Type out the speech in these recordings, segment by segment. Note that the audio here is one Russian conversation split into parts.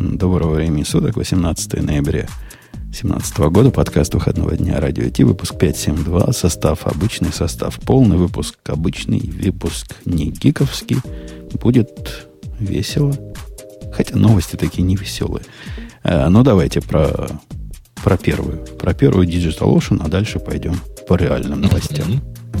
Доброго времени суток, 18 ноября 2017 года, подкаст выходного дня Радио Ти, выпуск 572, состав обычный, состав полный, выпуск обычный, выпуск не гиковский. Будет весело, хотя новости такие не веселые. А, ну, давайте про, про первую. Про первую Digital Ocean, а дальше пойдем по реальным новостям. Mm-hmm.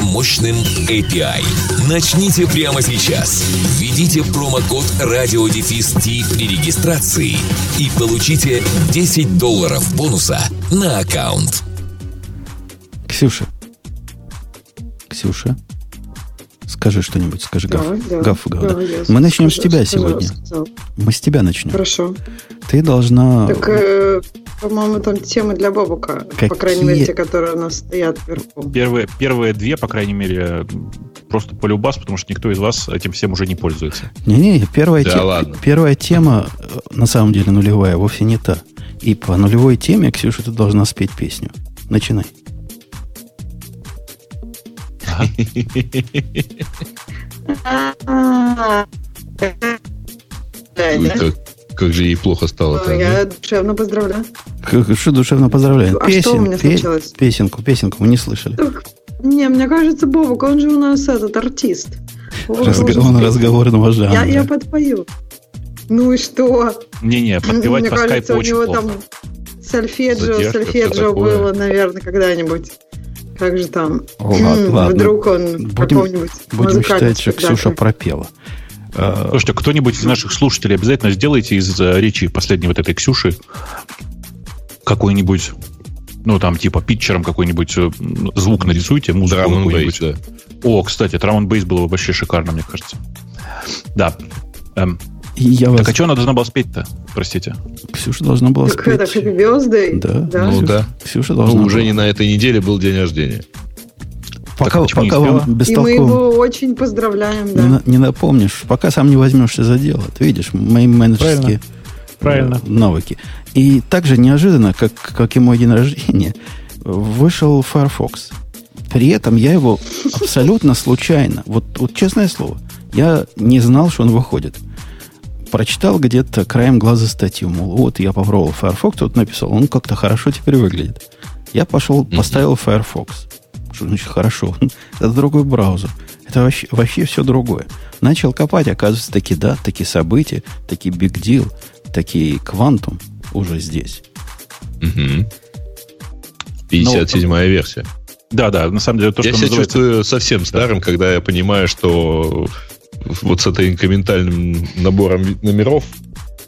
мощным API. Начните прямо сейчас. Введите промокод RadioDefist при регистрации и получите 10 долларов бонуса на аккаунт. Ксюша. Ксюша. Скажи что-нибудь, скажи да, Гав. Да, Гав, Гав, да, да. Мы начнем скажу, с тебя сегодня. Сказал. Мы с тебя начнем. Хорошо. Ты должна... Так, э, по-моему, там темы для Бобука. Какие? По крайней мере, те, которые у нас стоят вверху. Первые, первые две, по крайней мере, просто полюбас, потому что никто из вас этим всем уже не пользуется. Не-не, первая, Да те- ладно. первая тема, на самом деле, нулевая, вовсе не та. И по нулевой теме, Ксюша, ты должна спеть песню. Начинай. Ой, как, же ей плохо стало Я душевно поздравляю. Как- Что душевно поздравляю. А что у меня случилось? Песенку, песенку, мы не слышали. Так, не, мне кажется, Бобук, он же у нас этот артист. Он Разго- должен он разговорного жанра. Я, я подпою. Ну и что? Не-не, подпевать Мне по кажется, скайпу у него плохо. там сольфеджио, Задержка, сольфеджио было, наверное, когда-нибудь. Как же там? О, лад- М, ладно. Вдруг он Будем- какого-нибудь Будем считать, что. Ксюша пропела. А, Слушайте, кто-нибудь из наших слушателей обязательно сделайте из э, речи последней вот этой Ксюши какой-нибудь, ну, там, типа, питчером какой-нибудь э, звук нарисуйте, музыку Drum какую-нибудь. bass, да. О, кстати, Drum Bass было бы вообще шикарно, мне кажется. Да. Эм, я вас... так а что она должна была спеть-то? Простите. Ксюша должна была Так это, спеть... Happy Birthday. Да. Ну Ксюша- да. Ксюша Ну, должна уже была. не на этой неделе был день рождения. Пока, Так пока вам спела? И мы его очень поздравляем, да. не, не напомнишь, пока сам не возьмешься за дело. Ты видишь, мои менеджерские Правильно. э, навыки. И также неожиданно, как, как и мой день рождения, вышел Firefox. При этом я его абсолютно случайно, вот, вот честное слово, я не знал, что он выходит. Прочитал где-то краем глаза статью, мол, вот я попробовал Firefox, тут написал, он как-то хорошо теперь выглядит. Я пошел, поставил Firefox. Что значит хорошо? Это другой браузер. Это вообще, вообще все другое. Начал копать, оказывается, таки да, такие события, такие big deal, такие квантум уже здесь. Мгм. 57-я версия. Да, да, на самом деле то, я что себя называется... чувствую совсем старым, когда я понимаю, что вот с этой инкрементальным набором номеров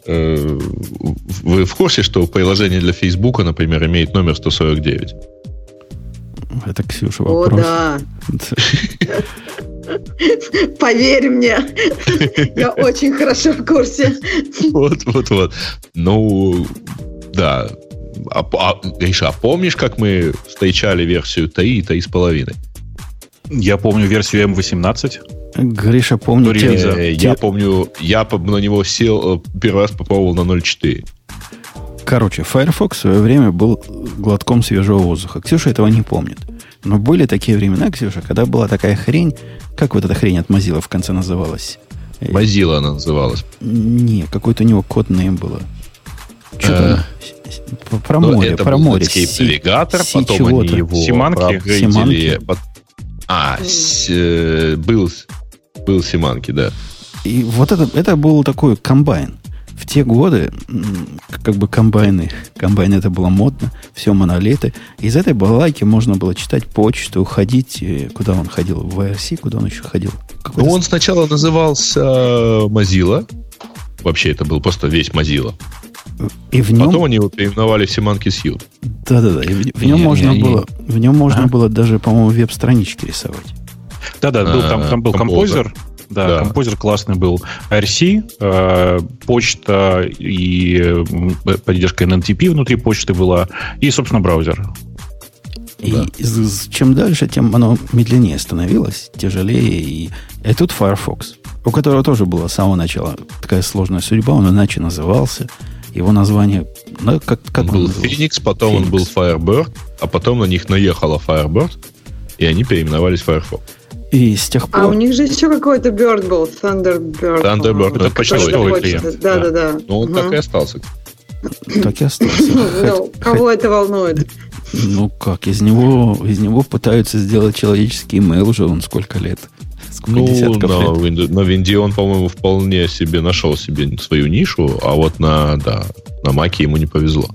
э, вы в курсе, что приложение для Фейсбука, например, имеет номер 149? Это Ксюша О, вопрос. да. Поверь мне, я очень хорошо в курсе. Вот, вот, вот. Ну, да. А, а, Гриша, а помнишь, как мы встречали версию ТАИ и ТАИ с половиной? Я помню версию М18. Гриша. Э, те- Я помню, я на него сел, э, первый раз попробовал на 0.4. короче, Firefox в свое время был глотком свежего воздуха. Ксюша этого не помнит. Но были такие времена, Ксюша, когда была такая хрень, как вот эта хрень от Mozilla в конце называлась? Э, Mozilla она называлась. Не, какой-то у него код name было. Что-то с- про- Но море, Ну, это про был море. Си- си потом чего-то. они его Симанки? Симанки. А, с- э, был, был Симанки, да. И вот это, это был такой комбайн. В те годы, как бы комбайны, комбайны это было модно, все монолиты. Из этой балалайки можно было читать почту, ходить, э, куда он ходил, в IRC, куда он еще ходил. Какой-то Ну, он сначала назывался Mozilla. Вообще, это был просто весь Mozilla. И в нем, Потом они его переименовали в Симанки Сью. да-да-да, и в, в нем Не, можно не, не. было, в нем можно Ага. было даже, по-моему, веб-странички рисовать. Да-да, был, там, А, там был композер. композер, Да, Да. композер классный был. IRC, э, почта и э, поддержка NNTP внутри почты была, и, собственно, браузер. И Да. чем дальше, тем оно медленнее становилось, тяжелее. И, и тут Firefox, у которого тоже была с самого начала такая сложная судьба, он иначе назывался. Его название, ну, как, как Он он был назывался? Phoenix, потом он был Phoenix. Firebird, а потом на них наехала Firebird, и они переименовались Firefox. И с тех А пор... у них же еще какой-то Bird был, Thunderbird. Thunderbird, это почтовый клиент. Да, да, да. Ну, он так и остался. Так и остался. Ну, Хоть- кого это волнует? Ну как, из него, из него пытаются сделать человеческий имейл уже он сколько лет? Сколько Ну, десятков на, лет? На винде он, по-моему, вполне себе нашел себе свою нишу, а вот на, да, на Маке ему не повезло.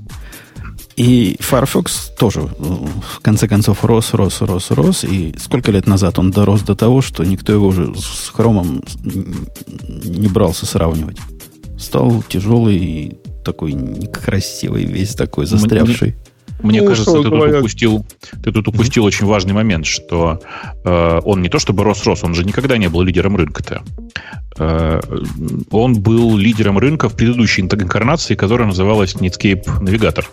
И Firefox тоже, ну, в конце концов, рос, рос, рос, рос. И сколько лет назад он дорос до того, что никто его уже с хромом не брался сравнивать. Стал тяжелый и такой некрасивый, весь такой застрявший. Мне Ну, кажется, ты тут, упустил, ты тут упустил очень важный момент, что э, он не то чтобы рос-рос, он же никогда не был лидером рынка-то. Э, он был лидером рынка в предыдущей инкарнации, которая называлась Netscape Navigator.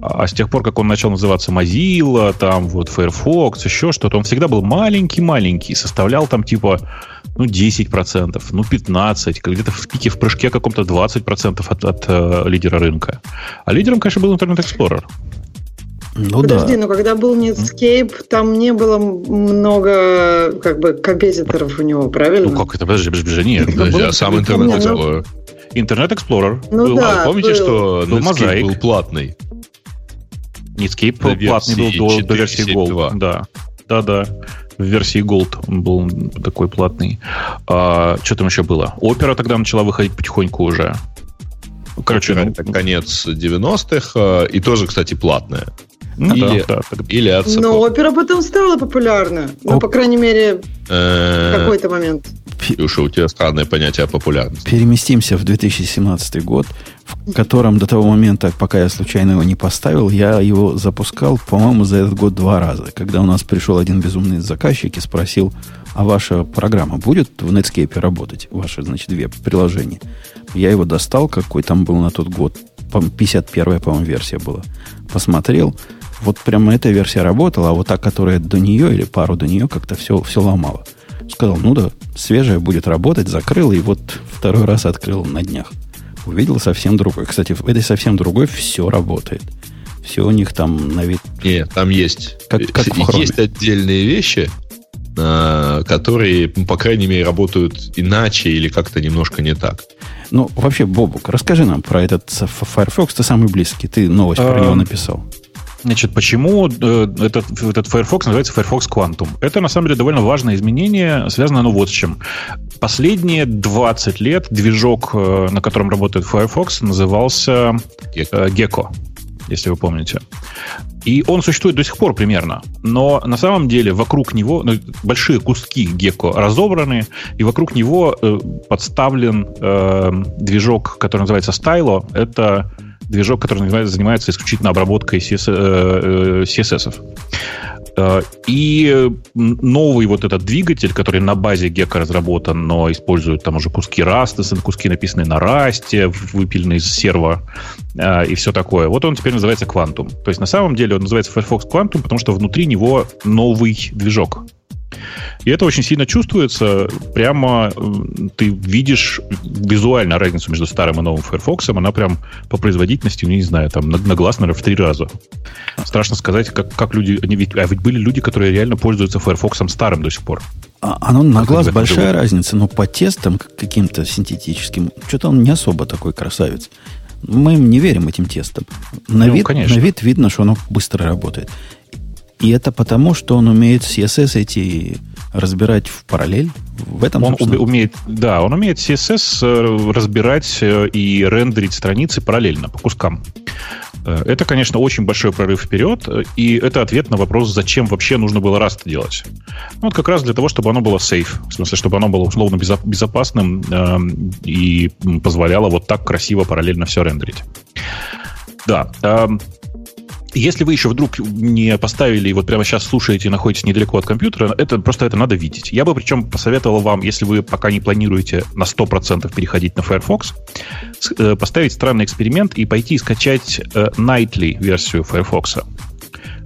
А с тех пор, как он начал называться Mozilla, там вот Firefox, еще что-то, он всегда был маленький-маленький, составлял там типа ну 10%, ну 15%, где-то в пике в прыжке каком-то 20% от, от э, лидера рынка. А лидером, конечно, был Internet Explorer. Ну Подожди, да. но когда был Netscape, там не было много как бы компетиторов у него, правильно? Ну как это? Подожди, подожди, подожди, нет. Подожди, а сам интернет Explorer? Internet Explorer Ну был. да. А помните, был. что Был Netscape Mosaic. был платный? Netscape До платный был до, до версии 4.7.2. Gold. Да, да, да. В версии Gold он был такой платный. А, что там еще было? Опера тогда начала выходить потихоньку уже. Короче, ну, это конец 90-х, э, и тоже, кстати, платная. ну, или- да, да, Или от Но опера потом стала популярна. Ну, Оп. по крайней мере, в Э, какой-то момент. Ксюша, у тебя странное понятие о популярности. Переместимся в 2017 год, в котором до того момента, пока я случайно его не поставил, я его запускал, по-моему, за этот год два раза. Когда у нас пришел один безумный заказчик и спросил, а ваша программа будет в Netscape работать? Ваше, значит, веб-приложение. Я его достал, какой там был на тот год. По- 51 по-моему, версия была. Посмотрел. Вот прямо эта версия работала, а вот та, которая до нее или пару до нее, как-то все, все ломало. Сказал, ну да, свежая будет работать, закрыл, и вот второй раз открыл на днях. Увидел совсем другой. Кстати, в этой совсем другой все работает. Все у них там на вид... Нет, там есть. Как- как в Chrome. есть отдельные вещи, а, которые, ну, по крайней мере, работают иначе или как-то немножко не так. Ну, вообще, Бобук, расскажи нам про этот Firefox. Ты самый близкий, ты новость про А, него написал. Значит, почему э, этот, этот Firefox называется Firefox Quantum? Это, на самом деле, довольно важное изменение, связано оно вот с чем. Последние 20 лет движок, э, на котором работает Firefox, назывался Gecko. э, если вы помните. И он существует до сих пор примерно. Но на самом деле вокруг него ну, большие куски Gecko разобраны, и вокруг него э, подставлен э, движок, который называется Stylo. Это движок, который занимается, исключительно обработкой CS, э, э, CSS. Э, И новый вот этот двигатель, который на базе Gecko разработан, но использует там уже куски Rust, куски написанные на Rust, выпиленные из серва и все такое. Вот он теперь называется Quantum. То есть на самом деле он называется Firefox Quantum, потому что внутри него новый движок. И это очень сильно чувствуется. Прямо ты видишь визуально разницу между старым и новым Firefox. Она прям по производительности, ну, не знаю, там на, на глаз, наверное, в три раза. Страшно сказать, как, как люди... Они ведь, а ведь были люди, которые реально пользуются Firefox старым до сих пор. А, оно на Как глаз большая живут? разница, но по тестам каким-то синтетическим, что-то он не особо такой красавец. Мы им не верим этим тестам. На, Ну, вид, конечно. на вид видно, что оно быстро работает. И это потому, что он умеет CSS эти разбирать в параллель. В этом, Он собственно, уме- умеет, да, он умеет CSS э, разбирать э, и рендерить страницы параллельно по кускам. Э, Это, конечно, очень большой прорыв вперед, э, и это ответ на вопрос, зачем вообще нужно было Rust делать. Ну, Вот как раз для того, чтобы оно было safe, в смысле, чтобы оно было условно безо- безопасным эм, и позволяло вот так красиво параллельно все рендерить. Да. Если вы еще вдруг не поставили вот прямо сейчас слушаете и находитесь недалеко от компьютера, это просто это надо видеть. Я бы причем посоветовал вам, если вы пока не планируете на 100% переходить на Firefox, э, поставить странный эксперимент и пойти скачать э, nightly версию Firefox.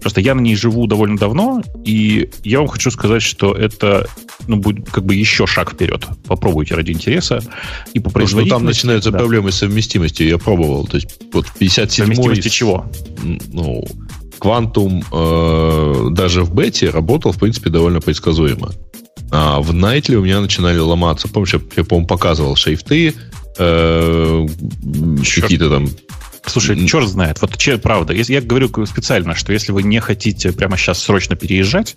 Просто я на ней живу довольно давно, и я вам хочу сказать, что это ну, будет как бы еще шаг вперед. Попробуйте ради интереса. И по производительности... Ну, там начинаются да. проблемы совместимости. Я пробовал. То есть вот 57 Совместимости чего? Ну, Quantum э, даже в бете работал, в принципе, довольно предсказуемо. А в Nightly у меня начинали ломаться. Помнишь, я, я по-моему, показывал шрифты, э, какие-то там Слушай, черт знает. Вот че, правда, если, я говорю специально, что если вы не хотите прямо сейчас срочно переезжать,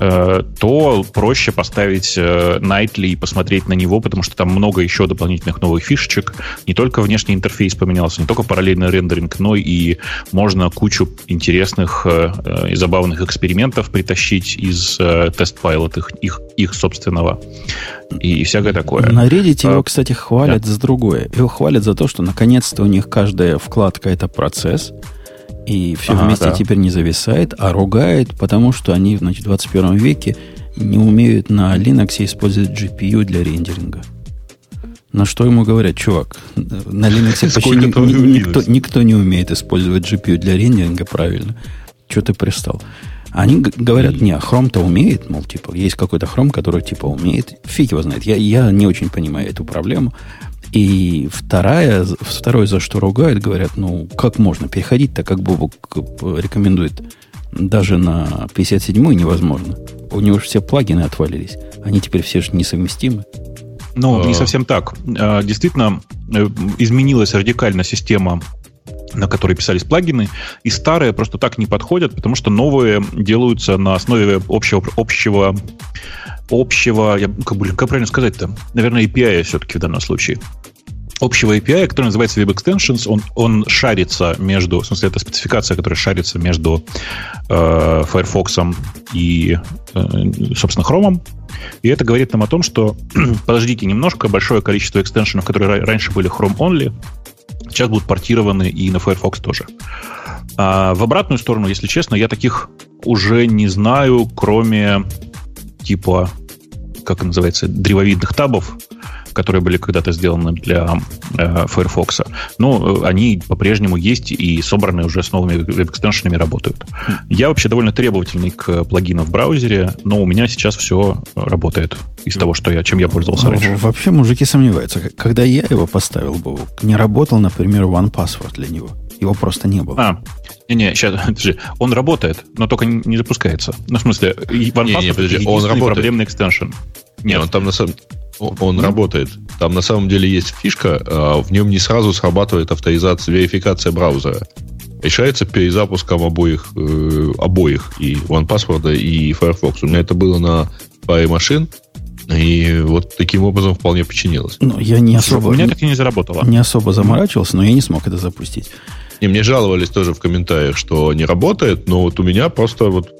э, то проще поставить э, Nightly и посмотреть на него, потому что там много еще дополнительных новых фишечек. Не только внешний интерфейс поменялся, не только параллельный рендеринг, но и можно кучу интересных э, э и забавных экспериментов притащить из э, тест-пайлот их, их, их собственного и всякое такое. На Reddit его, кстати, хвалят да. за другое. Его хвалят за то, что наконец-то у них каждая вкладка это процесс, и все ага, вместе да. теперь не зависает, а ругает, потому что они значит, в 21 веке не умеют на Linux использовать GPU для рендеринга. На что ему говорят, чувак, на Linux почти ни, ни, никто, никто не умеет использовать GPU для рендеринга правильно. Что ты пристал? Они говорят, не, Chrome-то умеет, мол, типа, есть какой-то Chrome, который, типа, умеет. Фиг его знает. Я, я не очень понимаю эту проблему. И вторая, второе, за что ругают, говорят, ну, как можно переходить-то, как Бобок рекомендует, даже на 57-й невозможно. У него же все плагины отвалились. Они теперь все же несовместимы. Ну, не а. совсем так. А, действительно, э, изменилась радикально система на которые писались плагины, и старые просто так не подходят, потому что новые делаются на основе общего, общего, общего, я, как, как правильно сказать-то, наверное, API все-таки в данном случае общего API, который называется Web Extensions, он, он шарится между, в смысле, это спецификация, которая шарится между э, Firefox и, э, собственно, Chrome. И это говорит нам о том, что подождите немножко, большое количество экстеншенов, которые раньше были Chrome only, сейчас будут портированы и на Firefox тоже. А в обратную сторону, если честно, я таких уже не знаю, кроме типа, как называется, древовидных табов, которые были когда-то сделаны для э, Firefox. Но э, они по-прежнему есть и собраны уже с новыми веб-экстеншенами работают. Я вообще довольно требовательный к плагинам в браузере, но у меня сейчас все работает из того, что я, чем я пользовался раньше. Вообще мужики сомневаются. Когда я его поставил бы, не работал, например, OnePassword для него. Его просто не было. А, не-не, сейчас, подожди. Он работает, но только не запускается. Ну, в смысле, OnePassword не, не, подожди, он работает. проблемный экстеншн. Нет, он там на самом он mm работает. Там на самом деле есть фишка, а в нем не сразу срабатывает авторизация, верификация браузера. Решается перезапуском обоих, э, обоих и OnePassword, и Firefox. У меня это было на паре машин, и вот таким образом вполне починилось. Ну, я не особо... У меня так и не заработало. Не особо заморачивался, но я не смог это запустить. И мне жаловались тоже в комментариях, что не работает, но вот у меня просто вот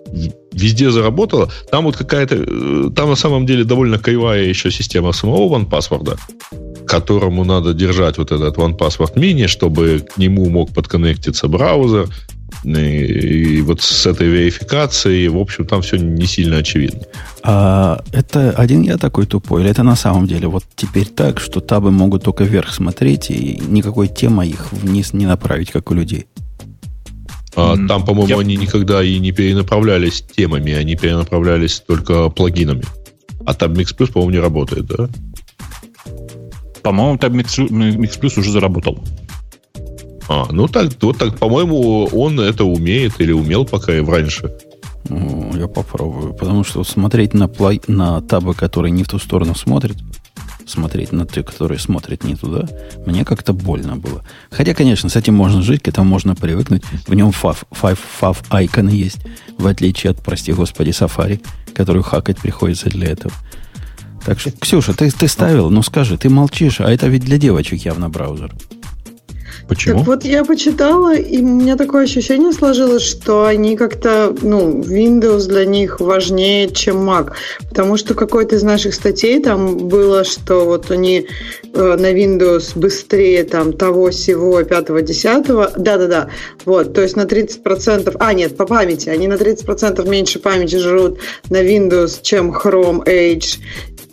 везде заработало. Там вот какая-то... Э, там на самом деле довольно кривая еще система самого OnePassword, которому надо держать вот этот OnePassword mini, чтобы к нему мог подконнектиться браузер. И, и вот с этой верификацией, в общем, там все не сильно очевидно. А это один я такой тупой, или это на самом деле вот теперь так, что табы могут только вверх смотреть, и никакой темы их вниз не направить, как у людей? А, там, по-моему, Я... они никогда и не перенаправлялись темами, они перенаправлялись только плагинами. А TabMix Plus, по-моему, не работает, да? По-моему, TabMix Mix Plus уже заработал. А, ну так, вот так, по-моему, он это умеет или умел пока и раньше. Ну, я попробую. Потому что смотреть на, пла- на табы, которые не в ту сторону смотрят, смотреть на те, которые смотрят не туда, мне как-то больно было. Хотя, конечно, с этим можно жить, к этому можно привыкнуть. В нем фав, фав, фав айкон есть, в отличие от, прости господи, Safari, которую хакать приходится для этого. Так что, Ксюша, ты, ты ставил, ну скажи, ты молчишь, а это ведь для девочек явно браузер. Почему? Так вот, я почитала, и у меня такое ощущение сложилось, что они как-то, ну, Windows для них важнее, чем Mac. Потому что какой-то из наших статей там было, что вот они э, на Windows быстрее там того всего пятого десятого. Да-да-да. Вот, то есть на 30%, а нет, по памяти, они на 30% меньше памяти жрут на Windows, чем Chrome Edge.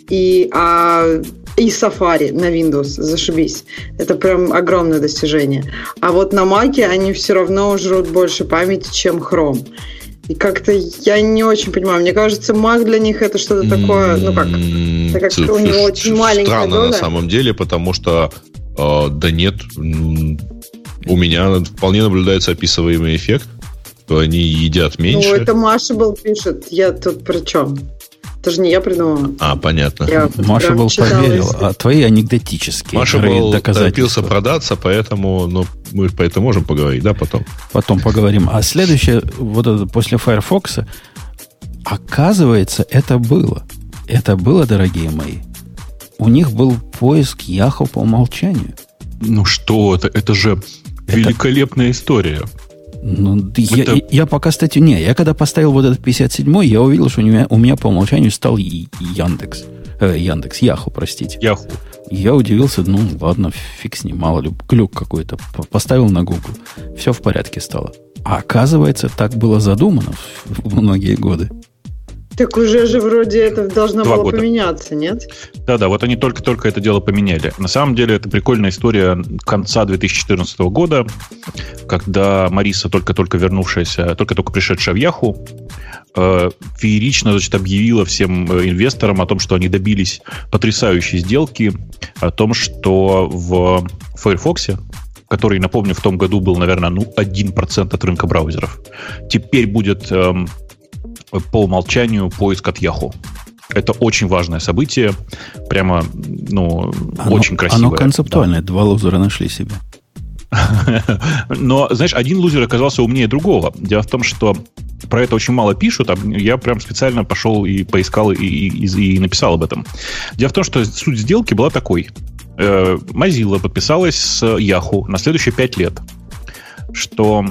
И, а и Safari на Windows, зашибись. Это прям огромное достижение. А вот на Mac они все равно жрут больше памяти, чем Chrome. И как-то я не очень понимаю. Мне кажется, Mac для них это что-то такое, ну как, так как у него очень маленькая Странно доля. на самом деле, потому что э, да нет, у меня вполне наблюдается описываемый эффект, что они едят меньше. Ну, это Маша был пишет. Я тут при чем? Это же не я придумала. А, понятно. Я Маша был читала поверил, а твои анекдотические Маша был доказательства. торопился продаться, поэтому ну, мы по этому можем поговорить, да, потом. Потом поговорим. А следующее, вот это после Firefox, оказывается, это было. Это было, дорогие мои. У них был поиск Яху по умолчанию. Ну что это? Это же великолепная история. Ну, д- я, Это- я пока статью... Не, я когда поставил вот этот 57-й, я увидел, что у меня, у меня по умолчанию стал Яндекс. Э, Яндекс, Яху, простите. Яху. Я удивился, ну ладно, фиг с ним, мало ли, глюк какой-то. Поставил на Google. Все в порядке стало. А оказывается, так было задумано в многие годы. Так уже же вроде это должно Два было года. поменяться, нет? Да-да, вот они только-только это дело поменяли. На самом деле, это прикольная история конца 2014 года, когда Мариса, только-только вернувшаяся, только-только пришедшая в Яху, э, феерично значит, объявила всем э, инвесторам о том, что они добились потрясающей сделки, о том, что в Firefox, который, напомню, в том году был, наверное, ну, 1% от рынка браузеров, теперь будет эм, по умолчанию поиск от Yahoo. Это очень важное событие, прямо, ну, Оно, очень красивое. Оно концептуальное. Два лузера нашли себе. Но, знаешь, один лузер оказался умнее другого. Дело в том, что про это очень мало пишут, а я прям специально пошел и поискал и, и- и написал об этом. Дело в том, что суть сделки была такой. Э, Mozilla подписалась с Yahoo на следующие пять лет, что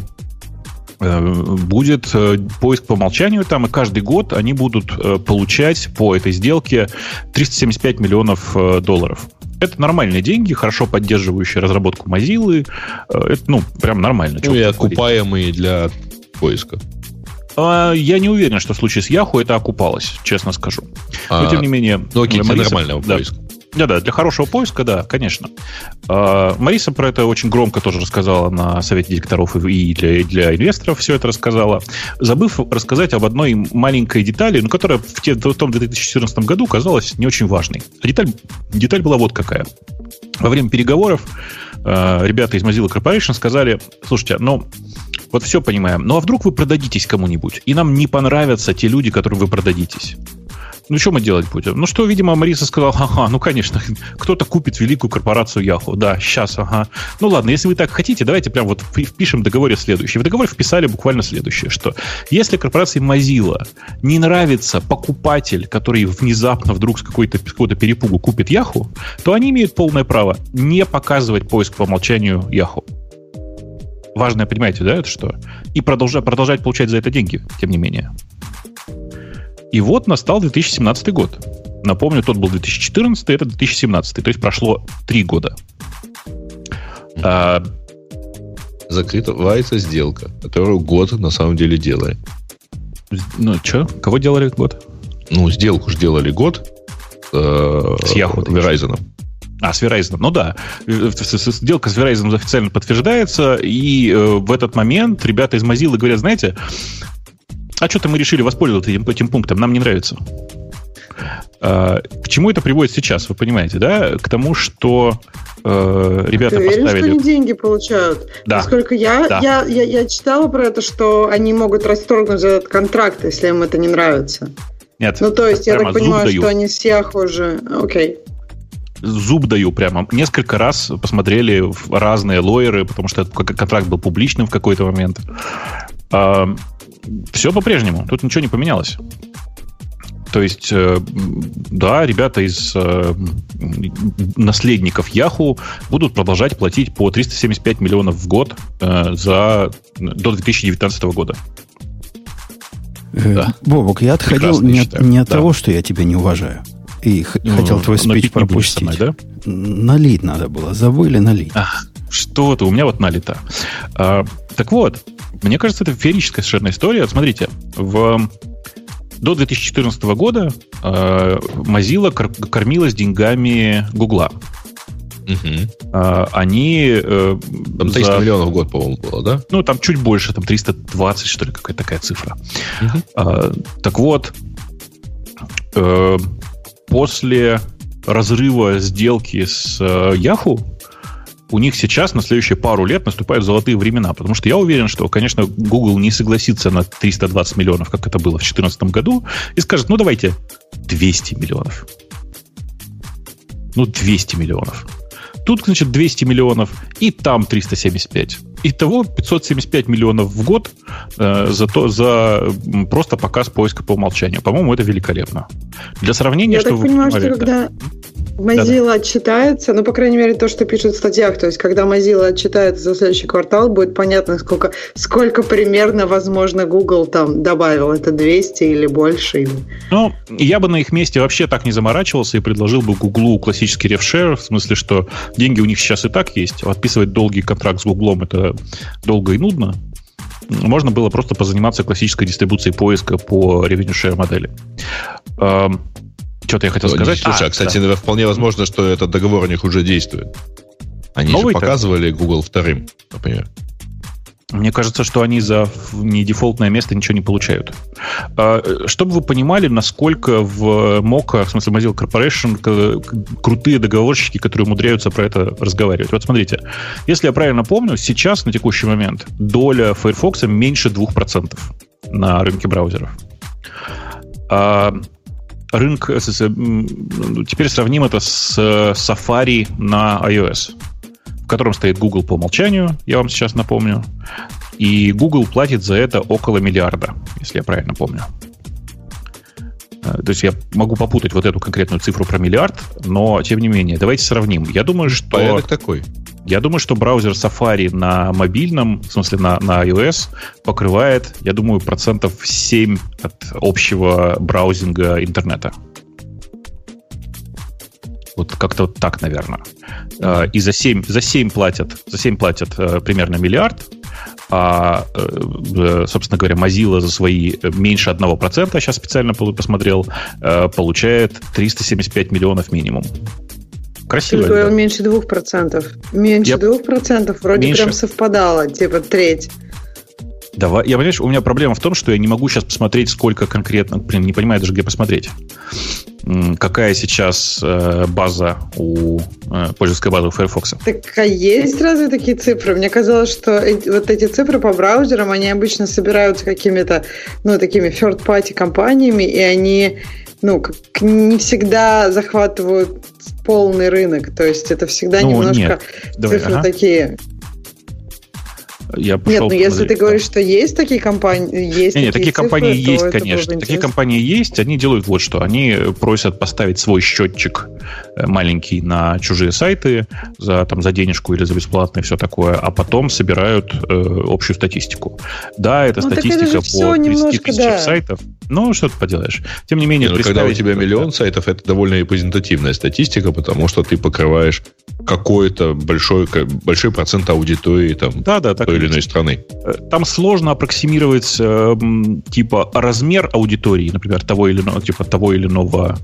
будет э, поиск по умолчанию там, и каждый год они будут э, получать по этой сделке 375 миллионов э, долларов. Это нормальные деньги, хорошо поддерживающие разработку Mozilla. Э, Это, ну, прям нормально. Ну и окупаемые для поиска. А, Я не уверен, что в случае с Yahoo это окупалось, честно скажу. Но, А, тем не менее... Ну окей, для Мариса- нормального да. поиска. Да-да, для хорошего поиска, да, конечно. А, Мариса про это очень громко тоже рассказала на совете директоров и для, для инвесторов все это рассказала, забыв рассказать об одной маленькой детали, ну, которая в, том 2014 году казалась не очень важной. А деталь, деталь была вот какая. Во время переговоров э, ребята из Mozilla Corporation сказали, слушайте, ну, вот все понимаем, ну а вдруг вы продадитесь кому-нибудь, и нам не понравятся те люди, которым вы продадитесь? Ну, что мы делать будем? Ну, что, видимо, Мариса сказала, ага, ну, конечно, кто-то купит великую корпорацию Яху. Да, сейчас, ага. Ну, ладно, если вы так хотите, давайте прям вот впи- впишем в договоре следующее. В договор вписали буквально следующее, что если корпорации Mozilla не нравится покупатель, который внезапно вдруг с какой-то с какого-то перепугу купит Яху, то они имеют полное право не показывать поиск по умолчанию Яху. Важное, понимаете, да, это что? И продолжать, продолжать получать за это деньги, тем не менее. И вот настал 2017 год. Напомню, тот был 2014, это 2017. То есть прошло три года. А, Закрывается сделка, которую год на самом деле делает. ну, что? Кого делали год? Ну, сделку же делали год э, С Yahoo, Verizon. А, с Verizon. Ну да. Э, Сделка с Verizon официально подтверждается, и э, в этот момент ребята из Mozilla говорят, знаете, а что-то мы решили воспользоваться этим, этим пунктом, нам не нравится. А, К чему это приводит сейчас, вы понимаете, да? К тому, что э, ребята Ты уверен, поставили... что они деньги получают? Да. Насколько я, Да. я, я, я читала про это, что они могут расторгнуть этот контракт, если им это не нравится. Нет, Ну, то есть, я так понимаю, даю. что они с Яху уже... Окей. зуб даю прямо. Несколько раз посмотрели разные лоеры, потому что этот контракт был публичным в какой-то момент. Все по-прежнему. Тут ничего не поменялось. То есть, э, да, ребята из э, наследников Yahoo будут продолжать платить по 375 миллионов в год э, за, до 2019 года. Да. Бобок, я отходил не, от, не от да. того, что я тебя не уважаю. И ну, хотел твой спич пропустить. Мной, да? Налить надо было. Забыли налить. Ах, что ты, у меня вот налито. А, так вот, мне кажется, это феерическая совершенно история. Смотрите, в до 2014 года э, Mozilla кормилась деньгами Гугла. Угу. Они... Э, там 300 за... миллионов в год, по-моему, было, да? Ну, там чуть больше, там 320, что ли, какая-то такая цифра. Угу. Так вот, э, после разрыва сделки с э, Yahoo, у них сейчас на следующие пару лет наступают золотые времена, потому что я уверен, что, конечно, Google не согласится на 320 миллионов, как это было в 2014 году, и скажет, ну давайте 200 миллионов. Ну, 200 миллионов. Тут, значит, 200 миллионов, и там 375. Итого 575 миллионов в год э, за, то, за просто показ поиска по умолчанию. По-моему, это великолепно. Для сравнения, Я что так понимаю, что когда... Mozilla да, отчитается, ну, по крайней мере, то, что пишут в статьях, то есть, когда Mozilla отчитается за следующий квартал, будет понятно, сколько, сколько примерно, возможно, Google там добавил. Это 200 или больше? Ну, я бы на их месте вообще так не заморачивался и предложил бы Google классический рефшер, в смысле, что деньги у них сейчас и так есть. Подписывать долгий контракт с Google это долго и нудно. Можно было просто позаниматься классической дистрибуцией поиска по revenue share модели. Что-то я хотел сказать. Слушай, а, а кстати, да. вполне возможно, что этот договор у них уже действует. Они Новый же показывали Google вторым, например. Мне кажется, что они за не дефолтное место ничего не получают. А, чтобы вы понимали, насколько в Mocha, в смысле Mozilla Corporation, крутые договорщики, которые умудряются про это разговаривать. Вот смотрите, если я правильно помню, сейчас, на текущий момент, доля Firefox меньше 2% на рынке браузеров. Рынок, э, ну, теперь сравним это с Safari на iOS, в котором стоит Google по умолчанию, я вам сейчас напомню. И Google платит за это около миллиарда, если я правильно помню. Э, то есть я могу попутать вот эту конкретную цифру про миллиард, но тем не менее, давайте сравним. Я думаю, что... Порядок такой. Я думаю, что браузер Safari на мобильном, в смысле на, на iOS, покрывает, я думаю, процентов 7 от общего браузинга интернета. Вот как-то вот так, наверное. Mm-hmm. И за 7, за 7 платят, за 7 платят э, примерно миллиард, а, э, собственно говоря, Mozilla за свои меньше 1%, сейчас специально посмотрел, получает 375 миллионов минимум. Красиво. Ты говорил меньше двух процентов. Меньше двух процентов вроде меньше. прям совпадало, типа треть. Давай, я понимаешь, у меня проблема в том, что я не могу сейчас посмотреть, сколько конкретно, блин, не понимаю даже, где посмотреть. Какая сейчас э, база у э, пользовательской базы у Firefox? Так а есть разве такие цифры? Мне казалось, что эти, вот эти цифры по браузерам, они обычно собираются какими-то, ну, такими third-party компаниями, и они ну, как не всегда захватывают полный рынок. То есть это всегда ну, немножко нет. Давай, цифры ага. такие. Я нет, ну если ты говоришь, что есть такие компании, есть нет, такие, такие компании цифры, есть, конечно. Такие компании есть. Они делают вот что: они просят поставить свой счетчик э, маленький на чужие сайты за там за денежку или за бесплатно и все такое, а потом собирают э, общую статистику. Да, это ну, статистика это по 30 тысячам да. сайтов. Ну, что ты поделаешь. Тем не менее, не, ну, когда у тебя миллион сайтов, это довольно репрезентативная статистика, потому что ты покрываешь какой-то большой, большой процент аудитории там, да, да, так или иной страны. Э, там сложно аппроксимировать э, типа размер аудитории, например, того или иного, типа того или иного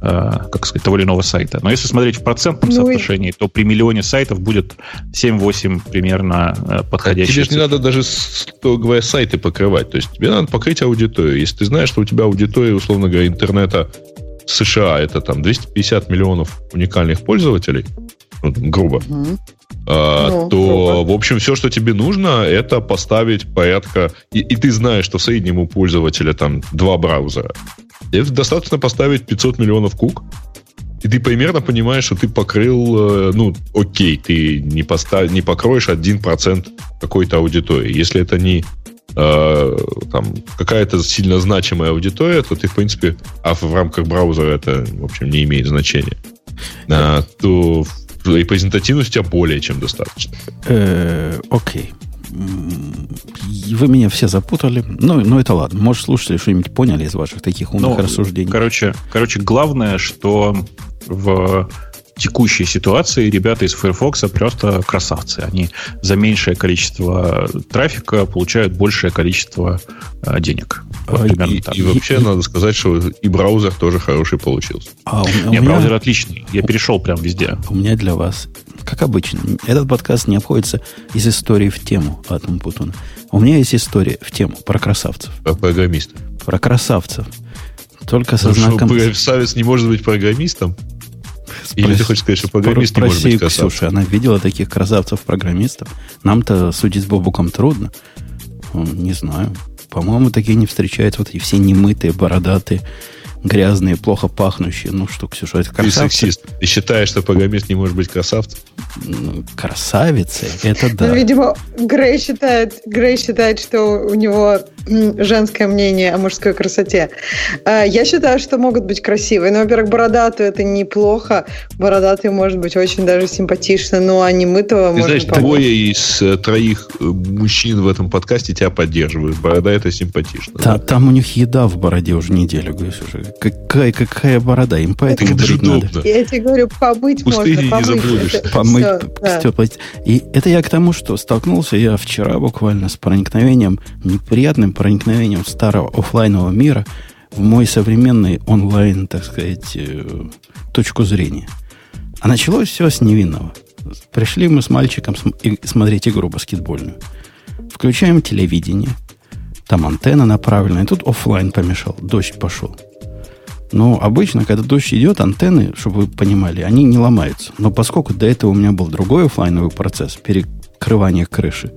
Э, как сказать, того или иного сайта. Но если смотреть в процентном ну, соотношении, то при миллионе сайтов будет 7-8 примерно подходящих. Тебе же не надо даже, что говоря, сайты покрывать. То есть тебе надо покрыть аудиторию. Если ты знаешь, что у тебя аудитория, условно говоря, интернета США это там 250 миллионов уникальных пользователей, ну, грубо, mm а, ну, то, грубо. в общем, все, что тебе нужно, это поставить порядка... И, и ты знаешь, что среднему у пользователя там два браузера. Тебе достаточно поставить 500 миллионов кук, и ты примерно понимаешь, что ты покрыл, э, ну, окей, ты не, постав, не покроешь 1% какой-то аудитории. Если это не э, там какая-то сильно значимая аудитория, то ты, в принципе, а в рамках браузера это, в общем, не имеет значения, а, то репрезентативность у тебя более чем достаточно. Э, окей. Вы меня все запутали. Ну, ну это ладно. Может, слушатели что-нибудь поняли из ваших таких умных Ну, рассуждений. Короче, короче, главное, что в текущей ситуации ребята из Firefox просто красавцы. Они за меньшее количество трафика получают большее количество э, денег. Вот А, примерно И, так. и вообще надо сказать, что и браузер тоже хороший получился. А у, у Не, меня, браузер отличный. Я перешел прям везде. у меня для вас, как обычно, этот подкаст не обходится из истории в тему Атом Путуна. У меня есть история в тему про красавцев. Про программиста. Про красавцев. Только со Ну, что, знаком... красавец не может быть программистом? Или Спроси- ты хочешь сказать, что программист не может Спроси быть красавцем? Ксюша, она видела таких красавцев-программистов. Нам-то судить с Бобуком трудно. Не знаю. По-моему, такие не встречаются. Вот и все немытые, бородатые, грязные, плохо пахнущие. Ну что, Ксюша, это Ты красавцы? сексист. Ты считаешь, что программист не может быть красавцем? Ну, красавицы, это Ну, да. видимо, Грей считает, Грей считает, что у него женское мнение о мужской красоте. А, Я считаю, что могут быть красивые. Ну, во-первых, бородатые это неплохо. Бородатый может быть очень даже симпатично, но а не мытого Ты можно знаешь, понять. двое из э, троих э, мужчин в этом подкасте тебя поддерживают. Борода это симпатично. Та- там у них еда в бороде уже неделю, говорю, слушай, какая, какая борода, им поэтому Это брить надо. Я тебе говорю, помыть Пустыни можно, не помыть. заблудишься. Это помыть, всё, п- да. И это я к тому, что столкнулся я вчера буквально с проникновением, неприятным проникновением старого оффлайнового мира в мой современный онлайн, так сказать, э, точку зрения. А началось все с невинного. Пришли мы с мальчиком смотреть игру баскетбольную. Включаем телевидение. Там антенна направленная. И тут оффлайн помешал. Дождь пошел. Ну, обычно, когда дождь идет, антенны, чтобы вы понимали, они не ломаются. Но поскольку до этого у меня был другой оффлайновый процесс, перекрывание крыши,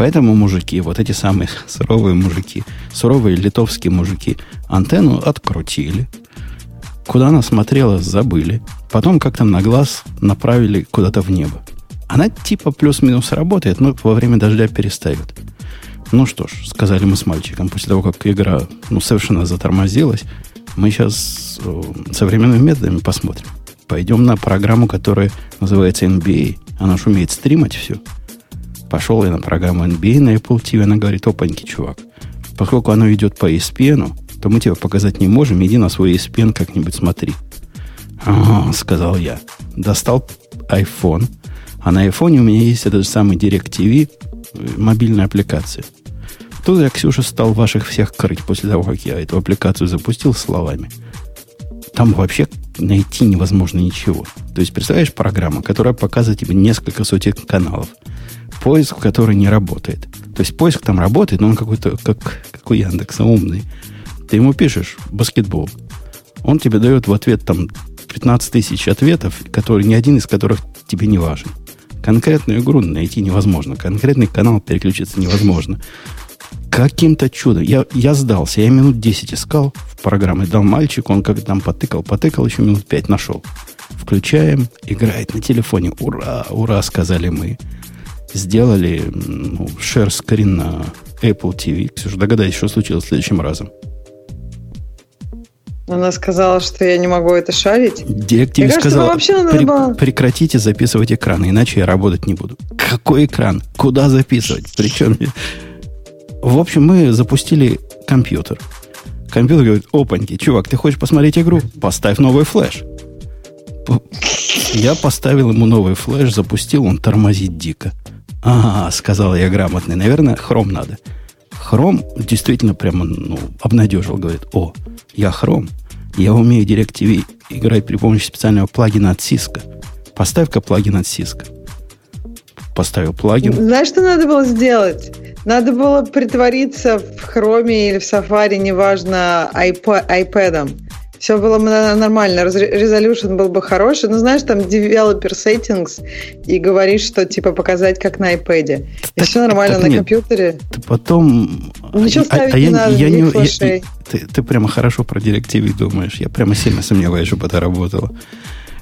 поэтому мужики, вот эти самые суровые мужики, суровые литовские мужики, антенну открутили. Куда она смотрела, забыли. Потом как-то на глаз направили куда-то в небо. Она типа плюс-минус работает, но во время дождя перестает. Ну что ж, сказали мы с мальчиком, после того, как игра ну, совершенно затормозилась, мы сейчас э, современными методами посмотрим. Пойдем на программу, которая называется NBA. Она же умеет стримать все. Пошел я на программу NBA на Apple TV. Она говорит, опаньки, чувак. Поскольку оно идет по ESPN, то мы тебе показать не можем. Иди на свой ESPN как-нибудь смотри. «Ага», сказал я. Достал iPhone. А на iPhone у меня есть этот же самый DirecTV, э, мобильная аппликация. Тут я, Ксюша, стал ваших всех крыть после того, как я эту аппликацию запустил словами. Там вообще найти невозможно ничего. То есть, представляешь, программа, которая показывает тебе несколько сотен каналов. Поиск, который не работает. То есть, поиск там работает, но он какой-то, как, как у Яндекса, умный. Ты ему пишешь баскетбол. Он тебе дает в ответ там 15 тысяч ответов, которые, ни один из которых тебе не важен. Конкретную игру найти невозможно. Конкретный канал переключиться невозможно. Каким-то чудом. Я, я сдался. Я минут 10 искал в программе. Дал мальчику, он как там потыкал, потыкал, еще минут 5 нашел. Включаем, играет на телефоне. Ура, ура, сказали мы. Сделали ну, share скрин на Apple TV. Ксюша, догадайся, что случилось следующим разом. Она сказала, что я не могу это шарить. Директиве Мне кажется, сказал, вообще надо «Пре- было- прекратите записывать экраны, иначе я работать не буду. Какой экран? Куда записывать? Причем... В общем, мы запустили компьютер. Компьютер говорит, опаньки, чувак, ты хочешь посмотреть игру? Поставь новый флеш. Я поставил ему новый флеш, запустил, он тормозит дико. Ага, сказал я грамотный, наверное, хром надо. Хром действительно прямо ну, обнадежил, говорит, о, я хром, я умею DirecTV играть при помощи специального плагина от Cisco. Поставь-ка плагин от Cisco. Поставил плагин. Знаешь, что надо было сделать? Надо было притвориться в хроме или в сафари, неважно, iPa- iPad. Все было бы нормально, резолюшн был бы хороший. Ну, знаешь, там developer settings и говоришь, что типа показать как на iPad. И все нормально так на нет. компьютере. Ты потом... Ничего А- а ставить не я- надо, я никаких я- ты, ты прямо хорошо про DirecTV думаешь. Я прямо сильно сомневаюсь, чтобы это работало.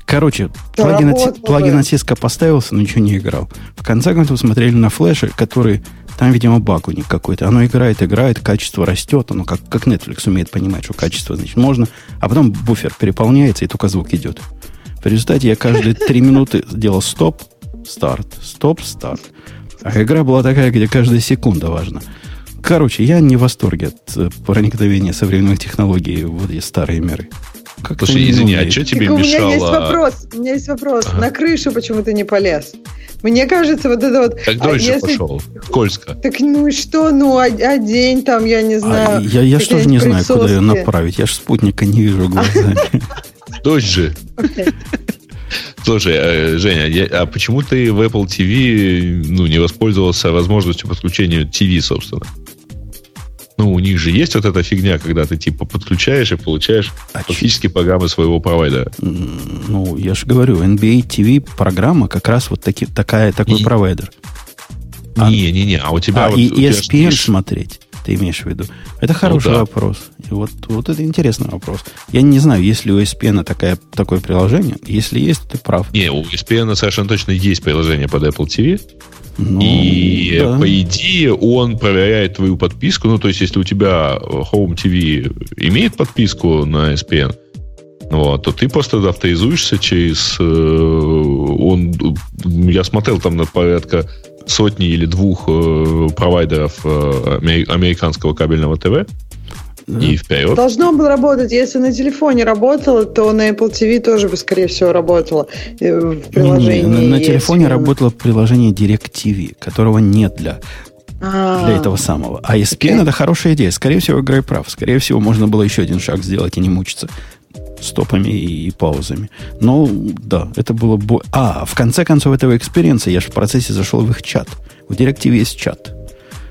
Короче, плагин, от, плагин от Cisco поставился, но ничего не играл. В конце концов смотрели на флеше, который... Там, видимо, баг у них какой-то. Оно играет, играет, качество растет. Оно как, как Netflix умеет понимать, что качество, значит, можно. А потом буфер переполняется, и только звук идет. В результате я каждые три минуты делал стоп, старт, стоп, старт. А игра была такая, где каждая секунда важна. Короче, я не в восторге от э, проникновения современных технологий в вот эти старые миры. Как-то Слушай, извини, а что тебе Так у меня есть мешало... вопрос. У меня есть вопрос. Ага. На крышу почему ты не полез? Мне кажется, вот это вот... Так а дольше если- пошел. Скользко. Так ну и что? Ну, од- одень там, я не А знаю. я, я что же не знаю, куда ее направить. Я же спутника не вижу глазами. Дождь же. Слушай, э, Женя, я- а почему ты в Apple TV ну, не воспользовался возможностью подключения TV, собственно? Ну, у них же есть вот эта фигня, когда ты типа подключаешь и получаешь А фактически программы своего провайдера. Ну, я же говорю, NBA TV программа как раз вот таки, такая, такой И- провайдер. А- Не-не-не, а у тебя... а, вот, и у тебя ESPN есть- смотреть, ты имеешь в виду? Это хороший да. вопрос. И вот, вот это интересный вопрос. Я не знаю, есть ли у ESPN такая, такое приложение. Если есть, ты прав. Не, у ESPN совершенно точно есть приложение под Apple TV. Ну, и, да. по идее, он проверяет твою подписку. Ну, то есть, если у тебя Home TV имеет подписку на ESPN, вот, то ты просто авторизуешься через... э, он, я смотрел там на порядка сотни или двух э, провайдеров э, амери- американского кабельного ТВ. И вперед. Должно было работать. Если на телефоне работало, то на Apple TV тоже бы, скорее всего, работало э, в Не-не, приложении. на, на телефоне ESPN. работало приложение DirecTV, которого нет для, А, для этого самого. А ESPN Окей. это хорошая идея. Скорее всего, Грей прав. Скорее всего, можно было еще один шаг сделать и не мучиться стопами и, и паузами. Ну, да, это было... бо- А, в конце концов этого experience'а я же в процессе зашел в их чат. У DirecTV есть чат.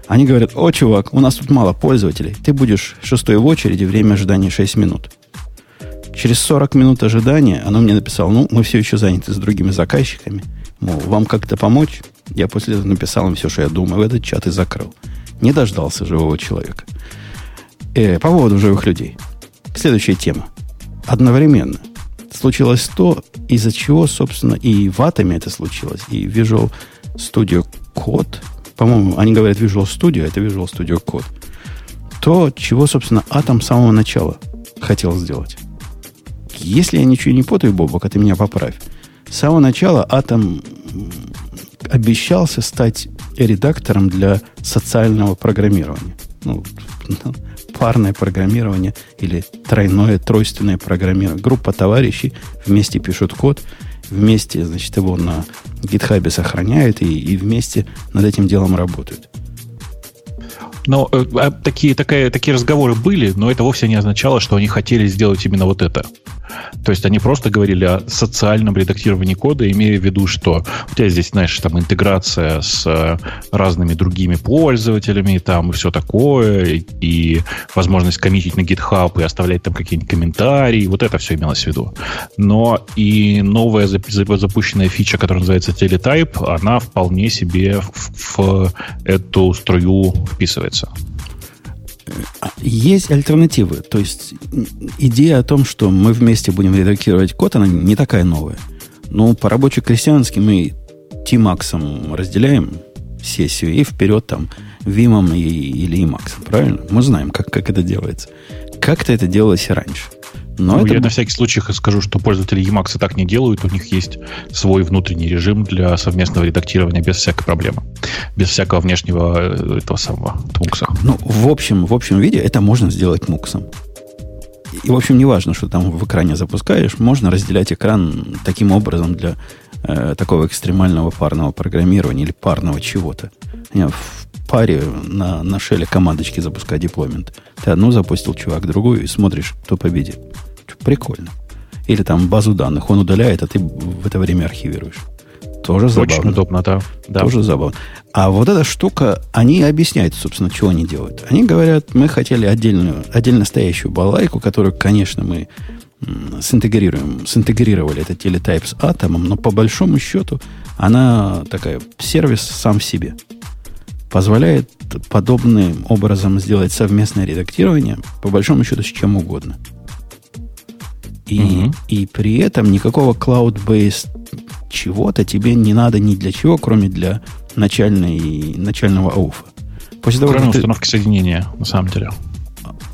Они говорят, о, чувак, у нас тут мало пользователей. Ты будешь шестой в очереди, время ожидания 6 минут. Через 40 минут ожидания оно мне написало, ну, мы все еще заняты с другими заказчиками. Мол, вам как-то помочь? Я после этого написал им все, что я думаю, в этот чат и закрыл. Не дождался живого человека. Э, по поводу живых людей. Следующая тема. Одновременно случилось то, из-за чего, собственно, и в Атоме это случилось, и Visual Studio Code, по-моему, они говорят Visual Studio, это Visual Studio Code, то, чего, собственно, Атом с самого начала хотел сделать. Если я ничего не путаю, Бобок, а ты меня поправь. С самого начала Атом обещался стать редактором для социального программирования. Ну, парное программирование или тройное, тройственное программирование. Группа товарищей вместе пишут код, вместе, значит, его на гитхабе сохраняют и, и вместе над этим делом работают. Но э, а такие, такая, такие разговоры были, но это вовсе не означало, что они хотели сделать именно вот это. То есть они просто говорили о социальном редактировании кода, имея в виду, что у тебя здесь, знаешь, там интеграция с э, разными другими пользователями, там и все такое, и, возможность коммитить на GitHub и оставлять там какие-нибудь комментарии, вот это все имелось в виду. Но и новая зап- зап- запущенная фича, которая называется Teletype, она вполне себе в, в эту струю вписывается. Есть альтернативы. То есть идея о том, что мы вместе будем редактировать код, она не такая новая. Но по рабоче-крестьянски мы T-Max разделяем сессию и вперед там Вимом и, или Emacs. Правильно? Мы знаем, как, как это делается. Как-то это делалось и раньше. Но Ну, это я на всякий случай скажу, что пользователи Emacs так не делают. У них есть свой внутренний режим для совместного редактирования без всякой проблемы. Без всякого внешнего э, этого самого твукса. Ну, в общем, в общем виде это можно сделать муксом. И, в общем, не важно, что там в экране запускаешь, можно разделять экран таким образом для э, такого экстремального парного программирования или парного чего-то. Не, В паре на, на шеле командочки запускать деплоймент. Ты одну запустил, чувак, другую, и смотришь, кто победит. Прикольно. Или там базу данных он удаляет, а ты в это время архивируешь. Тоже забавно. Очень удобно, да. да. Тоже забавно. А вот эта штука, они объясняют, собственно, чего они делают. Они говорят, мы хотели отдельную, отдельно стоящую балайку, которую, конечно, мы синтегрируем, синтегрировали этот телетайп с атомом, но по большому счету она такая сервис сам в себе. Позволяет подобным образом сделать совместное редактирование, по большому счету, с чем угодно. И, угу. и при этом никакого cloud-based чего-то тебе не надо ни для чего, кроме для начальной, начального ауфа. После того, кроме установки ты... соединения, на самом деле.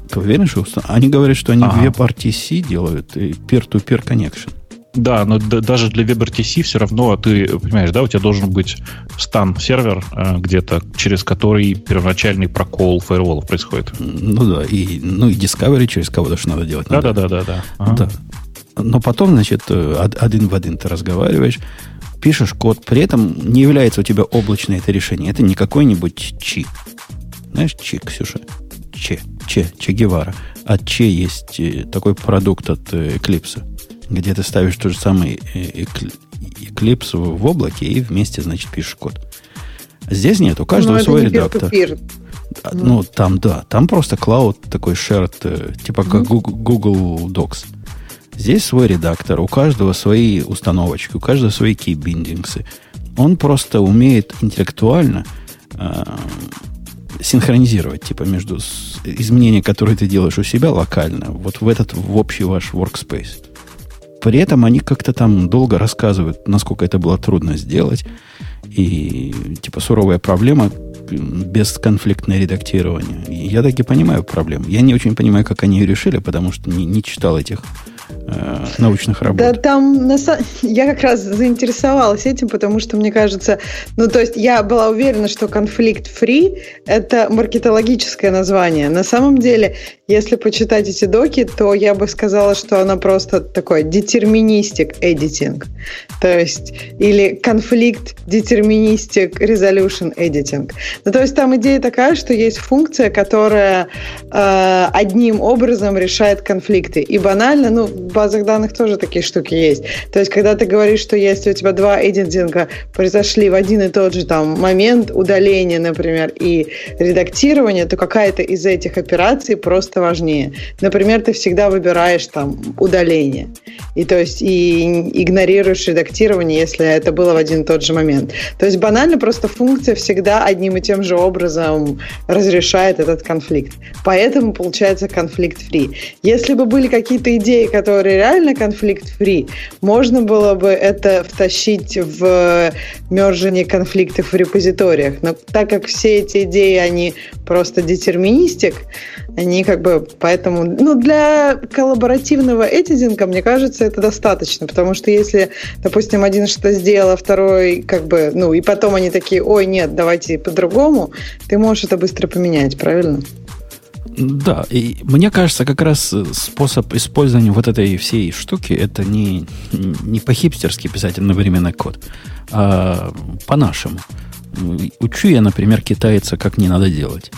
Ты уверен, что они говорят, что они ага. WebRTC делают и peer-to-peer connection? Да, но даже для WebRTC все равно ты понимаешь, да, у тебя должен быть стан сервер э, где-то, через который первоначальный прокол фаерволов происходит. Ну да, и, ну и Discovery через кого-то что надо делать. Да, да, да, да, да. Ага. да. Но потом, значит, э, один в один ты разговариваешь, пишешь код, при этом не является у тебя облачное это решение. Это не какой-нибудь чи. Знаешь, чи, Ксюша? Че, Че, Че Гевара. От Че есть э, такой продукт от э, Eclipse где ты ставишь тот же самый э, Eclipse в облаке и вместе, значит, пишешь код. Здесь нет, у каждого Но свой редактор. Peer-to-peer. Ну, там, да, там просто клауд такой shared, э, типа как Google, Google Docs. Здесь свой редактор, у каждого свои установочки, у каждого свои кейбиндингсы. Он просто умеет интеллектуально э, синхронизировать, типа, между изменения, которые ты делаешь у себя локально, вот в этот, в общий ваш workspace. При этом они как-то там долго рассказывают, насколько это было трудно сделать. И типа суровая проблема бесконфликтное редактирование. Я таки понимаю проблему. Я не очень понимаю, как они ее решили, потому что не, не читал этих э, научных работ. Да, там на, я как раз заинтересовалась этим, потому что мне кажется, ну то есть я была уверена, что конфликт-фри это маркетологическое название. На самом деле, если почитать эти доки, то я бы сказала, что она просто такой детерминистик editing. То есть, или конфликт детерминистик resolution editing. Ну, то есть там идея такая, что есть функция, которая э, одним образом решает конфликты. И банально, ну, базах данных тоже такие штуки есть. То есть, когда ты говоришь, что если у тебя два эдитинга произошли в один и тот же там момент удаления, например, и редактирования, то какая-то из этих операций просто важнее. Например, ты всегда выбираешь там удаление. И то есть и игнорируешь редактирование, если это было в один и тот же момент. То есть банально просто функция всегда одним и тем же образом разрешает этот конфликт. Поэтому получается конфликт-фри. Если бы были какие-то идеи, которые реально конфликт-фри, можно было бы это втащить в мержение конфликтов в репозиториях. Но так как все эти идеи, они просто детерминистик, они как бы поэтому... Ну, для коллаборативного эдитинга, мне кажется, это достаточно, потому что если, допустим, один что-то сделал, а второй как бы... Ну, и потом они такие, ой, нет, давайте по-другому, ты можешь это быстро поменять, правильно? Да, и мне кажется, как раз способ использования вот этой всей штуки это не, не по-хипстерски писать одновременный код, а по-нашему. Учу я, например, китайца, как не надо делать.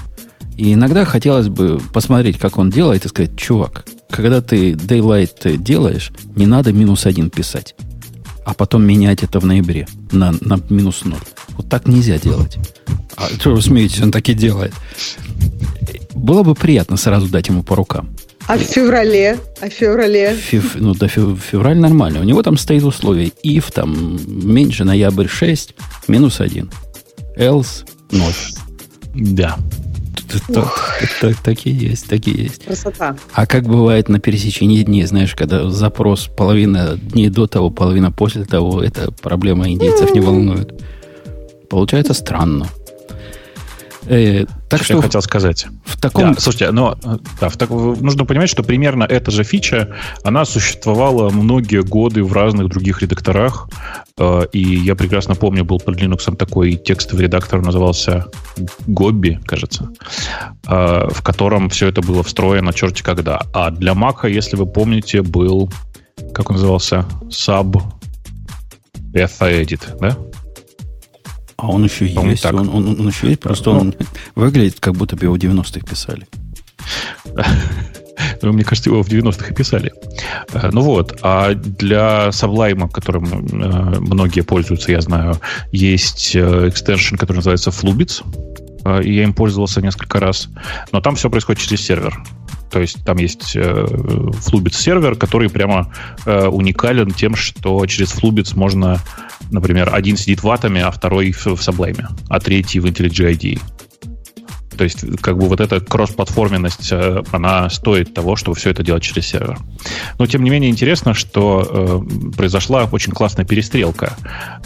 И иногда хотелось бы посмотреть, как он делает, и сказать, чувак, когда ты Daylight делаешь, не надо минус один писать, а потом менять это в ноябре на, на минус ноль. Вот так нельзя делать. А что вы смеетесь, он так и делает. Было бы приятно сразу дать ему по рукам. А в феврале? А в феврале? Фев, ну, да, фев, февраль нормально. У него там стоит условие. If там меньше ноябрь 6, минус 1. Else 0. Да. Так, так, так и есть, так и есть. Красота. А как бывает на пересечении дней, знаешь, когда запрос половина дней до того, половина после того, эта проблема индейцев не волнует. Получается странно. Э, так что, что я хотел сказать. В таком... Да, слушайте, но да, в так... нужно понимать, что примерно эта же фича, она существовала многие годы в разных других редакторах. Э, и я прекрасно помню, был под Linux такой текстовый редактор, назывался Gobby, кажется, э, в котором все это было встроено черти когда. А для Mac, если вы помните, был, как он назывался, Sub Beta Edit, да? А он еще есть. Так. Он, он, он еще есть, просто ну, он выглядит, как будто бы его в 90-х писали. Ну, мне кажется, его в 90-х и писали. Э, ну вот, а для Sublime, которым э, многие пользуются, я знаю, есть э, экстеншн, который называется Flubits. И я им пользовался несколько раз. Но там все происходит через сервер. То есть там есть Flubits сервер, который прямо уникален тем, что через Flubits можно Например, один сидит в Атоме, а второй в, в Sublime, а третий в IntelliJ IDE. То есть, как бы вот эта кроссплатформенность, э, она стоит того, чтобы все это делать через сервер. Но, тем не менее, интересно, что э, произошла очень классная перестрелка.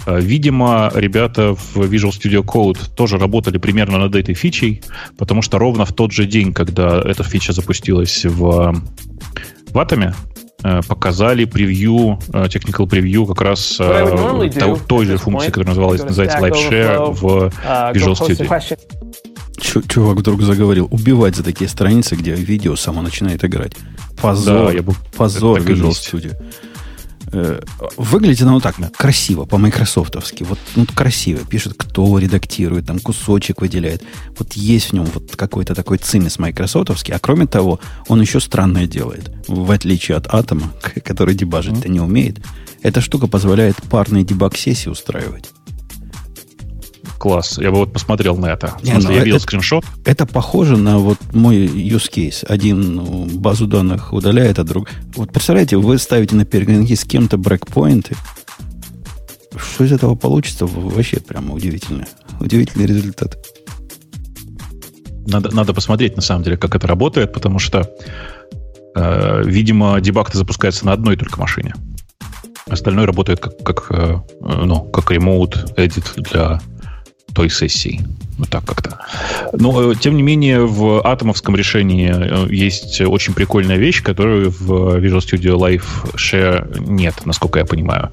Э, видимо, ребята в Visual Studio Code тоже работали примерно над этой фичей, потому что ровно в тот же день, когда эта фича запустилась в, в Атоме, э, показали превью, technical превью как раз э, той, той же функции, которая называлась, называется LightShare в Visual Studio. Чувак вдруг заговорил, убивать за такие страницы, где видео само начинает играть. Позор, да, я бы, позор Visual Studio. Э, выглядит оно так, красиво, по-майкрософтовски. Вот ну, красиво. Пишет, кто редактирует, там кусочек выделяет. Вот есть в нем вот какой-то такой цимис майкрософтовский. А кроме того, он еще странное делает. В отличие от Атома, который дебажить-то не умеет. Эта штука позволяет парные дебаг-сессии устраивать. Класс. Я бы вот посмотрел на это. Не, ну, я видел это, скриншот. Это похоже на вот мой use case. Один ну, базу данных удаляет, а друг... Вот представляете, вы ставите на перегонки с кем-то брекпоинты. Что из этого получится? Вообще прямо удивительно. Удивительный результат. Надо, надо посмотреть, на самом деле, как это работает, потому что, э, видимо, дебаг запускается на одной только машине. Остальное работает как, как, э, ну, как remote edit для той сессии. Вот так как-то. Но, э, тем не менее, в атомовском решении э, есть очень прикольная вещь, которую в Visual Studio Live Share нет, насколько я понимаю.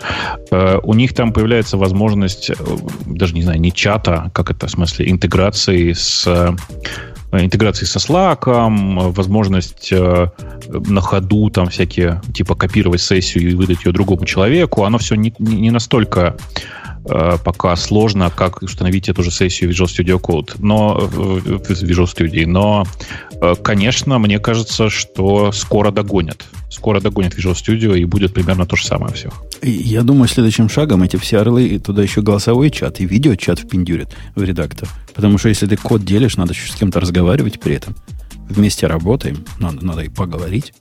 Э, у них там появляется возможность, даже не знаю, не чата, как это в смысле, интеграции с интеграции со Slack, возможность на ходу там всякие, типа копировать сессию и выдать ее другому человеку. Оно все не, не настолько Э, пока сложно, как установить эту же сессию Visual Studio Code, но э, в Visual Studio. Но, э, конечно, мне кажется, что скоро догонят. Скоро догонят Visual Studio и будет примерно то же самое все. Я думаю, следующим шагом эти все орлы и туда еще голосовой чат и видеочат впендюрят в редактор. Потому что если ты код делишь, надо еще с кем-то разговаривать при этом. Вместе работаем, надо, надо и поговорить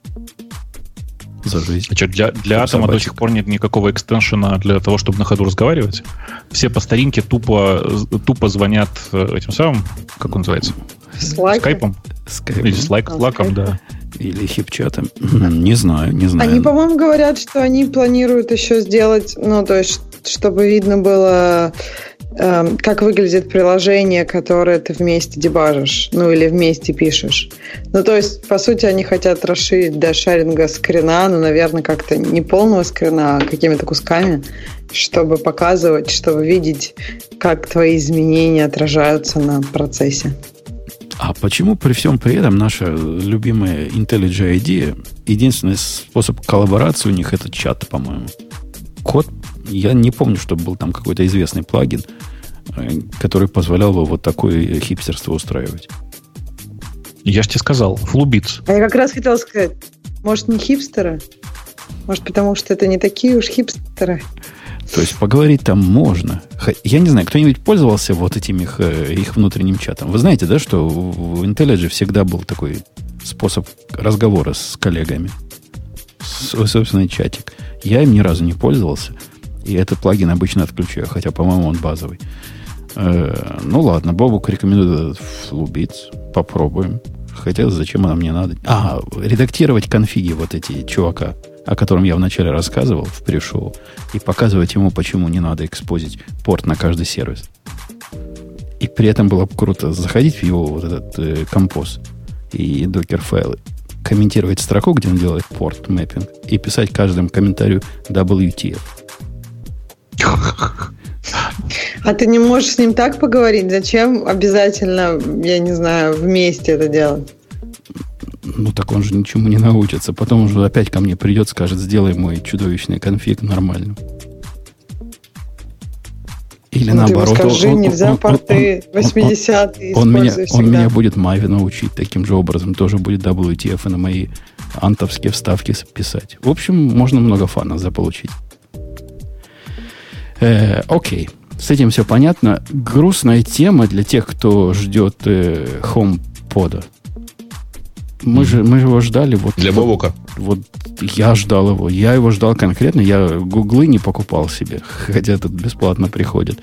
за жизнь. А что, для, для атома до сих пор нет никакого экстеншена для того, чтобы на ходу разговаривать? Все по старинке тупо, тупо звонят э, этим самым, как он называется? Скайпом? Скайпом. Или слайк, слаком, да. Или хипчатом. Не знаю, не знаю. Они, по-моему, говорят, что они планируют еще сделать, ну, то есть, чтобы видно было Эм, как выглядит приложение, которое ты вместе дебажишь, ну или вместе пишешь. Ну, то есть, по сути, они хотят расширить до шаринга скрина, но, наверное, как-то не полного скрина, а какими-то кусками, чтобы показывать, чтобы видеть, как твои изменения отражаются на процессе. А почему при всем при этом наша любимая IntelliJ IDEA, единственный способ коллаборации у них это чат, по-моему. Код я не помню, чтобы был там какой-то известный плагин, э, который позволял бы вот такое хипстерство устраивать. Я же тебе сказал, флубиц. А я как раз хотела сказать, может, не хипстеры? Может, потому что это не такие уж хипстеры? То есть поговорить там можно. Я не знаю, кто-нибудь пользовался вот этим их, э, их внутренним чатом? Вы знаете, да, что в IntelliJ всегда был такой способ разговора с коллегами. Свой собственный чатик. Я им ни разу не пользовался. И этот плагин обычно отключаю, хотя, по-моему, он базовый. Э, ну ладно, Бобук рекомендует Флубиц. Попробуем. Хотя зачем она мне надо? А, редактировать конфиги вот эти чувака, о котором я вначале рассказывал в пришоу, и показывать ему, почему не надо экспозить порт на каждый сервис. И при этом было бы круто заходить в его вот этот э, композ и докер файлы, комментировать строку, где он делает порт мэппинг, и писать каждому комментарию WTF. А ты не можешь с ним так поговорить? Зачем обязательно, я не знаю, вместе это делать? Ну, так он же ничему не научится. Потом уже опять ко мне придет, скажет, сделай мой чудовищный конфиг нормально. Или ну, наоборот. Ты скажи, он, нельзя он, порты 80-е он, он, меня, он меня будет Мави научить таким же образом. Тоже будет WTF на мои антовские вставки писать. В общем, можно много фана заполучить. Э, окей, с этим все понятно. Грустная тема для тех, кто ждет э, HomePod. Мы же, мы его ждали. Вот, для Бобука. Вот, вот я ждал его. Я его ждал конкретно. Я гуглы не покупал себе, хотя тут бесплатно приходят.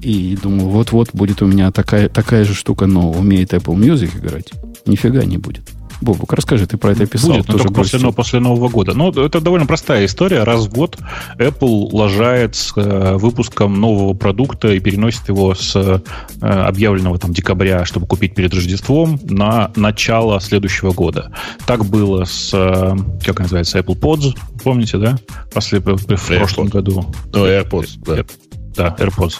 И думал, вот-вот будет у меня такая, такая же штука, но умеет Apple Music играть. Нифига не будет. Бобук, расскажи, ты про это писал. Будет, но тоже только после, но после Нового года. Ну, это довольно простая история. Раз в год Apple лажает с э, выпуском нового продукта и переносит его с э, объявленного там декабря, чтобы купить перед Рождеством, на начало следующего года. Так было с, э, как называется, Apple Pods, помните, да? После, в прошлом AirPods. году. Ну, AirPods, да. Да, AirPods.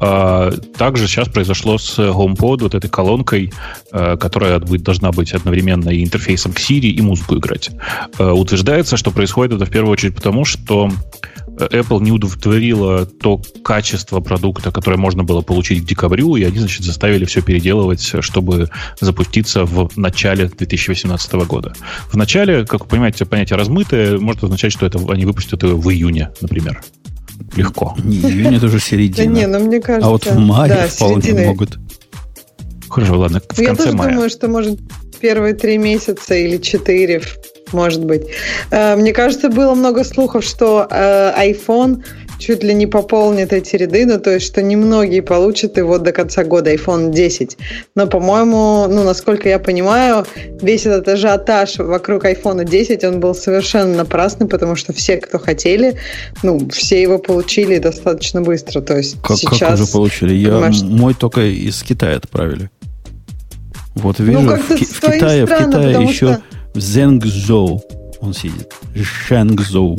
А, также сейчас произошло с HomePod, вот этой колонкой, э, которая будет, должна быть одновременно и интерфейсом к Siri, и музыку играть. Э, утверждается, что происходит это в первую очередь потому, что Apple не удовлетворила то качество продукта, которое можно было получить к декабрю, и они, значит, заставили все переделывать, чтобы запуститься в начале 2018 года. В начале, как вы понимаете, понятие размытое может означать, что это они выпустят его в июне, например. Легко. Не, июнь это уже Да середина. не, ну мне кажется... а вот в мае да, вполне середина. могут. Хорошо, ладно, в Я конце тоже мая. думаю, что может первые три месяца или четыре, может быть. Э, Мне кажется, было много слухов, что э, iPhone чуть ли не пополнит эти ряды, ну, то есть, что немногие получат его до конца года, iPhone 10. Но, по-моему, ну, насколько я понимаю, весь этот ажиотаж вокруг iPhone 10, он был совершенно напрасный, потому что все, кто хотели, ну, все его получили достаточно быстро. То есть Как, сейчас... как уже получили? Я, понимаешь, мой только из Китая отправили. Вот вижу, Ну, в, в Китае, в Китае еще что- в Зенгзоу он сидит. Шангзоу.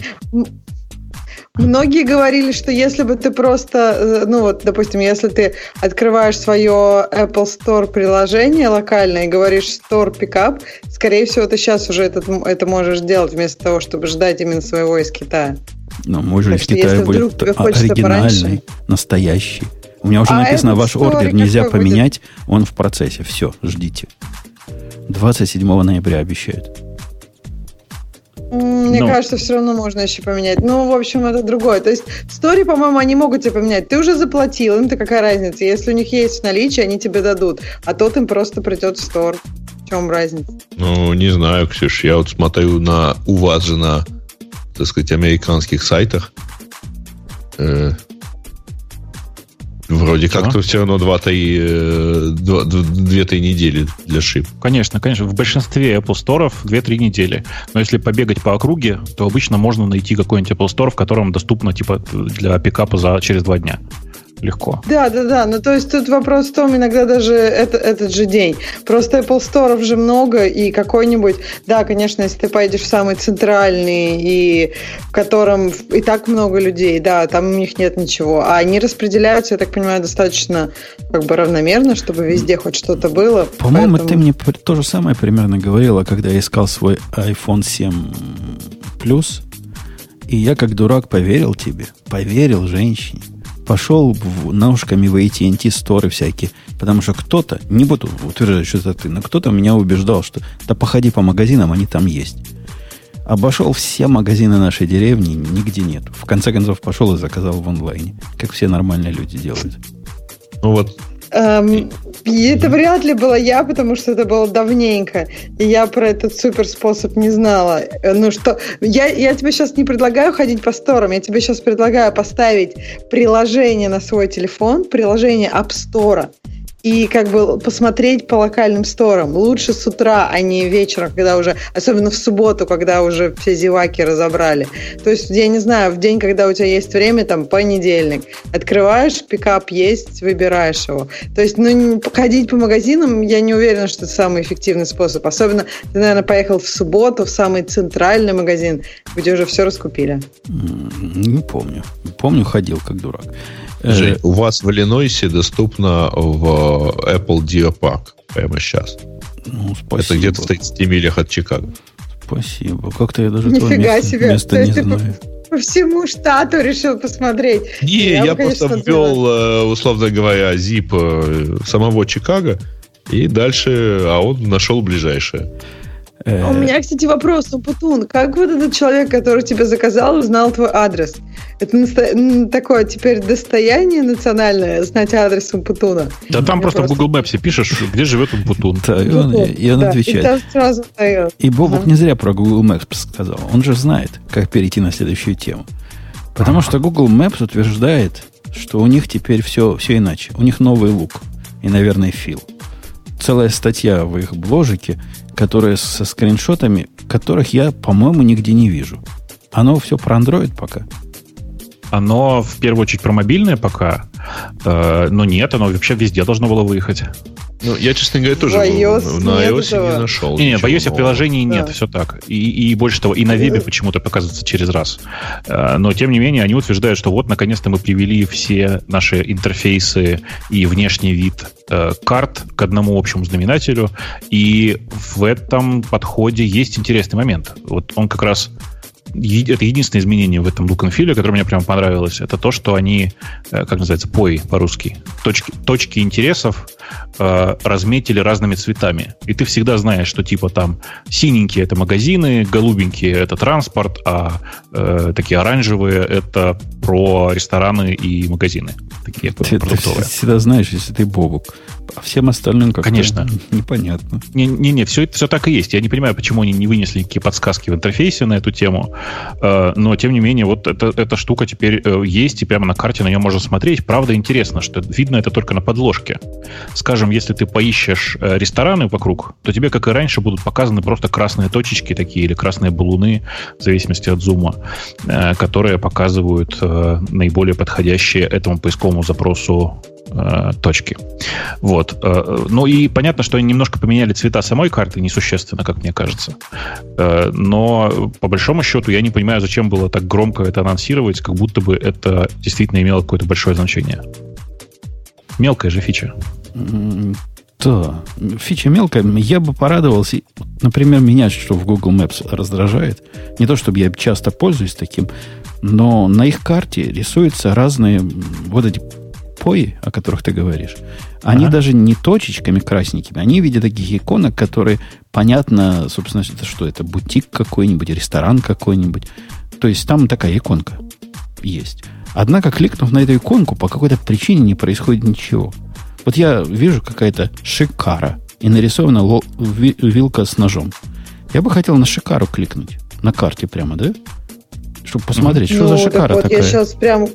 Многие говорили, что если бы ты просто, э, ну вот, допустим, если ты открываешь свое Apple Store приложение локальное и говоришь Store Pickup, скорее всего, ты сейчас уже этот, это можешь делать вместо того, чтобы ждать именно своего из Китая. Же Так из Китая если будет оригинальный, пораньше- настоящий. У меня уже А написано, ваш ордер нельзя какой будет? поменять, он в процессе. Все, ждите. 27 ноября обещают. Мне Ну. кажется, все равно можно еще поменять. Ну, в общем, это другое. То есть в Story, по-моему, они могут тебе поменять. Ты уже заплатил, им-то какая разница? Если у них есть в наличии, они тебе дадут. А тот им просто придет в Store. В чем разница? Ну, не знаю, Ксюш, я вот смотрю на у вас же на, так сказать, американских сайтах. Э, вроде как-то все равно 2-3 э, два- д- две-три недели для шип. Конечно, конечно. В большинстве Apple Store 2-3 недели. Но если побегать по округе, то обычно можно найти какой-нибудь Apple Store, в котором доступно типа для пикапа за, через два дня. Легко. Да, да, да. Ну, то есть тут вопрос в том, иногда даже это, этот же день. Просто Apple Store же много, и какой-нибудь... Да, конечно, если ты поедешь в самый центральный, и в котором и так много людей, да, там у них нет ничего. А они распределяются, я так понимаю, достаточно как бы равномерно, чтобы везде хоть что-то было. По-моему, Поэтому- ты мне то же самое примерно говорила, когда я искал свой iPhone 7 Plus. И я, как дурак, поверил тебе. Поверил женщине. Пошел в, ножками в AT&T сторы всякие. Потому что кто-то, не буду утверждать, что это ты, но кто-то меня убеждал, что да походи по магазинам, они там есть. Обошел все магазины нашей деревни, нигде нет. В конце концов, пошел и заказал в онлайне. Как все нормальные люди делают. Ну вот, Эм, и это вряд ли была я, потому что это было давненько. И я про этот супер способ не знала. Э, Ну что, я, я тебе сейчас не предлагаю ходить по сторам, я тебе сейчас предлагаю поставить приложение на свой телефон, приложение App Store, и как бы посмотреть по локальным сторам. Лучше с утра, а не вечером, когда уже, особенно в субботу, когда уже все зеваки разобрали. То есть, я не знаю, в день, когда у тебя есть время, там, понедельник, открываешь, пикап есть, выбираешь его. То есть, ну, ходить по магазинам, я не уверена, что это самый эффективный способ. Особенно, ты, наверное, поехал в субботу в самый центральный магазин, где уже все раскупили. Не помню. Помню, ходил как дурак. Э, Жень, у вас в Иллинойсе доступно в Apple Deer Park прямо сейчас. ну, спасибо. Это где-то в 30 милях от Чикаго. Спасибо. Как-то я даже Нифига места, себе. места То не ты знаю. По всему штату решил посмотреть. Не, Я я, конечно, просто ввел, э, условно говоря, zip э, самого Чикаго, и дальше, а он нашел ближайшее. Э, А У меня, кстати, вопрос, ну, Путун, как вот этот человек, который тебя заказал, узнал твой адрес? Это такое теперь достояние национальное, знать адрес у Путуна. Да там Я просто, просто- в Google Maps пишешь, где живет Путун. да, и он, Путун, и он да, отвечает. И сразу. И Бобук Ага. не зря про Google Maps сказал. Он же знает, как перейти на следующую тему. Потому что Google Maps утверждает, что у них теперь все, все иначе. У них новый лук. И, наверное, фил. Целая статья в их бложике, которая со скриншотами, которых я, по-моему, нигде не вижу. Оно все про Android пока. Оно в первую очередь про мобильное пока, э, но нет, оно вообще везде должно было выехать. Ну, я, честно говоря, тоже В iOS на нет iOS этого. не нашел. Не, не, в iOS приложений нет, Да. все так. И, и больше того, и на вебе почему-то показывается через раз. Э, Но, тем не менее, они утверждают, что вот, наконец-то мы привели все наши интерфейсы и внешний вид э, карт к одному общему знаменателю. И в этом подходе есть интересный момент. Вот он как раз это единственное изменение в этом look and feel, которое мне прям понравилось. Это то, что они, э, как называется, POI по-русски, точки, точки интересов э, разметили разными цветами. И ты всегда знаешь, что типа там синенькие это магазины, голубенькие это транспорт, а э, такие оранжевые это про рестораны и магазины. Такие Ты, ты продуктовые. всегда знаешь, если ты Бобук. А всем остальным как Конечно. непонятно. Не-не, все, все так и есть. Я не понимаю, почему они не вынесли никакие подсказки в интерфейсе на эту тему. Э, Но, тем не менее, вот эта, эта штука теперь э, есть, и прямо на карте на нее можно смотреть. Правда, интересно, что видно это только на подложке. Скажем, если ты поищешь э, рестораны вокруг, то тебе, как и раньше, будут показаны просто красные точечки такие или красные баллоны, в зависимости от зума, которые показывают наиболее подходящие этому поисковому запросу точки. Вот. Э, Ну и понятно, что они немножко поменяли цвета самой карты, несущественно, как мне кажется. Э, Но по большому счету я не понимаю, зачем было так громко это анонсировать, как будто бы это действительно имело какое-то большое значение. Мелкая же фича. Да, фича мелкая. Я бы порадовался. Например, меня что в Google Maps раздражает. Не то, чтобы я часто пользуюсь таким, но на их карте рисуются разные вот эти пои, о которых ты говоришь. Они Ага. даже не точечками красненькими, они в виде таких иконок, которые понятно, собственно, это что это, бутик какой-нибудь, ресторан какой-нибудь. То есть там такая иконка есть. Однако, кликнув на эту иконку, по какой-то причине не происходит ничего. Вот я вижу какая-то шикара, и нарисована ло- ви- вилка с ножом. Я бы хотел на шикару кликнуть. На карте прямо, да? Чтобы посмотреть, что Ну, за так шикара вот, такая. Я сейчас прям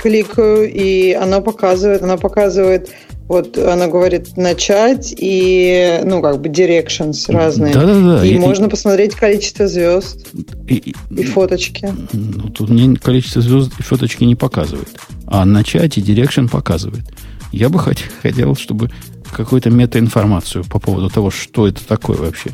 кликаю, и оно показывает, оно показывает, вот она говорит начать и, ну, как бы directions разные. Да-да-да. И И- можно посмотреть количество звезд и- и- и фоточки. Ну, тут мне количество звезд и фоточки не показывает. А начать и direction показывает. Я бы хот- хотел, чтобы какую-то метаинформацию по поводу того, что это такое вообще.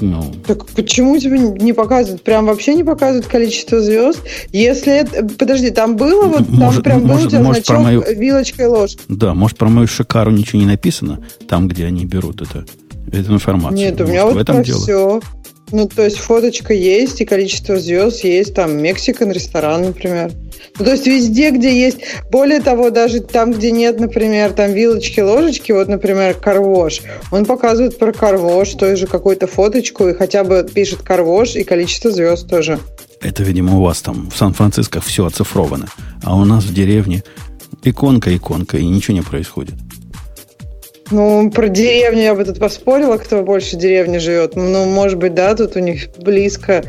Ну, Так почему тебе не показывают? Прям вообще не показывают количество звезд? Если это... Подожди, там было вот, там Может- прям был может- у тебя может, значок мою- вилочкой ложкой. да, может, про мою Шикару ничего не написано, там, где они берут это, эту информацию. Нет, у Может, меня в вот этом про дело. все. Ну, то есть фоточка есть, и количество звезд есть, там, Мексикан ресторан, например. Ну, то есть везде, где есть, более того, даже там, где нет, например, там вилочки, ложечки, вот, например, карвош, он показывает про карвош, той же какую-то фоточку, и хотя бы пишет карвош, и количество звезд тоже. Это, видимо, у вас там в Сан-Франциско все оцифровано. А у нас в деревне иконка, иконка, и ничего не происходит. Ну, про деревню я бы тут поспорила, кто больше деревни живет. Ну, может быть, да, тут у них близко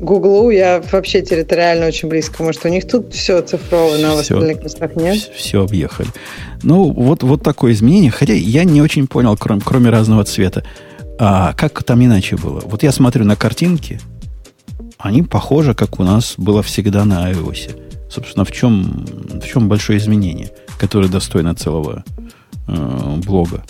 Гуглу, я вообще территориально очень близко. Может, у них тут все оцифровано, а в остальных местах нет? Все объехали. Ну, вот, вот такое изменение. Хотя я не очень понял, кроме, кроме разного цвета. А как там иначе было? Вот я смотрю на картинки, они похожи, как у нас было всегда на iOS. Собственно, в чем, в чем большое изменение, которое достойно целого э, блога?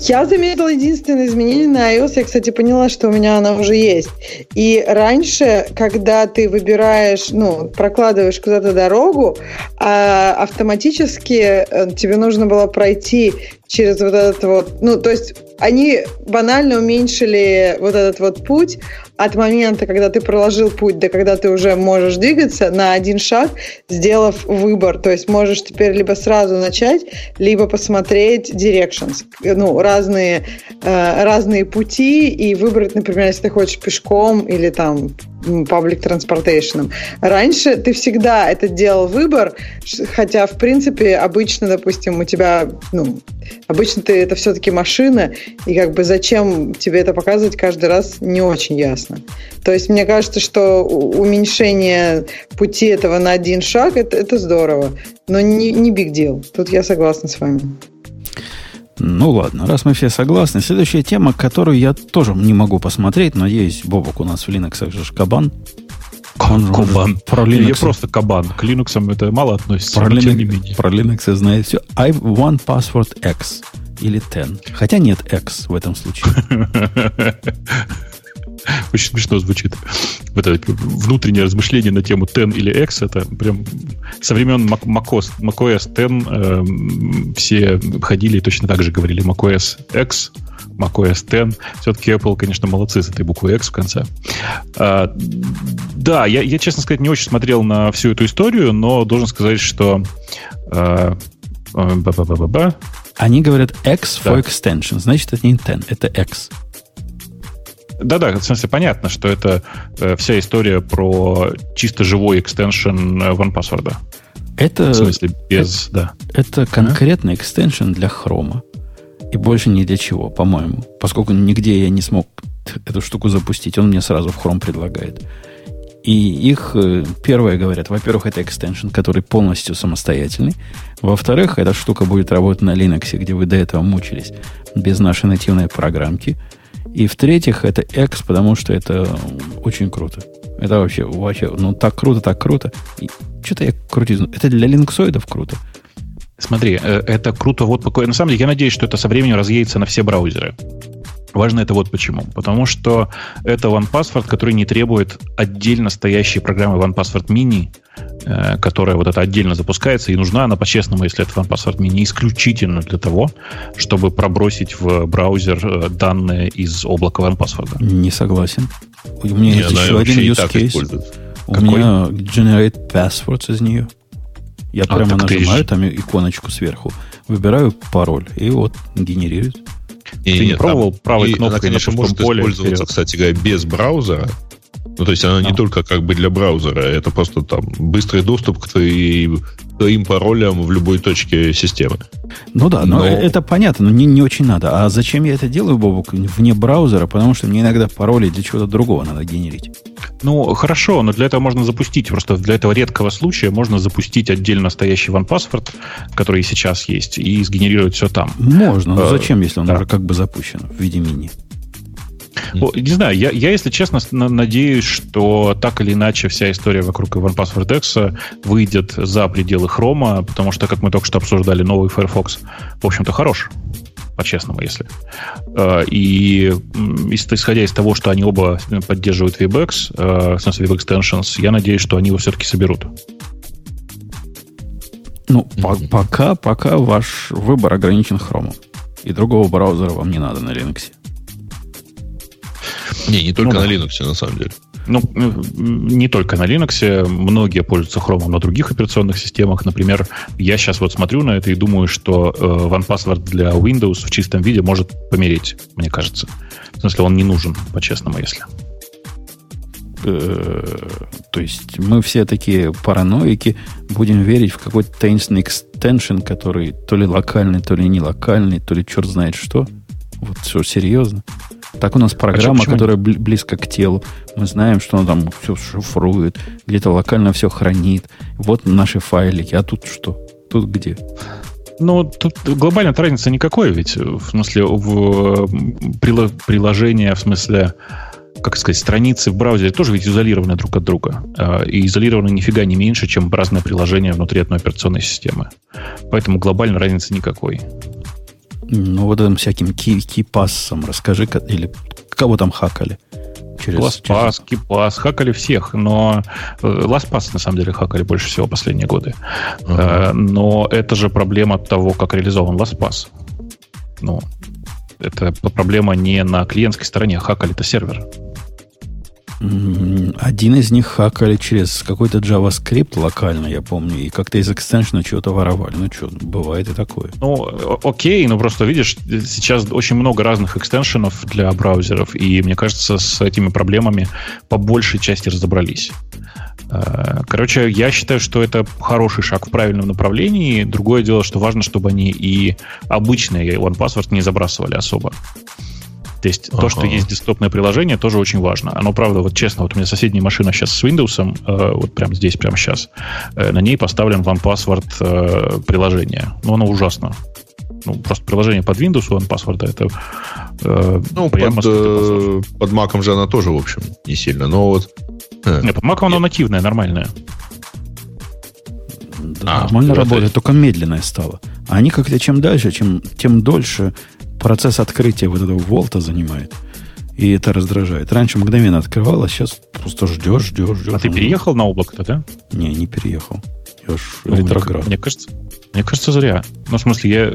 Я заметила единственное изменение на iOS. Я, кстати, поняла, что у меня она уже есть. И раньше, когда ты выбираешь, ну, прокладываешь куда-то дорогу, а автоматически э, тебе нужно было пройти через вот этот вот... Ну, то есть они банально уменьшили вот этот вот путь от момента, когда ты проложил путь, до когда ты уже можешь двигаться на один шаг, сделав выбор. То есть можешь теперь либо сразу начать, либо посмотреть directions, ну, разные, э, разные пути и выбрать, например, если ты хочешь пешком или там public transportation. Раньше ты всегда это делал выбор, хотя, в принципе, обычно, допустим, у тебя, ну, обычно ты это все-таки машина, и как бы зачем тебе это показывать каждый раз, не очень ясно. То есть мне кажется, что уменьшение пути этого на один шаг это, это здорово, но не, не big deal. Тут я согласна с вами. Ну ладно, раз мы все согласны. Следующая тема, которую я тоже не могу посмотреть, надеюсь, Бобок у нас в Linux же кабан. Он кабан. Про Linux. Я просто кабан. К Linux это мало относится, про, Linux, про Linux знает все. I want password X или 10. Хотя нет X в этом случае. Очень смешно звучит. Вот это внутреннее размышление на тему 10 или X, это прям со времен macOS, macOS 10 э, все ходили и точно так же говорили macOS X, macOS 10. Все-таки Apple, конечно, молодцы с этой буквой X в конце. А, да, я, я, честно сказать, не очень смотрел на всю эту историю, но должен сказать, что... А, а, Они говорят X for да. extension, значит, это не 10, это X. Да-да, в смысле, понятно, что это э, вся история про чисто живой экстеншн э, OnePassword. Это, в смысле, без... Это, да. это конкретный экстеншн для хрома. И больше ни для чего, по-моему. Поскольку нигде я не смог эту штуку запустить, он мне сразу в Chrome предлагает. И их э, первое говорят, во-первых, это экстеншн, который полностью самостоятельный. Во-вторых, эта штука будет работать на Linux, где вы до этого мучились без нашей нативной программки. И в-третьих, это X, потому что это очень круто. Это вообще, вообще, ну так круто, так круто. что-то я крутизну. Это для линксоидов круто. Смотри, э, это круто вот какой. На самом деле, я надеюсь, что это со временем разъедется на все браузеры. Важно это вот почему. Потому что это OnePassword, который не требует отдельно стоящей программы OnePassword Mini, которая вот это отдельно запускается, и нужна она, по-честному, если это OnePassword Mini, исключительно для того, чтобы пробросить в браузер э, данные из облака OnePassword. Не согласен. У меня не, есть еще один use case. У Какой? меня generate passwords из нее. Я а, прямо нажимаю ты... там иконочку сверху, выбираю пароль, и вот генерирует. И, Ты не нет, пробовал там, правой и кнопкой она, конечно, на может поле использоваться, вперед. кстати говоря, без браузера. Ну, то есть она не только как бы для браузера, это просто там быстрый доступ к твоим, твоим паролям в любой точке системы. Ну да, но, но... это понятно, но не, не очень надо. А зачем я это делаю, Бобок, вне браузера? Потому что мне иногда пароли для чего-то другого надо генерить. Ну, хорошо, но для этого можно запустить. Просто для этого редкого случая можно запустить отдельно стоящий OnePassword, который сейчас есть, и сгенерировать все там. Можно, но а, зачем, если он да. уже как бы запущен в виде мини? Не знаю, я, я, если честно, надеюсь, что так или иначе вся история вокруг OnePassword X выйдет за пределы хрома, потому что, как мы только что обсуждали, новый Firefox, в общем-то, хорош по-честному, если. А, и исходя из того, что они оба поддерживают VBX, а, в смысле Web Extensions, я надеюсь, что они его все-таки соберут. Ну, mm-hmm. по- пока, пока ваш выбор ограничен хромом. И другого браузера вам не надо на Linux. Не, не только ну, на да. Linux, на самом деле. Ну, не только на Linux, многие пользуются Chrome на других операционных системах. Например, я сейчас вот смотрю на это и думаю, что э, OnePassword для Windows в чистом виде может помереть, мне кажется. В смысле, он не нужен, по-честному, если. Э, то есть мы все такие параноики, будем верить в какой-то таинственный экстеншн, который то ли локальный, то ли не локальный, то ли черт знает что. Вот что, серьезно? Так у нас программа, а которая близко к телу. Мы знаем, что она там все шифрует, где-то локально все хранит. Вот наши файлики. А тут что? Тут где? Ну, тут глобально разницы никакой, ведь в смысле в приложение, в смысле как сказать, страницы в браузере тоже ведь изолированы друг от друга. А, и изолированы нифига не меньше, чем разные приложения внутри одной операционной системы. Поэтому глобально разницы никакой. Ну, вот этим всяким ки кипассом расскажи, или кого там хакали? Через, LastPass, через... KeePass, хакали всех, но э, LastPass на самом деле хакали больше всего последние годы. Uh-huh. Но это же проблема того, как реализован LastPass. Ну, это проблема не на клиентской стороне, хакали это сервер. Один из них хакали через какой-то JavaScript локально, я помню, и как-то из экстеншена чего-то воровали. Ну что, бывает и такое. Ну, окей, но просто видишь, сейчас очень много разных экстеншенов для браузеров, и мне кажется, с этими проблемами по большей части разобрались. Э, короче, я считаю, что это хороший шаг в правильном направлении. Другое дело, что важно, чтобы они и обычные OnePassword не забрасывали особо. То есть ага. то, что есть десктопное приложение, тоже очень важно. Оно, правда, вот честно, вот у меня соседняя машина сейчас с Windows, э, вот прямо здесь, прямо сейчас, э, на ней поставлен OnePassword э, приложение. Но оно ужасно. Ну, просто приложение под Windows у OnePassword это э, ну, прямо под, э, под Mac же она тоже, в общем, не сильно. Но вот... Э, Нет, под Mac оно нативное, нормальное. Да, а, нормально работает, только медленное стало. А они как-то чем дальше, чем, тем дольше процесс открытия вот этого волта занимает. И это раздражает. Раньше мгновенно открывалось, сейчас просто ждешь, ждешь, ждешь. А ты переехал на облако-то, да? Не, не переехал. Я ж ретроград. Мне кажется, мне кажется, зря. Ну, в смысле, я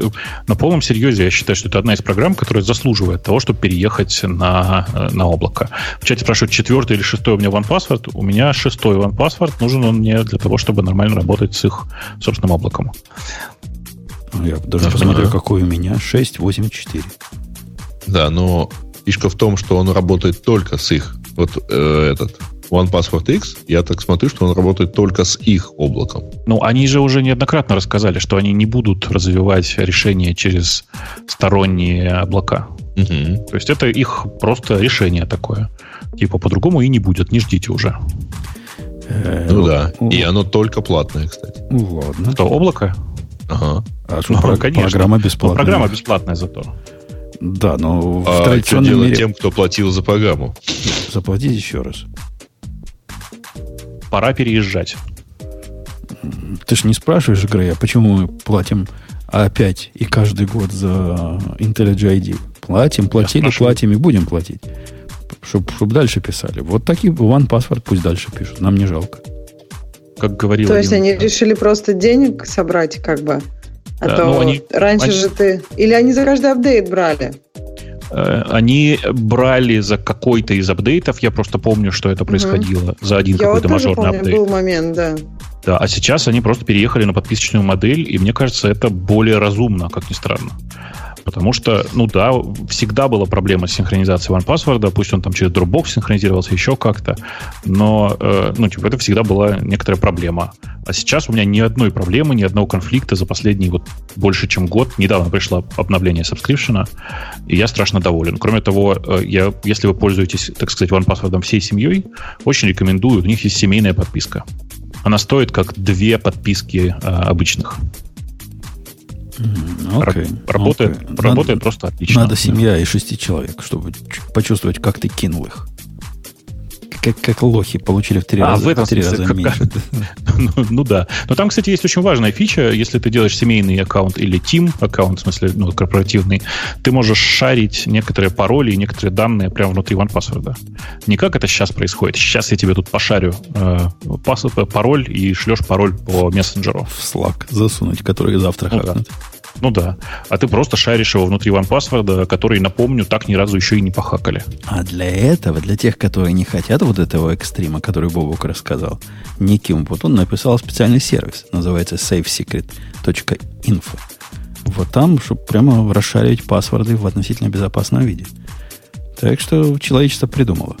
на полном серьезе я считаю, что это одна из программ, которая заслуживает того, чтобы переехать на, на облако. В чате спрашивают, четвертый или шестой у меня OnePassword. У меня шестой OnePassword. Нужен он мне для того, чтобы нормально работать с их собственным облаком. Я даже посмотрю, какой у меня. 684. Да, но фишка в том, что он работает только с их. Вот э, этот One Password X, я так смотрю, что он работает только с их облаком. Ну, они же уже неоднократно рассказали, что они не будут развивать решения через сторонние облака. Угу. То есть это их просто решение такое. Типа по-другому и не будет, не ждите уже. Э, ну да. И оно только платное, кстати. Ну ладно. Что, облако? Ага. А что, ну, конечно. программа бесплатная? Ну, программа бесплатная зато. Да, но а в традиционном что делать мире... тем, кто платил за программу? Заплатить еще раз. Пора переезжать. Ты же не спрашиваешь, Грея, почему мы платим опять и каждый год за IntelliJ ID? Платим, платили, платим и будем платить. Чтобы чтоб дальше писали. Вот такие One Password пусть дальше пишут. Нам не жалко как говорил. То есть они решили просто денег собрать, как бы. А да, то ну, они, раньше они... же ты. Или они за каждый апдейт брали? Э, они брали за какой-то из апдейтов, я просто помню, что это происходило, угу. за один я какой-то вот мажорный помню, апдейт. был момент, да. Да, а сейчас они просто переехали на подписочную модель, и мне кажется, это более разумно, как ни странно. Потому что, ну да, всегда была проблема с синхронизацией OnePassword, пусть он там через Dropbox синхронизировался еще как-то, но, э, ну, типа, это всегда была некоторая проблема. А сейчас у меня ни одной проблемы, ни одного конфликта за последний вот больше, чем год. Недавно пришло обновление subscription, и я страшно доволен. Кроме того, э, я, если вы пользуетесь, так сказать, OnePassword всей семьей, очень рекомендую, у них есть семейная подписка. Она стоит как две подписки э, обычных. Okay, работает okay. работает надо, просто отлично. Надо семья и шести человек, чтобы почувствовать, как ты кинул их как, как лохи получили в три а, раза, в этом в три раза меньше. ну, ну да. Но там, кстати, есть очень важная фича. Если ты делаешь семейный аккаунт или team аккаунт, в смысле, ну, корпоративный, ты можешь шарить некоторые пароли и некоторые данные прямо внутри OnePassword. Не как это сейчас происходит. Сейчас я тебе тут пошарю э, пас, пароль и шлешь пароль по мессенджеру. В Slack засунуть, который завтра ну, хакнут. Да. Ну да. А ты просто шаришь его внутри OnePassword, который, напомню, так ни разу еще и не похакали. А для этого, для тех, которые не хотят вот этого экстрима, который Бобук рассказал, неким вот он написал специальный сервис, называется safesecret.info. Вот там, чтобы прямо расшаривать паспорты в относительно безопасном виде. Так что человечество придумало,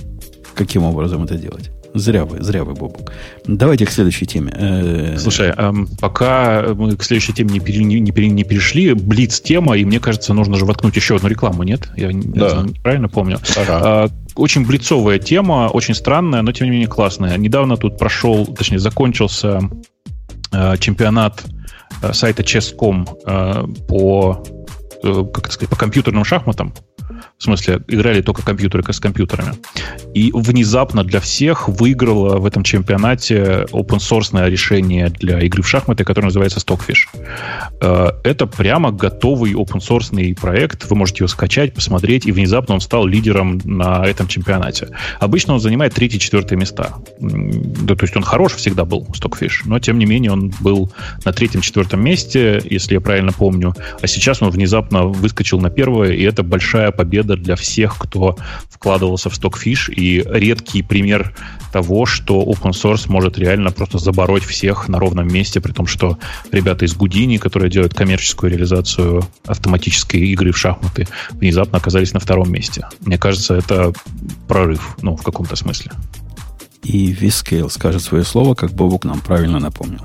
каким образом это делать. Зря вы, зря вы, Бобук. Давайте к следующей теме. Э, Слушай, пока мы к следующей теме не, пере, не, не, не перешли, Блиц тема, и мне кажется, нужно же воткнуть еще одну рекламу, нет? Я да. правильно помню. Ага. А, очень блицовая тема, очень странная, но тем не менее классная. Недавно тут прошел, точнее, закончился э, чемпионат э, сайта Chess.com по, как это сказать, по компьютерным шахматам. В смысле, играли только компьютеры с компьютерами. И внезапно для всех выиграло в этом чемпионате open source решение для игры в шахматы, которое называется Stockfish. Э, это прямо готовый open source проект. Вы можете его скачать, посмотреть, и внезапно он стал лидером на этом чемпионате. Обычно он занимает третье-четвертое места. Да, то есть он хорош всегда был, Stockfish, но тем не менее он был на третьем-четвертом месте, если я правильно помню. А сейчас он внезапно выскочил на первое, и это большая победа для всех, кто вкладывался в Stockfish, и редкий пример того, что open source может реально просто забороть всех на ровном месте, при том, что ребята из Гудини, которые делают коммерческую реализацию автоматической игры в шахматы, внезапно оказались на втором месте. Мне кажется, это прорыв, ну, в каком-то смысле. И Vscale скажет свое слово, как Бобук нам правильно напомнил.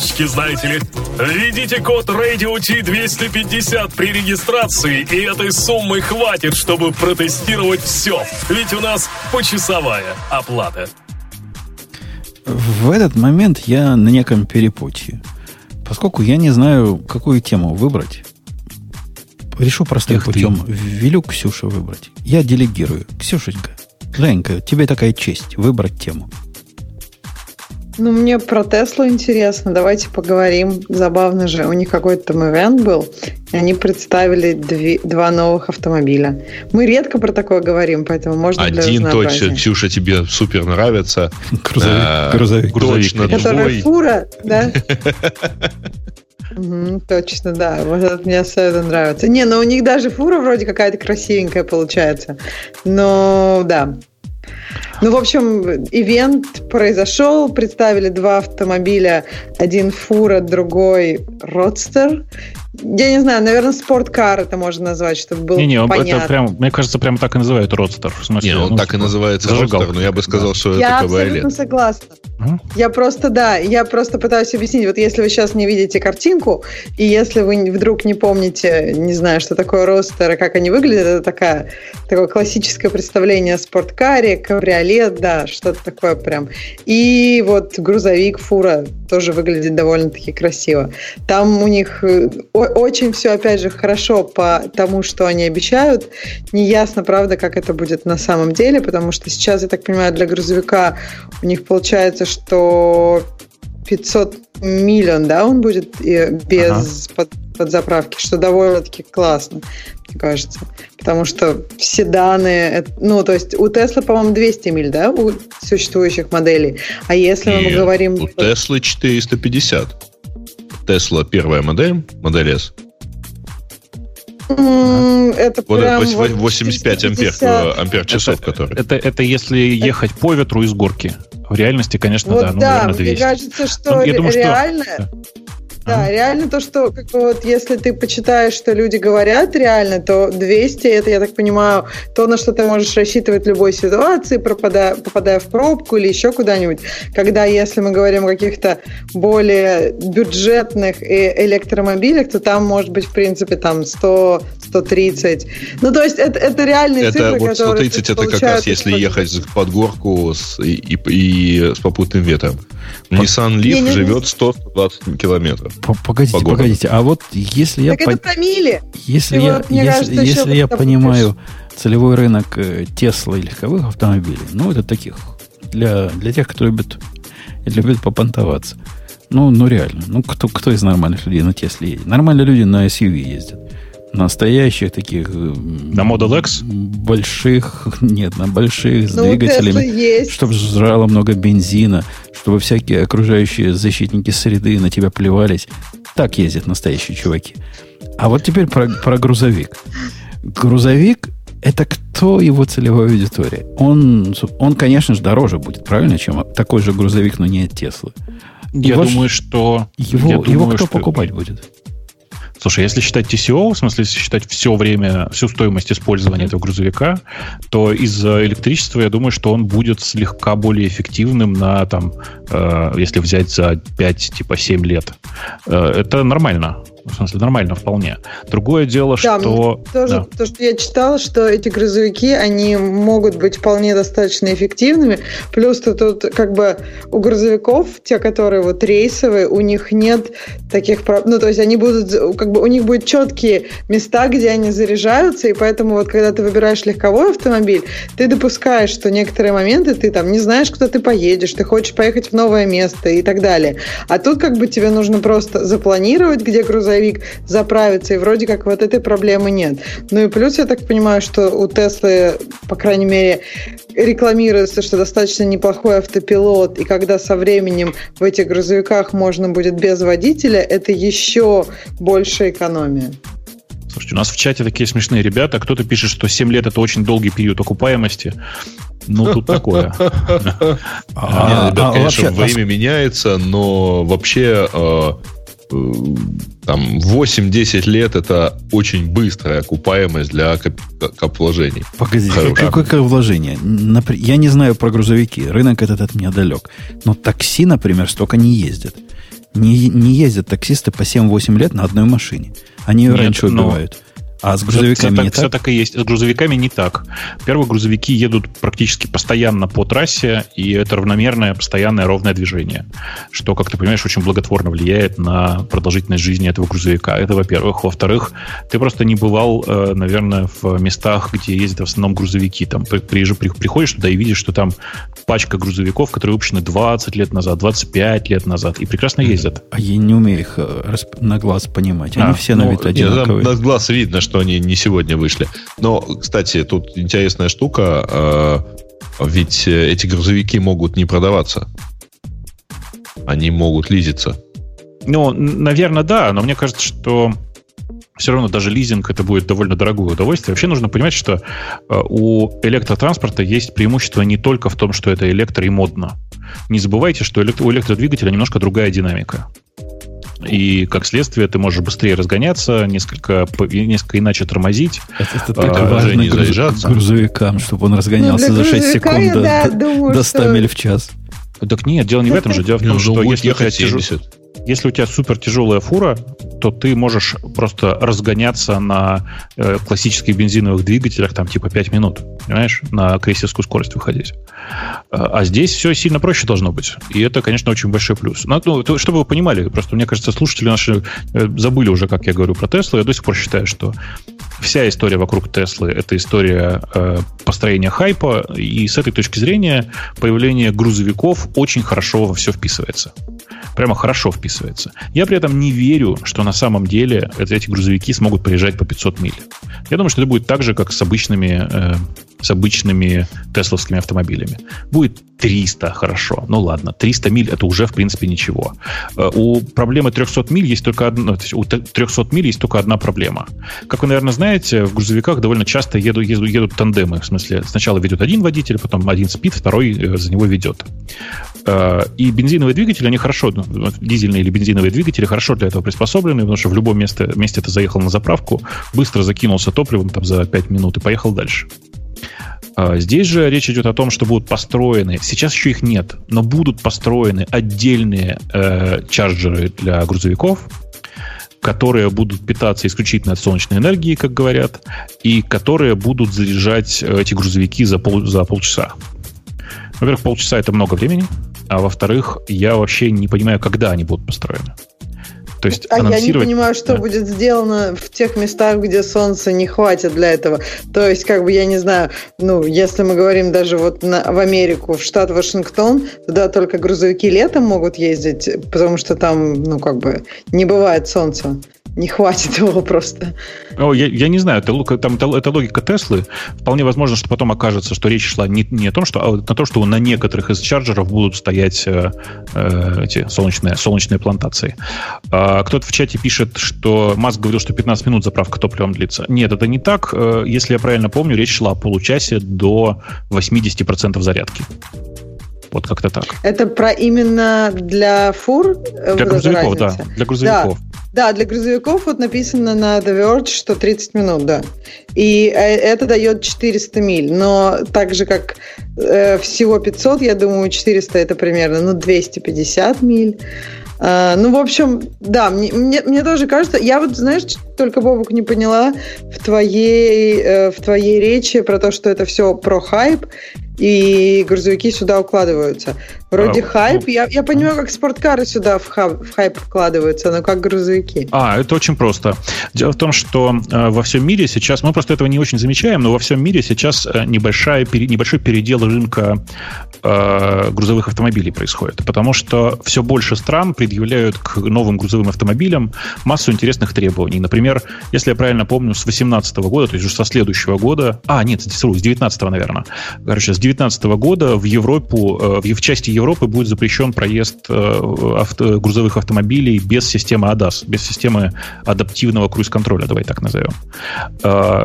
карточки, знаете ли. Введите код Radio T250 при регистрации, и этой суммы хватит, чтобы протестировать все. Ведь у нас почасовая оплата. В этот момент я на неком перепутье. Поскольку я не знаю, какую тему выбрать, решу простым Эх путем. Ты. Велю Ксюше выбрать. Я делегирую. Ксюшенька, Женька, тебе такая честь выбрать тему. Ну, мне про Теслу интересно. Давайте поговорим. Забавно же. У них какой-то там ивент был. И они представили две, два новых автомобиля. Мы редко про такое говорим, поэтому можно Один точно, Ксюша, тебе супер нравится. Грузовик. А, грузовик. Точно Который фура, да? Угу, точно, да. Вот это мне особенно нравится. Не, но у них даже фура вроде какая-то красивенькая получается. Но да, ну, в общем, ивент произошел, представили два автомобиля, один фура, другой родстер. Я не знаю, наверное, спорткар это можно назвать, чтобы было не, не, понятно. Это прям, мне кажется, прямо так и называют родстер. В смысле, не, он ну, так и типа, называется родстер, но я бы сказал, да. что я это кабриолет. Я абсолютно согласна. Я просто, да, я просто пытаюсь объяснить. Вот если вы сейчас не видите картинку, и если вы вдруг не помните, не знаю, что такое ростер, как они выглядят, это такая, такое классическое представление о спорткаре, кабриолет, да, что-то такое прям. И вот грузовик, фура тоже выглядит довольно-таки красиво. Там у них э, очень все, опять же, хорошо по тому, что они обещают. Неясно, правда, как это будет на самом деле, потому что сейчас, я так понимаю, для грузовика у них получается, что 500 миллион, да, он будет без ага. под, подзаправки, что довольно-таки классно, мне кажется. Потому что все данные, ну, то есть у Теслы, по-моему, 200 миль, да, у существующих моделей. А если И мы говорим... У Теслы 450. Тесла первая модель, модель S, это вот прям 85 ампер, э, ампер часов, это, которые. Это, это если ехать по ветру из горки. В реальности, конечно, вот да, ну, да, наверное, 200. Мне кажется, что ну, я думаю, реально... Что... Да, а? реально то, что как бы вот если ты почитаешь, что люди говорят реально, то 200 это, я так понимаю, то, на что ты можешь рассчитывать в любой ситуации, пропадая, попадая в пробку или еще куда-нибудь. Когда, если мы говорим о каких-то более бюджетных электромобилях, то там может быть, в принципе, там 100, 130. Ну, то есть это, это реальные это цифры, вот 130 это как раз если ехать под горку с, и, и, и с попутным ветром. Nissan Leaf не, не, живет 100-120 километров. Погодите, по погодите. А вот если я... Так по... это про мили. Если я, вот, если, кажется, если я понимаю целевой рынок э, Тесла и легковых автомобилей, ну, это таких, для, для тех, кто любит, любит попонтоваться. Ну, ну реально. Ну, кто, кто из нормальных людей на Тесле едет? Нормальные люди на SUV ездят. Настоящих таких... Э, на Model X? Больших, нет, на больших с ну, двигателями, чтобы жрало много бензина, чтобы всякие окружающие защитники среды на тебя плевались. Так ездят настоящие чуваки. А вот теперь про, про грузовик. Грузовик это кто его целевая аудитория? Он, он, конечно же, дороже будет, правильно, чем такой же грузовик, но не от Теслы. Я его думаю, что... Его, я его думаю, кто что... покупать будет? Слушай, если считать TCO, в смысле, если считать все время, всю стоимость использования этого грузовика, то из-за электричества я думаю, что он будет слегка более эффективным на, там, э, если взять за 5, типа 7 лет. Э, это нормально. В смысле, нормально вполне. Другое дело, да, что... Тоже, да. То, что я читала, что эти грузовики, они могут быть вполне достаточно эффективными. Плюс -то тут как бы у грузовиков, те, которые вот рейсовые, у них нет таких... Ну, то есть они будут... Как как бы у них будут четкие места, где они заряжаются, и поэтому вот когда ты выбираешь легковой автомобиль, ты допускаешь, что некоторые моменты ты там не знаешь, куда ты поедешь, ты хочешь поехать в новое место и так далее. А тут как бы тебе нужно просто запланировать, где грузовик заправится, и вроде как вот этой проблемы нет. Ну и плюс я так понимаю, что у Теслы, по крайней мере, рекламируется, что достаточно неплохой автопилот, и когда со временем в этих грузовиках можно будет без водителя, это еще большая экономия. Слушайте, у нас в чате такие смешные ребята. Кто-то пишет, что 7 лет это очень долгий период окупаемости. Ну, тут такое. А, ребят, конечно, время меняется, но вообще э, там 8-10 лет это очень быстрая окупаемость для капвложений. Погоди, какое вложение? Я не знаю про грузовики, рынок этот от меня далек. Но такси, например, столько не ездят. Не, не ездят таксисты по 7-8 лет на одной машине. Они ее Нет, раньше убивают. Но а с грузовиками все, не так? Все так и есть. С грузовиками не так. Первые грузовики едут практически постоянно по трассе, и это равномерное, постоянное, ровное движение, что, как ты понимаешь, очень благотворно влияет на продолжительность жизни этого грузовика. Это, во-первых. Во-вторых, ты просто не бывал, э, наверное, в местах, где ездят в основном грузовики. Там приходишь туда и видишь, что там пачка грузовиков, которые выпущены 20 лет назад, 25 лет назад, и прекрасно ездят. А я не умею их э, на глаз понимать. Они а, все ну, на вид одинаковые. На глаз видно, что они не сегодня вышли. Но, кстати, тут интересная штука. Э, ведь эти грузовики могут не продаваться. Они могут лизиться. Ну, наверное, да, но мне кажется, что все равно даже лизинг это будет довольно дорогое удовольствие. Вообще нужно понимать, что э, у электротранспорта есть преимущество не только в том, что это электро и модно. Не забывайте, что у электродвигателя немножко другая динамика. И как следствие ты можешь быстрее разгоняться, несколько, несколько иначе тормозить. Это, это а, важно груз, заезжаться. грузовикам, чтобы он разгонялся ну, за 6 секунд до, да, думаю, до 100 что... миль в час. Так нет, дело не в этом же. Дело в том, что если у, тебя тяж... если у тебя супер тяжелая фура, то ты можешь просто разгоняться на э, классических бензиновых двигателях там типа 5 минут, понимаешь, на крейсерскую скорость выходить. А, а здесь все сильно проще должно быть. И это, конечно, очень большой плюс. Но, ну, чтобы вы понимали, просто мне кажется, слушатели наши э, забыли уже, как я говорю про Теслу. Я до сих пор считаю, что вся история вокруг Теслы это история э, построения хайпа, и с этой точки зрения появление грузовиков очень хорошо во все вписывается. Прямо хорошо вписывается. Я при этом не верю, что на самом деле эти грузовики смогут приезжать по 500 миль. Я думаю, что это будет так же, как с обычными э, с обычными тесловскими автомобилями. Будет 300, хорошо. Ну ладно, 300 миль это уже, в принципе, ничего. Э, у проблемы 300 миль есть только одна, у 300 миль есть только одна проблема. Как вы, наверное, знаете, в грузовиках довольно часто едут, едут, едут тандемы. В смысле, сначала ведет один водитель, потом один спит, второй э, за него ведет. Э, и бензиновые двигатели, они хорошо, ну, дизельные или бензиновые двигатели хорошо для этого приспособлены, потому что в любом месте, месте ты заехал на заправку, быстро закинулся топливом там, за 5 минут и поехал дальше. А, здесь же речь идет о том, что будут построены, сейчас еще их нет, но будут построены отдельные э, чарджеры для грузовиков, которые будут питаться исключительно от солнечной энергии, как говорят, и которые будут заряжать э, эти грузовики за, пол, за полчаса. Во-первых, полчаса это много времени, а во-вторых, я вообще не понимаю, когда они будут построены. То есть а я не понимаю, что да. будет сделано в тех местах, где солнца не хватит для этого. То есть, как бы, я не знаю, ну, если мы говорим даже вот на, в Америку, в штат Вашингтон, туда только грузовики летом могут ездить, потому что там, ну, как бы, не бывает солнца не хватит его просто. О, я, я не знаю, это, там, это, это логика Теслы. Вполне возможно, что потом окажется, что речь шла не, не о том, что, а на том, что на некоторых из чарджеров будут стоять э, э, эти солнечные, солнечные плантации. А, кто-то в чате пишет, что Маск говорил, что 15 минут заправка топливом длится. Нет, это не так. Э, если я правильно помню, речь шла о получасе до 80% зарядки. Вот как-то так. Это про именно для фур? Для грузовиков, да. Для грузовиков. Да. Да, для грузовиков вот написано на The Verge, что 30 минут, да. И э, это дает 400 миль. Но так же, как э, всего 500, я думаю, 400 это примерно ну, 250 миль. Uh, ну, в общем, да, мне, мне, мне тоже кажется, я вот, знаешь, только, Бобук, не поняла в твоей, э, в твоей речи про то, что это все про хайп, и грузовики сюда укладываются. Вроде А, хайп. ну- я, я понимаю, как спорткары сюда в, хаб- в хайп вкладываются, но как грузовики. А, это очень просто. Дело в том, что э, во всем мире сейчас, мы просто этого не очень замечаем, но во всем мире сейчас э, небольшая, пере- небольшой передел рынка э, грузовых автомобилей происходит. Потому что все больше стран предъявляют к новым грузовым автомобилям массу интересных требований. Например, если я правильно помню, с 2018 года, то есть уже со следующего года, а, нет, с 2019, наверное. Короче, с 2019 года в Европу, э, в части Европы будет запрещен проезд э, авто- грузовых автомобилей без системы ADAS, без системы адаптивного круиз-контроля, давай так назовем. Э,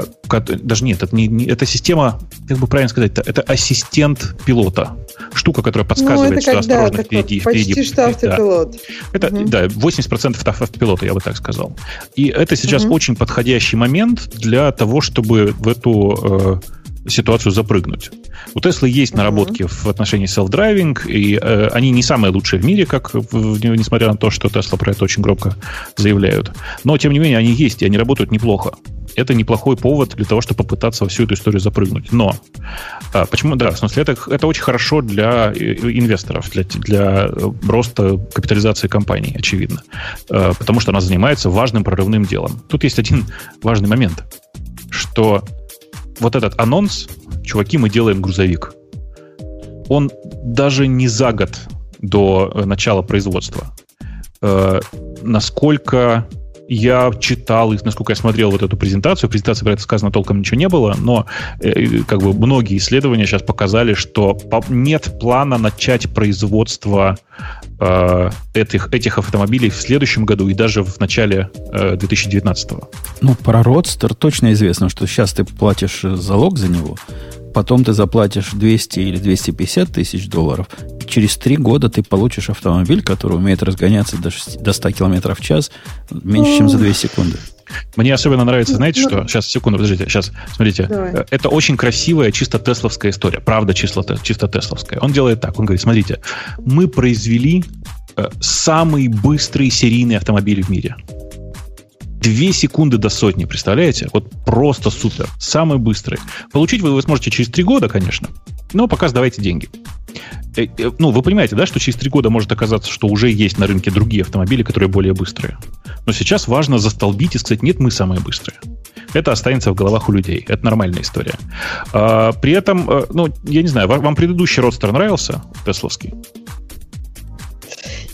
Даже нет, это, не, не- это система, как бы правильно сказать, это, это ассистент пилота. Штука, которая подсказывает, ну, это что когда осторожно впереди, почти впереди. что Да. автопилот. Это, Мгм. да, 80% авто- автопилота, я бы так сказал. И это сейчас Мгм. очень подходящий момент для того, чтобы в эту ситуацию запрыгнуть. У Теслы есть наработки в отношении self-driving, и э, они не самые лучшие в мире, как в- несмотря на то, что Тесла про это очень громко заявляют. Но, тем не менее, они есть, и они работают неплохо. Это неплохой повод для того, чтобы попытаться во всю эту историю запрыгнуть. Но а, почему, да, в смысле, это, это очень хорошо для э, инвесторов, для, для э, роста капитализации компаний, очевидно. Э, Потому что она занимается важным прорывным делом. Тут есть один важный момент, что вот этот анонс, чуваки, мы делаем грузовик, он даже не за год до э, начала производства. Э, Насколько я читал и насколько я смотрел вот эту презентацию, презентации про это сказано толком ничего не было, но э, как бы многие исследования сейчас показали, что нет плана начать производство э, этих, этих автомобилей в следующем году и даже в начале э, 2019. Ну, про родстер точно известно, что сейчас ты платишь э, залог за него, потом ты заплатишь 200 или 250 тысяч долларов, и через три года ты получишь автомобиль, который умеет разгоняться до, 6 до 100 км в час меньше, чем за 2 секунды. Мне особенно нравится, знаете Ну, что? Сейчас, секунду, подождите. Сейчас, смотрите. Давай. Э, Это очень красивая, чисто тесловская история. Правда, чисто, чисто тесловская. Он делает так. Он говорит, смотрите, мы произвели э, самый быстрый серийный автомобиль в мире. Две секунды до сотни, представляете? Вот просто супер. Самый быстрый. Получить вы его сможете через три года, конечно. Но пока сдавайте деньги. Э, э, Ну, вы понимаете, да, что через три года может оказаться, что уже есть на рынке другие автомобили, которые более быстрые. Но сейчас важно застолбить и сказать, нет, мы самые быстрые. Это останется в головах у людей. Это нормальная история. А, при этом, э, ну, я не знаю, ва- вам предыдущий родстер нравился, Тесловский?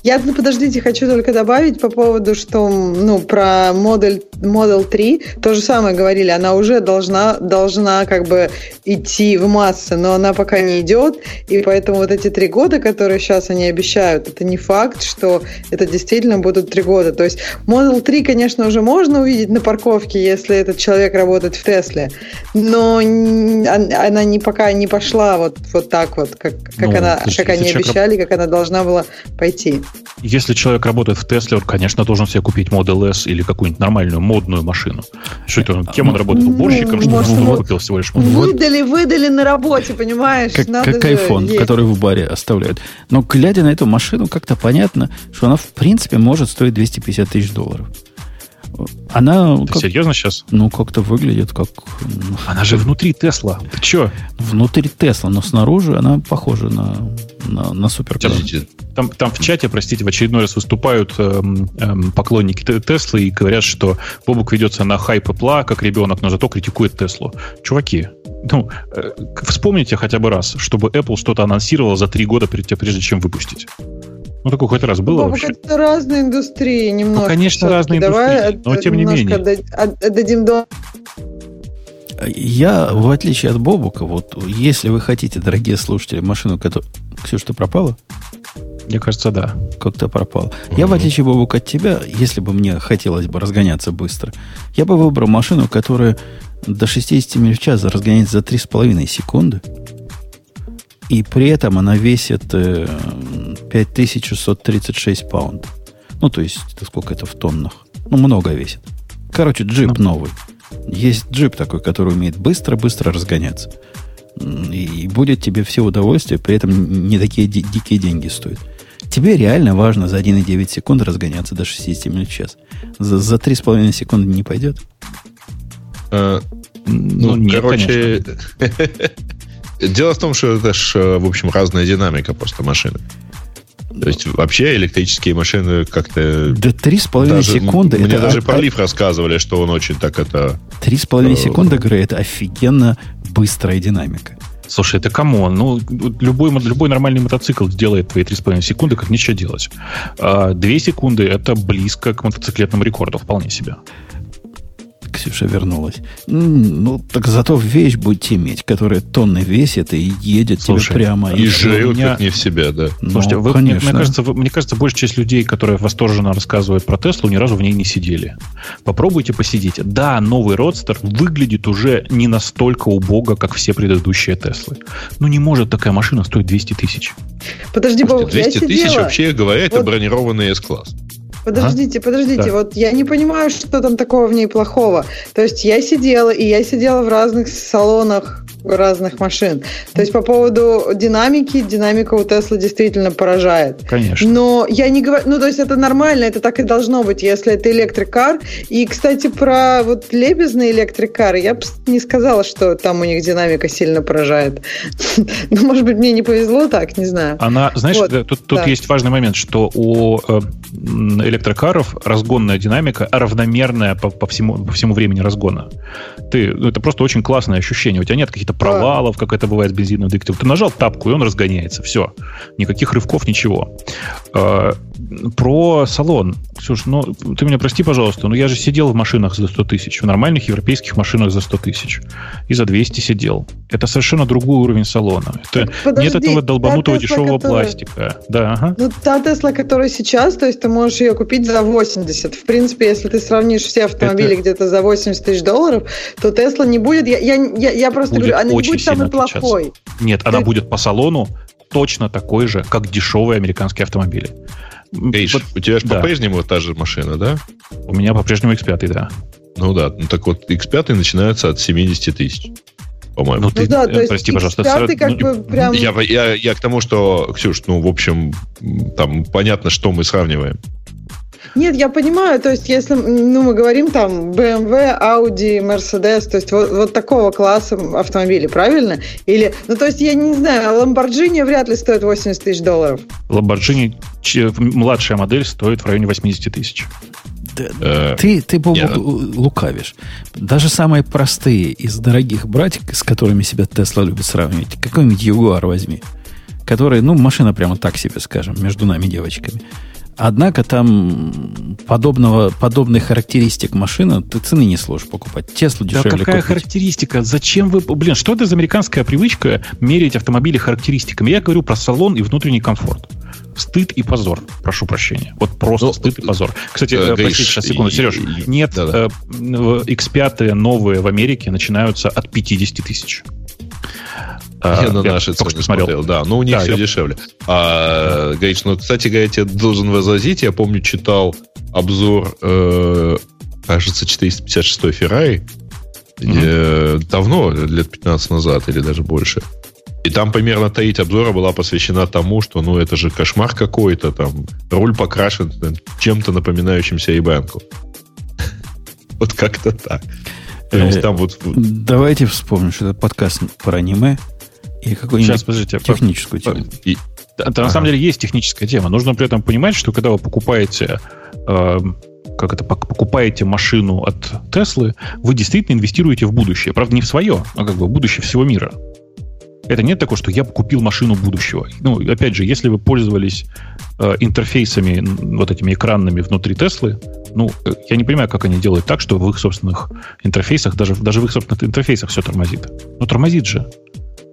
Я, ну, подождите, хочу только добавить по поводу, что, ну, про Model, Model 3, то же самое говорили, она уже должна, должна как бы идти в массы, но она пока не идет, и поэтому вот эти три года, которые сейчас они обещают, это не факт, что это действительно будут три года. То есть Model 3, конечно, уже можно увидеть на парковке, если этот человек работает в Тесле, но она не, пока не пошла вот, вот так вот, как, как, Ну, она, как они человек обещали, как она должна была пойти. Если человек работает в Тесле, он, конечно, должен себе купить Model S или какую-нибудь нормальную модную машину. Что это? он- Кем он работает? Ну, Уборщиком? Что может, он вот- купил всего лишь Model? Выдали, выдали на работе, понимаешь? Как, Надо как iPhone, есть. который в баре оставляют. Но глядя на эту машину, как-то понятно, что она в принципе может стоить 250 тысяч долларов. Она Ты как- серьезно сейчас? ну, как-то выглядит как ну, Она же внутри Тесла. Ты че? внутри Тесла, но снаружи она похожа на, на, на. Подождите, Там, там в чате, простите, в очередной раз выступают эм, эм, поклонники Те- Теслы и говорят, что Бобук ведется на хайп Apple, как ребенок, но зато критикует Теслу. Чуваки, ну, э, вспомните хотя бы раз, чтобы Apple что-то анонсировала за три года, прежде чем выпустить. Ну, такое хоть раз было Бабок, вообще? это разные индустрии немножко. Ну, конечно, разные Давай индустрии, но тем не менее. отда- от- Отдадим до... Я, в отличие от Бобука, вот если вы хотите, дорогие слушатели, машину, которая... Ксюша, ты пропала? Мне кажется, да. Как-то пропал. Я, в отличие, Бобук, от тебя, если бы мне хотелось бы разгоняться быстро, я бы выбрал машину, которая до 60 миль в час разгоняется за 3,5 секунды. И при этом она весит э, 5636 паунд. Ну, то есть, это сколько это в тоннах? Ну, много весит. Короче, джип новый. Есть джип такой, который умеет быстро-быстро разгоняться. И будет тебе все удовольствие, при этом не такие ди- дикие деньги стоят. Тебе реально важно за 1,9 секунд разгоняться до 60 миль в час. За, за 3,5 секунды не пойдет. э, Ну, ну, нет, конечно. короче, Дело в том, что это ж, э, в общем, разная динамика просто машины. То есть вообще электрические машины как-то... Да 3,5 секунды. Мне это даже от- про Leaf рассказывали, что он очень так это... Три с половиной Э, секунды, говорю, это офигенно быстрая динамика. Слушай, это come on. Ну, любой, любой нормальный мотоцикл сделает твои 3,5 секунды, как ничего делать. А 2 секунды — это близко к мотоциклетному рекорду, вполне себе. Ксюша вернулась. Ну, так зато вещь будете иметь, которая тонны весит и едет Слушай, тебе прямо. И из- живут меня- как не в себя, да. Ну, Слушайте, вы- мне, конечно. мне кажется, вы- мне кажется, большая часть людей, которые восторженно рассказывают про Теслу, ни разу в ней не сидели. Попробуйте посидеть. Да, новый Родстер выглядит уже не настолько убого, как все предыдущие Теслы. Ну, не может такая машина стоить 200 тысяч. Подожди, Бог, я 200 тысяч, вообще говоря, это Вот- бронированный S-класс. Подождите, подождите, Да. вот я не понимаю, что там такого в ней плохого. То есть я сидела, и я сидела в разных салонах разных машин. То есть по поводу динамики, динамика у Теслы действительно поражает. Конечно. Но я не говорю, ну то есть это нормально, это так и должно быть, если это электрикар. И, кстати, про вот лебезные электрикары, я бы не сказала, что там у них динамика сильно поражает. Ну, может быть, мне не повезло так, не знаю. Она, знаешь, Вот, тут, тут да. есть важный момент, что у э, электрокаров разгонная динамика равномерная по, по всему, по всему времени разгона. Ты, ну, это просто очень классное ощущение. У тебя нет каких-то провалов, как это бывает с бензиновым двигателем. Ты нажал тапку, и он разгоняется. Все. Никаких рывков, ничего. Про салон. Ксюш, ну, ты меня прости, пожалуйста, но я же сидел в машинах за 100 тысяч, в нормальных европейских машинах за 100 тысяч. И за 200 сидел. Это совершенно другой уровень салона. Это подожди, нет этого долбанутого Тесла, дешевого которая- пластика. Да, ага. Ну, та Тесла, которая сейчас, то есть ты можешь ее купить за 80. В принципе, если ты сравнишь все автомобили Это- где-то за 80 тысяч долларов, то Тесла не будет, я, я, я, я просто Будет говорю, она не будет самой плохой. Нет, она Ты- будет по салону точно такой же, как дешевые американские автомобили. Гриш, вот у тебя же да. по-прежнему та же машина, да? у меня по-прежнему X5, да. Ну да, ну так вот, X5 начинается от 70 тысяч, по-моему. Ну, ты, да, то э, есть прости, пожалуйста. X5 сра- как ну, бы прям- Я, я, я к тому, что, Ксюш, ну, в общем, там понятно, что мы сравниваем. Нет, я понимаю, то есть если ну, мы говорим там BMW, Audi, Mercedes, то есть вот, вот такого класса автомобилей, правильно? Или, ну то есть я не знаю, Lamborghini вряд ли стоит 80 тысяч долларов. Lamborghini, ч- младшая модель, стоит в районе 80 тысяч. Да, Э, Ты, ты я- лукавишь. Даже самые простые из дорогих брать, с которыми себя Тесла любит сравнивать, какой-нибудь Ягуар возьми, который, ну, машина прямо так себе, скажем, между нами девочками. Однако там подобного, подобных характеристик машины ты цены не сложишь покупать. Теслу Да дешевле какая купить. характеристика? Зачем вы... Блин, что это за американская привычка мерить автомобили характеристиками? Я говорю про салон и внутренний комфорт. Стыд и позор. Прошу прощения. Вот просто Ну, стыд и позор. Кстати, э, Гриш, простите, сейчас, секунду, Сереж. и- Нет, да-да. э, в X5 новые в Америке начинаются от 50 тысяч. А, Я на я наши только цены что смотрел. да. Но у них Да, все я- дешевле. А, Гриш, ну, кстати говоря, я тебе должен возразить. Я помню, читал обзор, э, кажется, 456 Феррари. э, давно, лет 15 назад или даже больше. И там примерно треть обзора была посвящена тому, что ну это же кошмар какой-то, там руль покрашен чем-то напоминающим Серебрянку. Вот как-то так. То есть Э, там вот Давайте вспомним, что это подкаст про аниме и какую-нибудь Сейчас, подождите. техническую тему. и- Да, да, на самом деле есть техническая тема. Нужно при этом понимать, что когда вы покупаете, э, как это, пок- покупаете машину от Теслы, вы действительно инвестируете в будущее. Правда, не в свое, а как бы в будущее всего мира. Это нет такого, что я купил машину будущего. Ну, опять же, если вы пользовались э, интерфейсами, вот этими экранными внутри Теслы, ну, э, я не понимаю, как они делают так, что в их собственных интерфейсах, даже, даже в их собственных интерфейсах все тормозит. Ну, тормозит же.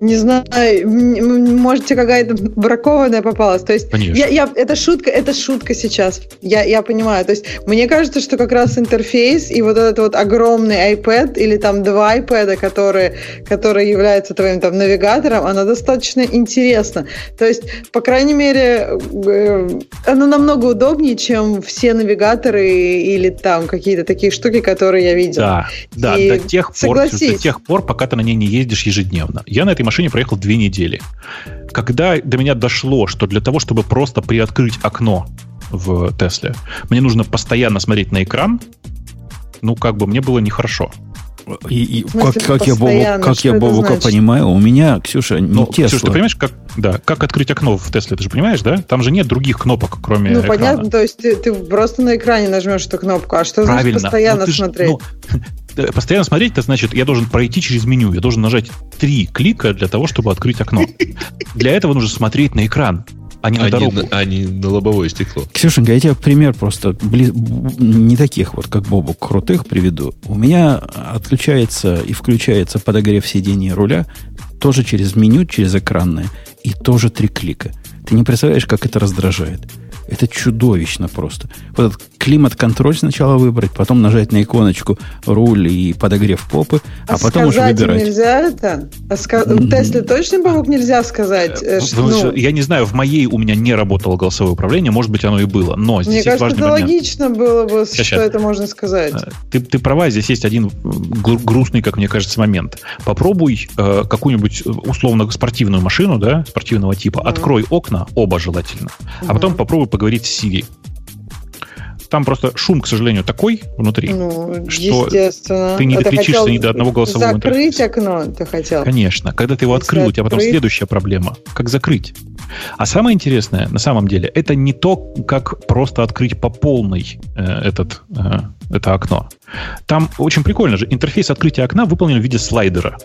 Не знаю, может, тебе какая-то бракованная попалась. То есть, Конечно. я, я, это шутка, это шутка сейчас. Я, я понимаю. То есть, мне кажется, что как раз интерфейс и вот этот вот огромный iPad или там два iPad, которые, которые являются твоим там навигатором, она достаточно интересна. То есть, по крайней мере, э, оно намного удобнее, чем все навигаторы или там какие-то такие штуки, которые я видела. Да, да, И до тех, пор, согласись. до тех пор, пока ты на ней не ездишь ежедневно. Я на этой машине проехал две недели. Когда до меня дошло, что для того, чтобы просто приоткрыть окно в Тесле, мне нужно постоянно смотреть на экран, ну, как бы мне было нехорошо. И, и смысле, как, как я, Бобу, как я Бобука значит? понимаю, у меня, Ксюша, не Ну, Тесла. Ксюш, ты понимаешь, как, да, как открыть окно в Тесле, ты же понимаешь, да? Там же нет других кнопок, кроме Ну, экрана. понятно, то есть ты, ты просто на экране нажмешь эту кнопку, а что значит Правильно. постоянно Ну, смотреть? ну, э, постоянно смотреть, это значит, я должен пройти через меню, я должен нажать три клика для того, чтобы открыть окно. Для этого нужно смотреть на экран, а не на А не, дорогу. на, а не на лобовое стекло. Ксюшенька, я тебе пример просто бли- б- не таких вот, как Бобук, крутых приведу. У меня отключается и включается подогрев сидения руля тоже через меню, через экранное, и тоже три клика. Ты не представляешь, как это раздражает. Это чудовищно просто. Вот этот климат-контроль сначала выбрать, потом нажать на иконочку руль и подогрев попы, а, потом уже выбирать. нельзя это? А ска- Тесле точно, Бобок, нельзя сказать? э, Э, что- потому что, ну, Я не знаю, в моей у меня не работало голосовое управление, может быть, оно и было. Но мне здесь есть кажется, важный это момент. логично было бы, Щас, что щас. это можно сказать. Э, Ты, ты права, здесь есть один гру- грустный, как мне кажется, момент. Попробуй э, какую-нибудь э, условно спортивную машину, да, спортивного типа, Мгм. открой окна, оба желательно, а потом попробуй поговорить с Siri. Там просто шум, к сожалению, такой внутри. Ну, что ты не доключишься хотел ни до одного голосового Закрыть интерфейса. окно ты хотел? Конечно. Когда ты его открыл, у тебя потом следующая проблема. Как закрыть? А самое интересное, на самом деле, это не то, как просто открыть по полной э, этот, э, это окно. Там очень прикольно же. Интерфейс открытия окна выполнен в виде слайдера.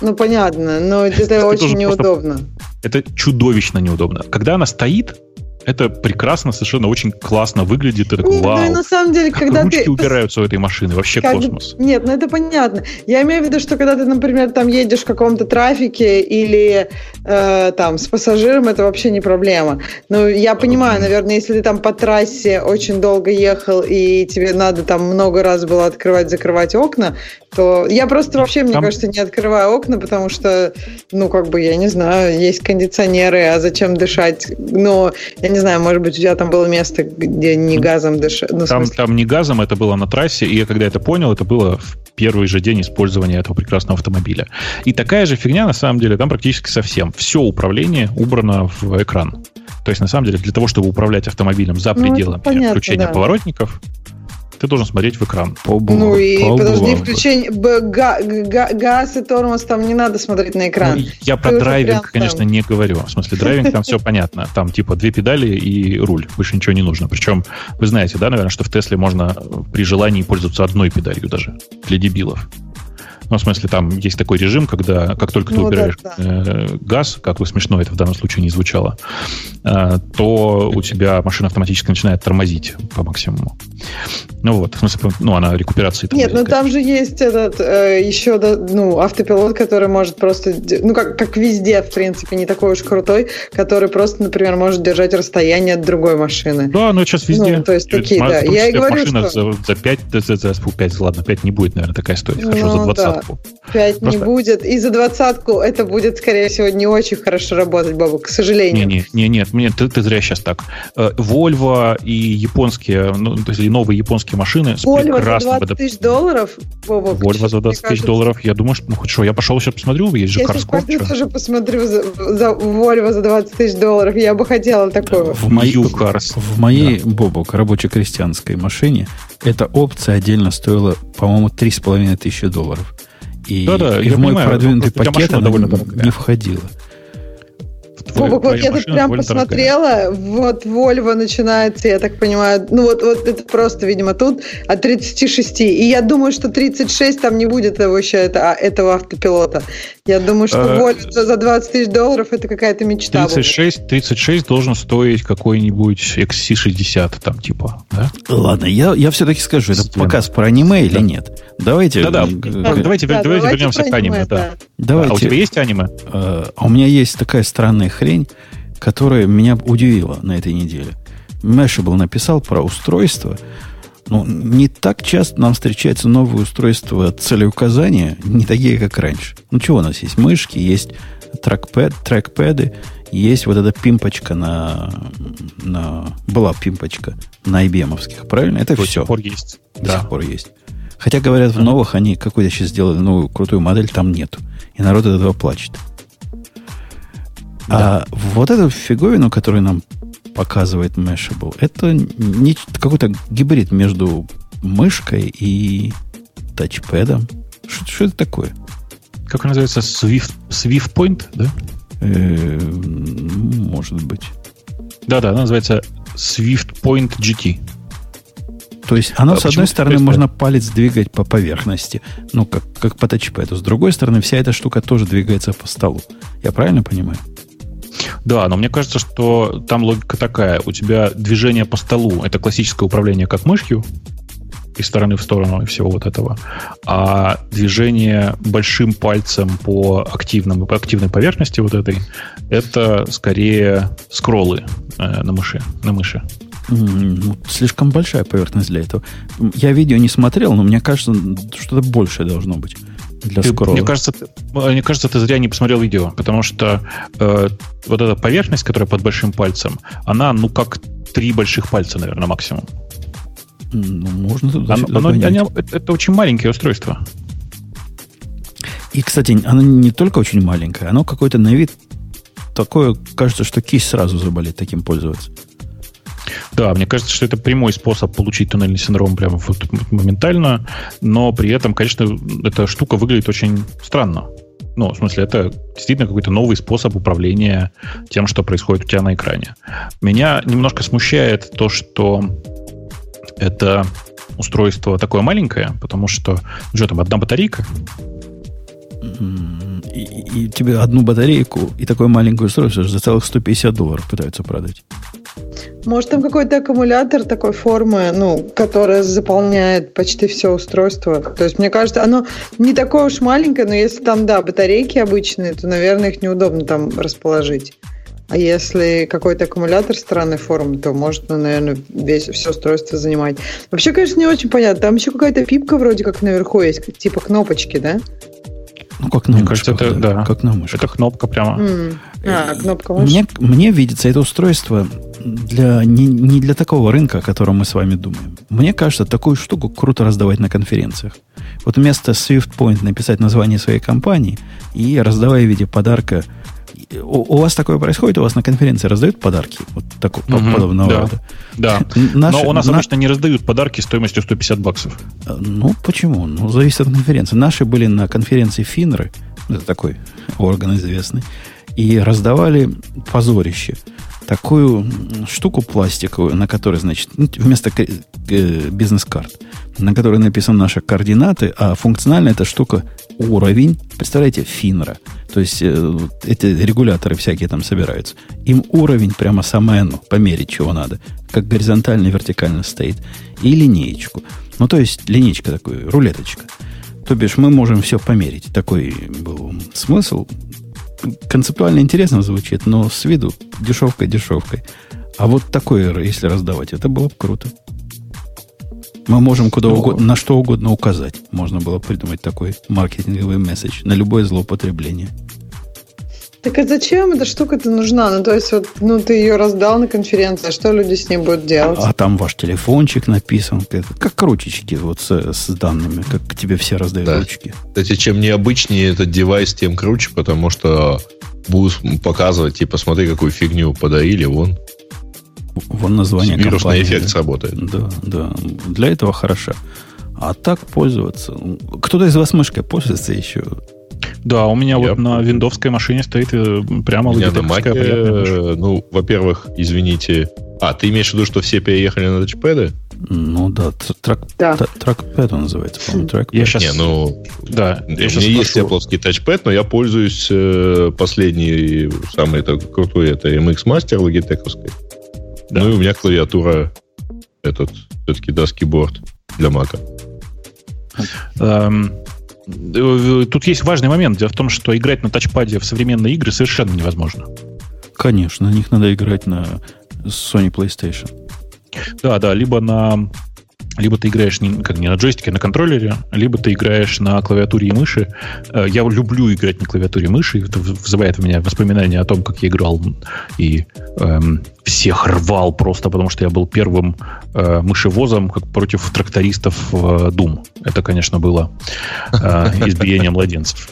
Ну, понятно, но это очень просто- неудобно. Это чудовищно неудобно. Когда она стоит, это прекрасно, совершенно очень классно выглядит. Такой, Нет, ну и вау. на самом деле, Как когда ручки ты... убираются у этой машины. Вообще Как- космос. Нет, ну это понятно. Я имею в виду, что когда ты, например, там едешь в каком-то трафике или э, там с пассажиром, это вообще не проблема. Ну, я понимаю, наверное, если ты там по трассе очень долго ехал и тебе надо там много раз было открывать, закрывать окна, то я просто вообще, мне Там- кажется, не открываю окна, потому что, ну, как бы, я не знаю, есть кондиционеры, а зачем дышать? Но, я не знаю, может быть, у тебя там было место, где не газом дышать. Ну, Там, там не газом, это было на трассе, и я когда это понял, это было в первый же день использования этого прекрасного автомобиля. И такая же фигня, на самом деле, там практически совсем. Все управление убрано в экран. То есть, на самом деле, для того, чтобы управлять автомобилем за Ну, пределами понятно, включения да. поворотников, ты должен смотреть в экран. Побыл- Ну и побыл подожди, включение б- га- га- газ и тормоз там не надо смотреть на экран. Ну, я Ты про драйвинг, конечно, там. не говорю. В смысле, драйвинг там все понятно. Там типа две педали и руль. Больше ничего не нужно. Причем, вы знаете, да, наверное, что в Тесле можно при желании пользоваться одной педалью даже для дебилов. Ну, в смысле, там есть такой режим, когда как только ты Ну, да, убираешь да. э, газ, как бы смешно это в данном случае не звучало, э, то у тебя машина автоматически начинает тормозить по максимуму. Ну вот, в смысле, ну, она рекуперации там Нет, ну там же есть этот э, еще да, ну автопилот, который может просто, ну как как везде в принципе не такой уж крутой, который просто, например, может держать расстояние от другой машины. Да, ну сейчас везде. Ну, то есть такие, да. Я и говорю, машина что- за, за 5, за, за, фу, 5, ладно, 5 не будет, наверное, такая стоить. Хорошо, за Ну, да. Двадцатку. Пять Просто- не будет, и за двадцатку это будет, скорее всего, не очень хорошо работать, Бабу, к сожалению. Не, не, не, нет, мне, ты, ты зря сейчас так. Э, Volvo и японские, ну, то есть и новые японские машины с Volvo за прекрасным 20 ВДП. тысяч долларов, Бобок, Volvo за 20 мне тысяч долларов, я думаю, что, ну, хоть что, я пошел сейчас посмотрю, есть же Я сейчас пойду тоже посмотрю за, за Volvo за 20 тысяч долларов. Я бы хотела такое. В моей, New Cars. в моей Бобок, рабоче-крестьянской машине эта опция отдельно стоила, по-моему, 3,5 тысячи долларов. И, Да-да, и я в мой понимаю, продвинутый пакет она довольно дорогая. не входила. Твоя- Бобок, вот твоя я тут прям дорогая. посмотрела, вот Volvo начинается, я так понимаю, ну вот, вот это просто, видимо, тут от 36. И я думаю, что 36 там не будет вообще это, а, этого автопилота. Я думаю, что Э, Volvo за за 20 тысяч долларов это какая-то мечта. Бобок. 36, 36 должен стоить какой-нибудь XC60 там типа, да? Ладно, я, я все-таки скажу, это показ про аниме или Да. нет? Давайте. Да-да, давайте, э, давайте, Да, давайте вернемся к аниме, да. Давайте. А у тебя есть аниме? Э, а у меня есть такая странная хрень, которая меня удивила на этой неделе. Mashable написал про устройство. Ну, не так часто нам встречаются новые устройства целеуказания, не такие, как раньше. Ну, чего у нас есть? Мышки, есть трекпэд, трекпэды, есть вот эта пимпочка на, на... Была пимпочка на IBM-овских, правильно? Это До все. сих пор есть. До Да. сих пор есть. Хотя, говорят, в новых они какую-то сейчас сделали новую крутую модель, там нету. И народ от этого плачет. А вот эту фиговину, которую нам показывает Mashable, это не, какой-то гибрид между мышкой и тачпэдом. Что, это такое? Как называется? Swift, Swift Point, да? Э, может быть. Да-да, она называется Swift Point GT. То есть оно, А с одной стороны, можно палец двигать по поверхности, ну, как, как по тачпэду. С другой стороны, вся эта штука тоже двигается по столу. Я правильно понимаю? Да, но мне кажется, что там логика такая. У тебя движение по столу – это классическое управление как мышью, из стороны в сторону и всего вот этого. А движение большим пальцем по, активному, по активной поверхности вот этой – это скорее скроллы э, на мыши. На мыши. Ну, слишком большая поверхность для этого. Я видео не смотрел, но мне кажется, что-то большее должно быть для Ты- скролла. мне, кажется, ты, мне кажется, ты зря не посмотрел видео, потому что э, вот эта поверхность, которая под большим пальцем, она, ну, как три больших пальца, наверное, максимум. Ну, можно туда Оно- оно- они- это, очень маленькие устройства. И, кстати, оно не только очень маленькое, оно какое-то на вид такое, кажется, что кисть сразу заболит таким пользоваться. Да, мне кажется, что это прямой способ получить туннельный синдром прямо вот моментально, но при этом, конечно, эта штука выглядит очень странно. Ну, в смысле, это действительно какой-то новый способ управления тем, что происходит у тебя на экране. Меня немножко смущает то, что это устройство такое маленькое, потому что, ну что там, одна батарейка, и- и тебе одну батарейку и такое маленькое устройство за целых 150 долларов пытаются продать. Может, там какой-то аккумулятор такой формы, ну, которая заполняет почти все устройство. То есть, мне кажется, оно не такое уж маленькое, но если там, да, батарейки обычные, то, наверное, их неудобно там расположить. А если какой-то аккумулятор странной формы, то может, ну, наверное, весь, все устройство занимать. Вообще, конечно, не очень понятно. Там еще какая-то пипка вроде как наверху есть, типа кнопочки, да? Ну, как на Мне мышках, кажется, это- да. Как на мышках. это кнопка прямо. М. А, кнопка мыши. Мне, мне видится это устройство для, не, не для такого рынка, о котором мы с вами думаем. Мне кажется, такую штуку круто раздавать на конференциях. Вот вместо SwiftPoint написать название своей компании и раздавая в виде подарка. У, у вас такое происходит? У вас на конференции раздают подарки? Вот такого Мгм, подобного да. рода? Да. Наши- Но у нас на- обычно не раздают подарки стоимостью 150 баксов. Ну, почему? Ну, зависит от конференции. Наши были на конференции Финры, это такой орган известный, и раздавали позорище. Такую штуку пластиковую, на которой, значит, ну, вместо э, бизнес-карт, на которой написаны наши координаты, а функционально эта штука уровень, представляете, Финра. То есть э, эти регуляторы всякие там собираются. Им уровень прямо самое оно, померить чего надо. Как горизонтально и вертикально стоит. И линеечку. Ну, то есть линейка такой, рулеточка. То бишь мы можем все померить. Такой был смысл. Концептуально интересно звучит, но с виду дешевкой-дешевкой. А вот такое, если раздавать, это было бы круто. Мы можем куда Ну, угодно, на что угодно указать. Можно было придумать такой маркетинговый месседж на любое злоупотребление. Так а зачем эта штука-то нужна? Ну, то есть, вот, ну, ты ее раздал на конференции, а что люди с ней будут делать? А там ваш телефончик написан, как, ручечки вот с, с данными, как тебе все раздают Да. ручки. Кстати, чем необычнее этот девайс, тем круче, потому что будут показывать, типа, смотри, какую фигню подарили, вон. Вон название Вирусный компании, эффект да. сработает. Да, да. Для этого хорошо. А так пользоваться. Кто-то из вас мышкой пользуется еще? Да, у меня Я вот на виндовской машине стоит э, прямо У меня на Маке, ну, во-первых, извините. А, ты имеешь в виду, что все переехали на тачпэды? Ну да, тр- трак, Да. тракпэд он называется, по-моему, тракпэд. Я сейчас... Не, ну, Да, у я меня есть. Apple тачпэд, но я пользуюсь э, последний, самый это, крутой, это MX Master логитековской. Ну и у меня клавиатура этот, все-таки даст keyboard для Мака. Эм, Тут есть важный момент. Дело в том, что играть на тачпаде в современные игры совершенно невозможно. Конечно, на них надо играть на Sony PlayStation. Да, да, либо на либо ты играешь не, как не на джойстике, а на контроллере, либо ты играешь на клавиатуре и мыши. Э, Я люблю играть на клавиатуре и мыши. Это вызывает у меня воспоминания о том, как я играл и эм, всех рвал просто, потому что я был первым э, мышевозом как против трактористов в Doom. Это, конечно, было э, избиение младенцев.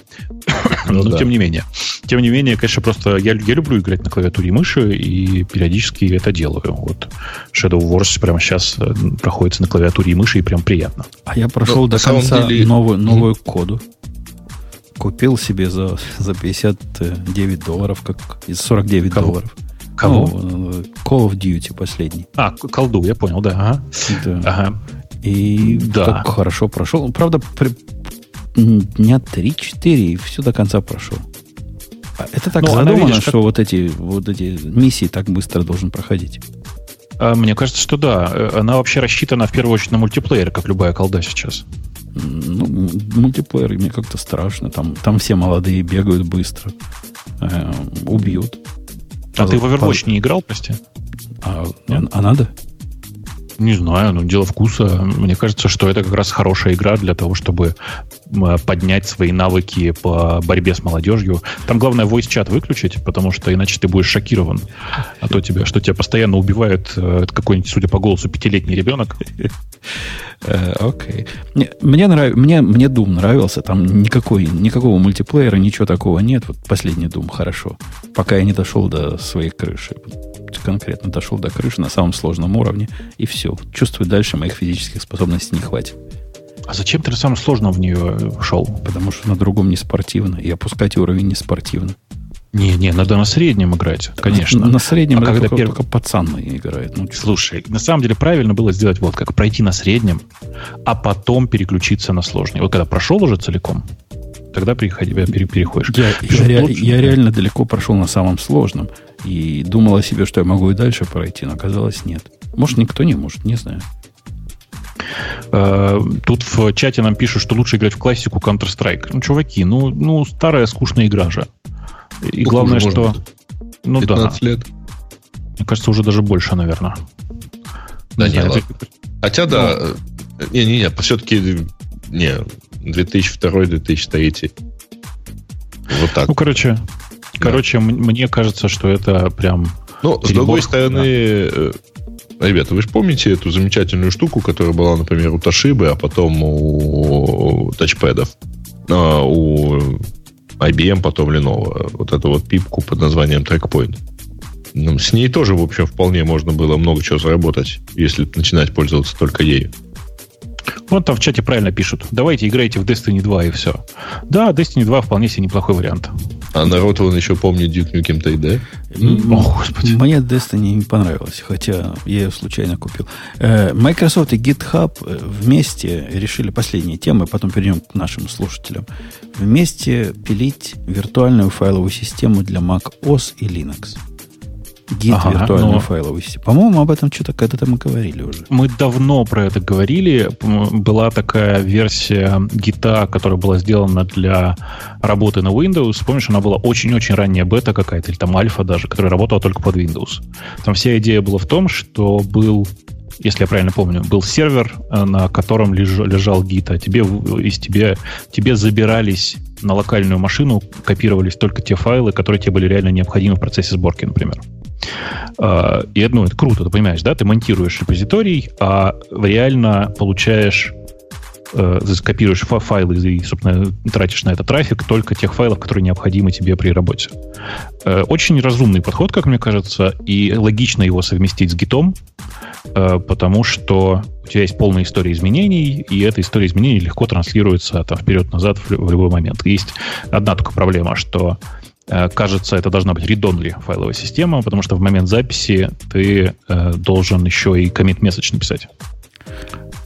Но да. тем не менее. Тем не менее, конечно, просто я, я люблю играть на клавиатуре и мыши, и периодически это делаю. Вот Shadow Wars прямо сейчас э, проходится на клавиатуре и мыши, и прям приятно. А я прошел Ну, до конца деле- новую, новую коду. Купил себе за, за 59 долларов, как из 49 Кого? долларов. Кого? Ну, э, Call of Duty последний. А, колду, я понял, да. Ага. Да. Ага. И Да. так хорошо прошел. Правда, при- дня 3-4 и все до конца прошел. А Это так Ну, она, задумано, видишь, что как- вот эти, вот эти миссии так быстро должен проходить. А, Мне кажется, что да. Э, Она вообще рассчитана в первую очередь на мультиплеер, как любая колда сейчас. Ну, мультиплеер мне как-то страшно. Там, там все молодые бегают быстро. Э, убьют. А ты в Overwatch не играл, прости? А, а- а надо? Не знаю, ну дело вкуса. Мне кажется, что это как раз хорошая игра для того, чтобы поднять свои навыки по борьбе с молодежью. Там главное voice-чат выключить, потому что иначе ты будешь шокирован. А то тебя, что тебя постоянно убивает э, какой-нибудь, судя по голосу, пятилетний ребенок. Э, Окей. Мне, нрав- мне, мне Doom нравился. Там никакой, никакого мультиплеера, ничего такого нет. Вот последний Doom хорошо. Пока я не дошел до своей крыши. Конкретно дошел до крыши на самом сложном уровне. И все. Чувствую, дальше моих физических способностей не хватит. А зачем ты на самом сложном в нее шел? Потому что на другом не спортивно. И опускать уровень не спортивно. Не-не, надо на среднем играть, конечно. На, на среднем А когда только, перв- только пацан играет. Ну. Слушай, на самом деле правильно было сделать вот как пройти на среднем, а потом переключиться на сложный. Вот когда прошел уже целиком, тогда переходи, пере- переходишь. Я, Причем я ре- лучше- я реально далеко прошел на самом сложном. И думал о себе, что я могу и дальше пройти, но оказалось нет. Может, никто не может, не знаю. Э, Тут в чате нам пишут, что лучше играть в классику Counter-Strike. Ну, чуваки, ну, ну старая скучная игра же. И Сколько главное, что... Ну да, 15 лет. мне кажется, уже даже больше, наверное. Да Не знаю, ладно. это- Хотя, да, э, не-не-не, все-таки, не, 2002-2003. Вот так. Ну, короче, короче, м- мне кажется, что это прям... Ну, с другой стороны, э, ребята, вы же помните эту замечательную штуку, которая была, например, у Тошибы, а потом у тачпэдов, а, у IBM, потом Lenovo. Вот эту вот пипку под названием TrackPoint. Ну, с ней тоже, в общем, вполне можно было много чего заработать, если начинать пользоваться только ею. Вот там в чате правильно пишут. Давайте играйте в Destiny 2 и все. Да, Destiny 2 вполне себе неплохой вариант. А народ вон еще помнит Duke Nukem 3D. М- О, Господи. Мне Destiny не понравилось, хотя я ее случайно купил. Э, Microsoft и GitHub э, вместе решили последние темы, потом перейдем к нашим слушателям. Вместе пилить виртуальную файловую систему для Mac OS и Linux. Git Ага, виртуальную но- файловую систему. По-моему, об этом что-то когда-то мы говорили уже. Мы давно про это говорили. Была такая версия гита, которая была сделана для работы на Windows. Помнишь, она была очень-очень ранняя бета какая-то, или там альфа даже, которая работала только под Windows. Там вся идея была в том, что был если я правильно помню, был сервер, э, на котором леж- лежал гид, а тебе, из тебе, тебе забирались на локальную машину, копировались только те файлы, которые тебе были реально необходимы в процессе сборки, например. И ну, это круто, ты понимаешь, да? Ты монтируешь репозиторий, а реально получаешь э, копируешь фа- файлы и, собственно, тратишь на это трафик только тех файлов, которые необходимы тебе при работе. Э, Очень разумный подход, как мне кажется, и логично его совместить с гитом, э, потому что у тебя есть полная история изменений, и эта история изменений легко транслируется там, вперед-назад в лю- в любой момент. Есть одна только проблема, что э, кажется, это должна быть read-only файловая система, потому что в момент записи ты э, должен еще и commit message написать.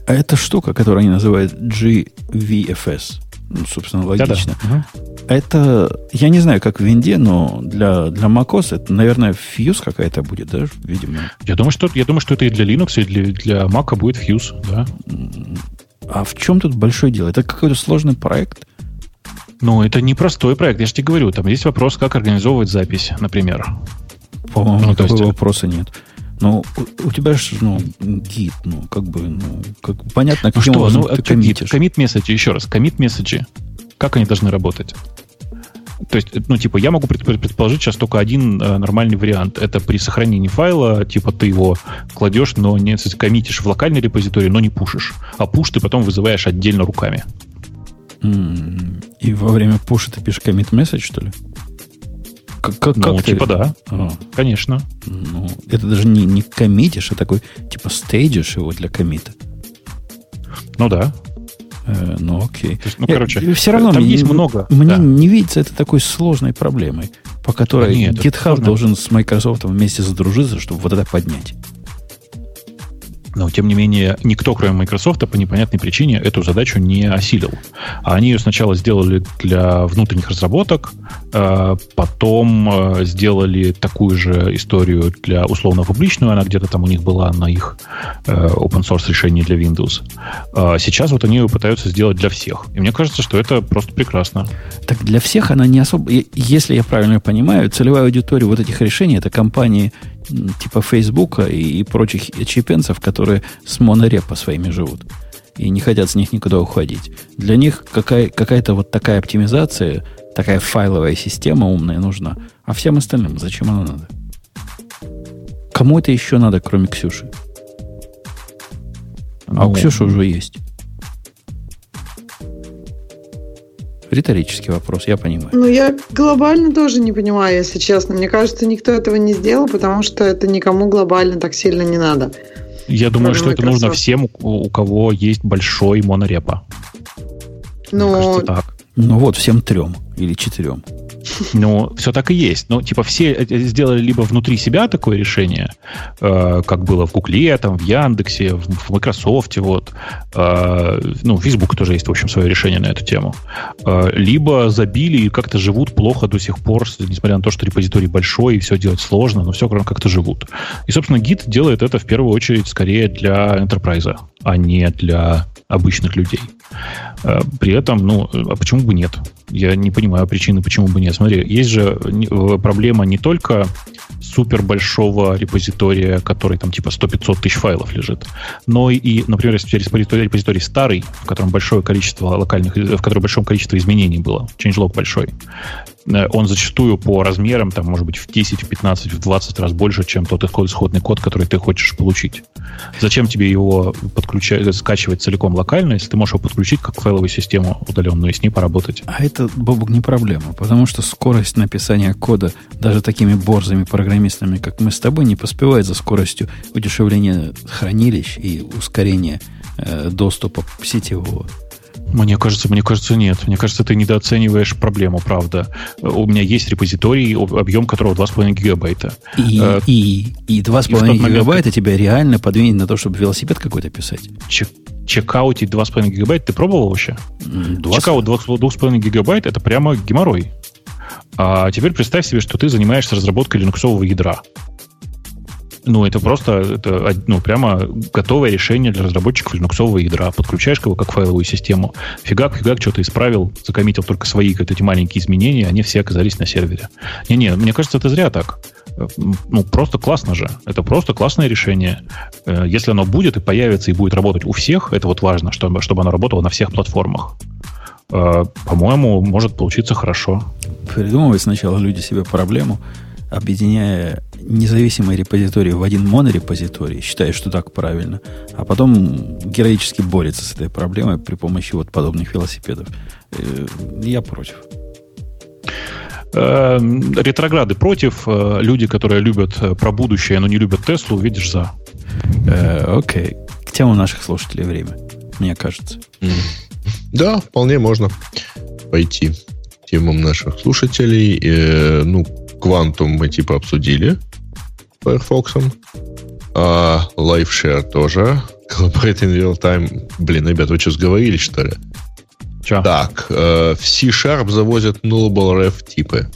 А это штука, которую они называют GVFS. Ну, собственно, логично. Мгм. Это, я не знаю, как в винде, но для, для macOS это, наверное, фьюз какая-то будет, да, видимо. Я думаю, что, я думаю, что это и для Linux, и для, для Mac будет Fuse, да. А в чем тут большое дело? Это какой-то сложный проект? Но это не простой проект, я же тебе говорю. Там есть вопрос, как организовывать запись, например. По-моему, Ну, такого есть- вопроса нет. Ну, у, у тебя же, ну, гид, ну, как бы, ну, как понятно, Ну каким что, образом ну, ты коммитишь. Commit месседжи, еще раз, commit месседжи, как они должны работать? То есть, ну, типа, я могу предп- предположить сейчас только один э, нормальный вариант. Это при сохранении файла, типа, ты его кладешь, но не коммитишь в локальный репозиторий, но не пушишь. А пуш ты потом вызываешь отдельно руками. И во время пуша ты пишешь commit message, что ли? Как, как, Ну, как ты- типа да, А, конечно. ну, это даже не, не коммитишь, а такой, типа, стейджишь его для коммита. Ну да. Э, ну, окей. То есть, ну, короче, все равно там мне, есть много. Мне да. не видится это такой сложной проблемой, по которой Да нет, GitHub должен с Microsoft вместе задружиться, чтобы вот это поднять. Но, тем не менее, никто, кроме Microsoft, по непонятной причине эту задачу не осилил. Они ее сначала сделали для внутренних разработок, э, потом э, сделали такую же историю для условно-публичную, она где-то там у них была на их э, open source решении для Windows. Сейчас вот они ее пытаются сделать для всех. И мне кажется, что это просто прекрасно. Так для всех она не особо... Если я правильно понимаю, целевая аудитория вот этих решений это компании типа Фейсбука и, и прочих чипенцев, которые с монорепа своими живут и не хотят с них никуда уходить. Для них какая, какая-то вот такая оптимизация, такая файловая система умная нужна. А всем остальным зачем она надо? Кому это еще надо, кроме Ксюши? А у Ну, Ксюши уже есть. Риторический вопрос, я понимаю. Ну, я глобально тоже не понимаю, если честно. Мне кажется, никто этого не сделал, потому что это никому глобально так сильно не надо. Я думаю, Кроме что это нужно Microsoft. всем, у, кого есть большой монорепа. Ну, кажется, так. Ну вот, всем трем или четырем. Ну, все так и есть. Ну, типа, все э, сделали либо внутри себя такое решение, э, как было в Гугле, там, в Яндексе, в, в Microsoft, вот. Э, ну, Facebook тоже есть, в общем, свое решение на эту тему. Э, либо забили и как-то живут плохо до сих пор, несмотря на то, что репозиторий большой и все делать сложно, но все как-то живут. И, собственно, Git делает это в первую очередь скорее для enterprise, а не для обычных людей. Э, При этом, ну, а почему бы нет? Я не понимаю причины, почему бы нет. Смотри, есть же э, проблема не только супер большого репозитория, который там типа 100-500 тысяч файлов лежит, но и, например, если репозиторий, репозиторий старый, в котором большое количество локальных, в котором большое количество изменений было, changelog большой, э, он зачастую по размерам, там, может быть, в 10, в 15, в 20 раз больше, чем тот исход- исходный код, который ты хочешь получить. Зачем тебе его подключать, скачивать целиком локально, если ты можешь его подключить как файловую систему удаленную и с ней поработать? А это, Бобук, не проблема, потому что скорость написания кода даже такими борзыми программистами, как мы с тобой, не поспевает за скоростью удешевления хранилищ и ускорения э, доступа сетевого. Мне кажется, мне кажется, нет. Мне кажется, ты недооцениваешь проблему, правда. У меня есть репозиторий, об- объем которого 2,5 гигабайта. И, Э, и, и 2,5 и гигабайта тебя реально подвинет на то, чтобы велосипед какой-то писать. Чек- чекаутить 2,5 гигабайт ты пробовал вообще? М, два с- Чекаут 2,5 гигабайт это прямо геморрой. А теперь представь себе, что ты занимаешься разработкой линуксового ядра. Ну, это просто это, ну, прямо готовое решение для разработчиков линуксового ядра. Подключаешь его как файловую систему. Фигак, фигак, что-то исправил, закоммитил только свои вот эти маленькие изменения, они все оказались на сервере. Не-не, мне кажется, это зря так. Ну, просто классно же. Это просто классное решение. Э, Если оно будет и появится, и будет работать у всех, это вот важно, чтобы, чтобы оно работало на всех платформах. Э, По-моему, может получиться хорошо. Придумывают сначала люди себе проблему, объединяя независимые репозитории в один монорепозиторий, считая, что так правильно, а потом героически борется с этой проблемой при помощи вот подобных велосипедов. Э, Я против. Э, Ретрограды против, э, люди, которые любят про будущее, но не любят Теслу, видишь, за. Окей. К темам наших слушателей время, мне кажется. Да, вполне можно пойти к темам наших слушателей. Ну, Quantum мы типа обсудили Firefox. А LiveShare тоже. Collaborate in Real Time. Блин, ребят, вы что, сговорились, что ли? Че? Так, э, в C-Sharp завозят nullable ref типы.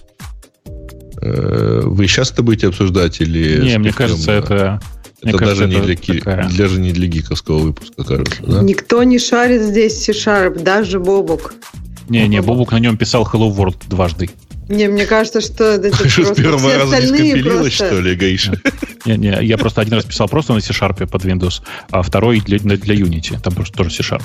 Э, вы сейчас это будете обсуждать или... Не, мне кажется, много? это... мне Это кажется, даже не это для, такая- даже не для гиковского выпуска, кажется, да? никто не шарит здесь C-Sharp, даже Бобук. Не-не, Бобук на нем писал Hello World дважды. Не, мне кажется, что это Что, с просто первого все раза не просто... что ли, Гаиша? Не-не, я просто один раз писал просто на C-Sharp под Windows, а второй для, для, Unity. Там просто тоже C-Sharp.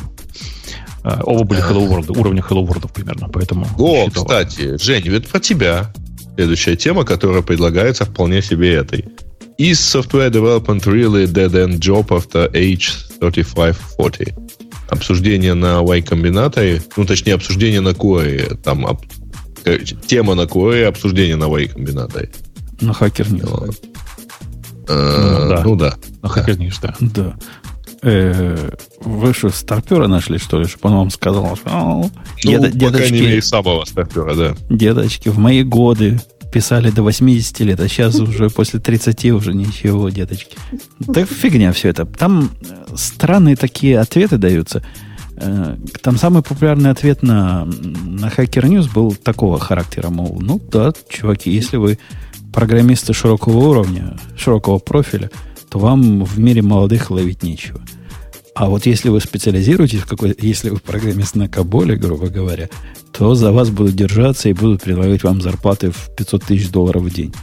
А, Оба были Hello World, уровня Hello World примерно, поэтому... О, считал. кстати, Жень, это про тебя. Следующая тема, которая предлагается вполне себе этой. Is software development really a dead-end job after age 35-40? обсуждение на Y-комбинаторе, ну, точнее, обсуждение на Core, там об, тема на Core, обсуждение на Y-комбинаторе. На хакер News. Вот. А, ну, да. Ну да. На хакер News, да. Да. Э, вы что, старпера нашли, что ли? Чтобы он вам сказал, ну, деда, по дедочки, крайней мере, самого старпера, да. Дедочки, в мои годы писали до 80 лет, а сейчас уже после 30 уже ничего, деточки. Так фигня все это. Там э, странные такие ответы даются. Э, там самый популярный ответ на, на Hacker News был такого характера, мол, ну да, чуваки, если вы программисты широкого уровня, широкого профиля, то вам в мире молодых ловить нечего. А вот если вы специализируетесь в какой если вы программист на Каболе, грубо говоря, то за вас будут держаться и будут предлагать вам зарплаты в 500 тысяч долларов в день.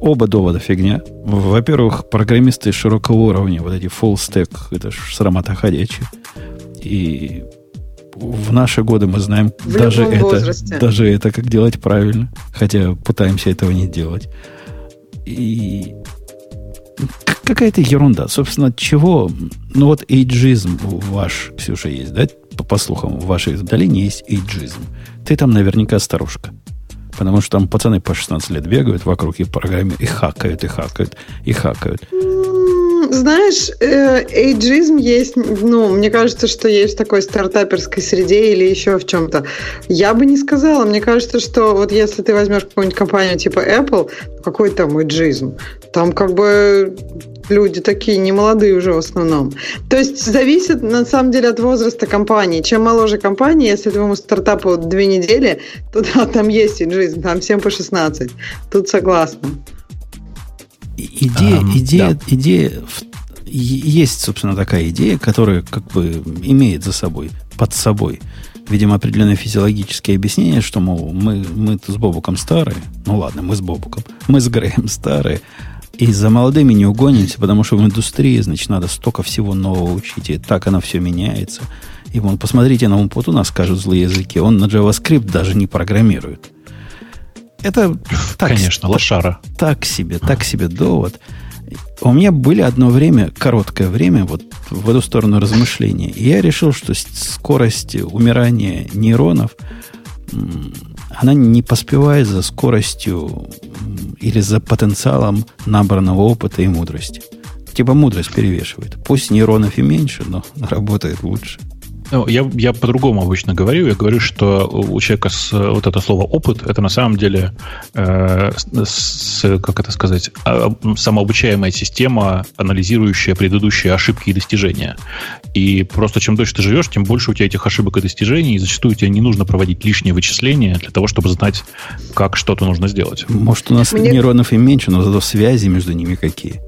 Оба довода фигня. Во-первых, программисты широкого уровня, вот эти full stack, это ж срамота ходячая. И в наши годы мы знаем в даже это, даже это, как делать правильно, хотя пытаемся этого не делать. И какая-то ерунда. Собственно, чего? Ну вот эйджизм ваш, Ксюша, есть, да? По, по слухам, в вашей долине есть эйджизм. Ты там наверняка старушка. Потому что там пацаны по 16 лет бегают вокруг и программе и хакают, и хакают, и хакают. Знаешь, э, эйджизм есть, ну, мне кажется, что есть в такой стартаперской среде или еще в чем-то. Я бы не сказала. Мне кажется, что вот если ты возьмешь какую-нибудь компанию типа Apple, какой там эйджизм? Там как бы люди такие не молодые уже в основном. То есть зависит на самом деле от возраста компании. Чем моложе компания, если твоему стартапу две недели, то да, там есть эйджизм, там всем по 16. Тут согласна. Идея, um, идея, да. идея есть, собственно, такая идея, которая как бы имеет за собой, под собой, видимо, определенное физиологическое объяснение, что, мол, мы, мы с Бобуком старые, ну ладно, мы с Бобуком, мы с Греем старые, и за молодыми не угонимся, потому что в индустрии, значит, надо столько всего нового учить, и так оно все меняется. И вон, посмотрите на Умпутуна, скажут злые языки, он на JavaScript даже не программирует. Это так, Конечно, лошара. Так себе, так себе довод. У меня были одно время, короткое время, вот в эту сторону размышления. И я решил, что скорость умирания нейронов, она не поспевает за скоростью или за потенциалом набранного опыта и мудрости. Типа мудрость перевешивает. Пусть нейронов и меньше, но работает лучше. Ну, я, я по-другому обычно говорю. Я говорю, что у человека с, вот это слово опыт, это на самом деле, э, с, как это сказать, а, самообучаемая система, анализирующая предыдущие ошибки и достижения. И просто чем дольше ты живешь, тем больше у тебя этих ошибок и достижений, и зачастую тебе не нужно проводить лишние вычисления для того, чтобы знать, как что-то нужно сделать. Может, у нас Мне... нейронов и меньше, но зато связи между ними какие.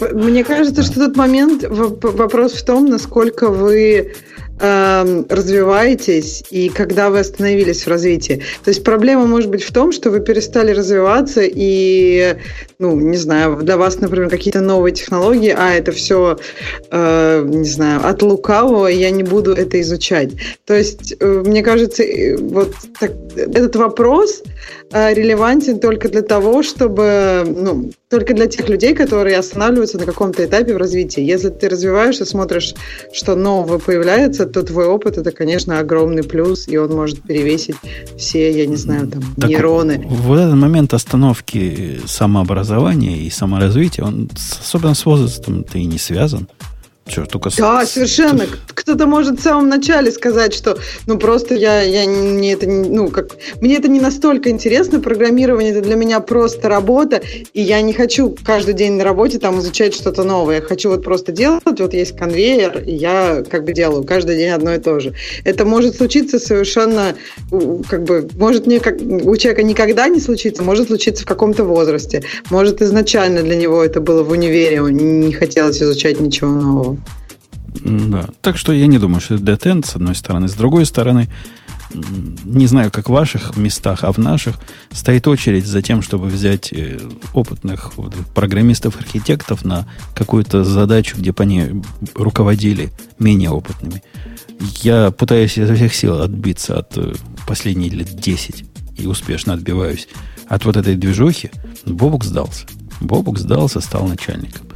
Мне кажется, что тот момент, вопрос в том, насколько вы э, развиваетесь и когда вы остановились в развитии. То есть проблема может быть в том, что вы перестали развиваться и, ну, не знаю, для вас, например, какие-то новые технологии, а это все, э, не знаю, от лукавого, я не буду это изучать. То есть, э, мне кажется, э, вот так, этот вопрос релевантен только для того, чтобы, ну, только для тех людей, которые останавливаются на каком-то этапе в развитии. Если ты развиваешься, смотришь, что нового появляется, то твой опыт это, конечно, огромный плюс, и он может перевесить все, я не знаю, там, так нейроны. В этот момент остановки самообразования и саморазвития, он особенно с возрастом-то и не связан. Что, только да, с... совершенно. Кто-то может в самом начале сказать, что ну просто я, я не это ну как мне это не настолько интересно, программирование это для меня просто работа, и я не хочу каждый день на работе там изучать что-то новое. Я хочу вот просто делать, вот есть конвейер, и я как бы делаю каждый день одно и то же. Это может случиться совершенно как бы может не как у человека никогда не случиться, может случиться в каком-то возрасте, может изначально для него это было в универе, он не хотелось изучать ничего нового. Да. Так что я не думаю, что это детент, с одной стороны. С другой стороны, не знаю, как в ваших местах, а в наших стоит очередь за тем, чтобы взять э, опытных программистов-архитектов на какую-то задачу, где по ней руководили менее опытными. Я пытаюсь изо всех сил отбиться от э, последних лет 10 и успешно отбиваюсь от вот этой движухи. Бобук сдался. Бобук сдался, стал начальником.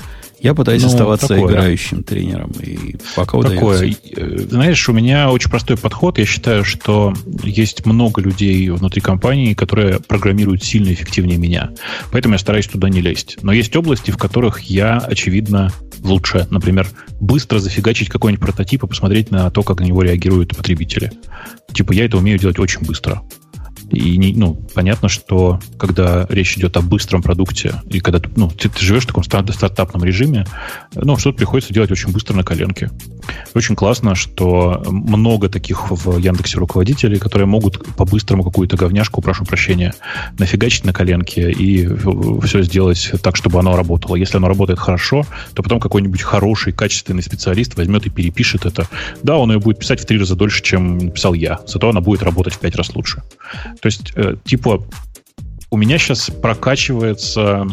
Я пытаюсь Ну, оставаться такое. играющим тренером, и пока Такое. удается. Э, Знаешь, у меня очень простой подход. Я считаю, что есть много людей внутри компании, которые программируют сильно эффективнее меня. Поэтому я стараюсь туда не лезть. Но есть области, в которых я, очевидно, лучше. Например, быстро зафигачить какой-нибудь прототип и посмотреть на то, как на него реагируют потребители. Типа, я это умею делать очень быстро. И не, ну, понятно, что когда речь идет о быстром продукте, и когда ну, ты, ты живешь в таком стар- стартапном режиме, ну, что-то приходится делать очень быстро на коленке. Очень классно, что много таких в Яндексе руководителей, которые могут по-быстрому какую-то говняшку, прошу прощения, нафигачить на коленке и все сделать так, чтобы оно работало. Если оно работает хорошо, то потом какой-нибудь хороший, качественный специалист возьмет и перепишет это. Да, он ее будет писать в три раза дольше, чем написал я. Зато она будет работать в пять раз лучше. То есть, э, типа, у меня сейчас прокачивается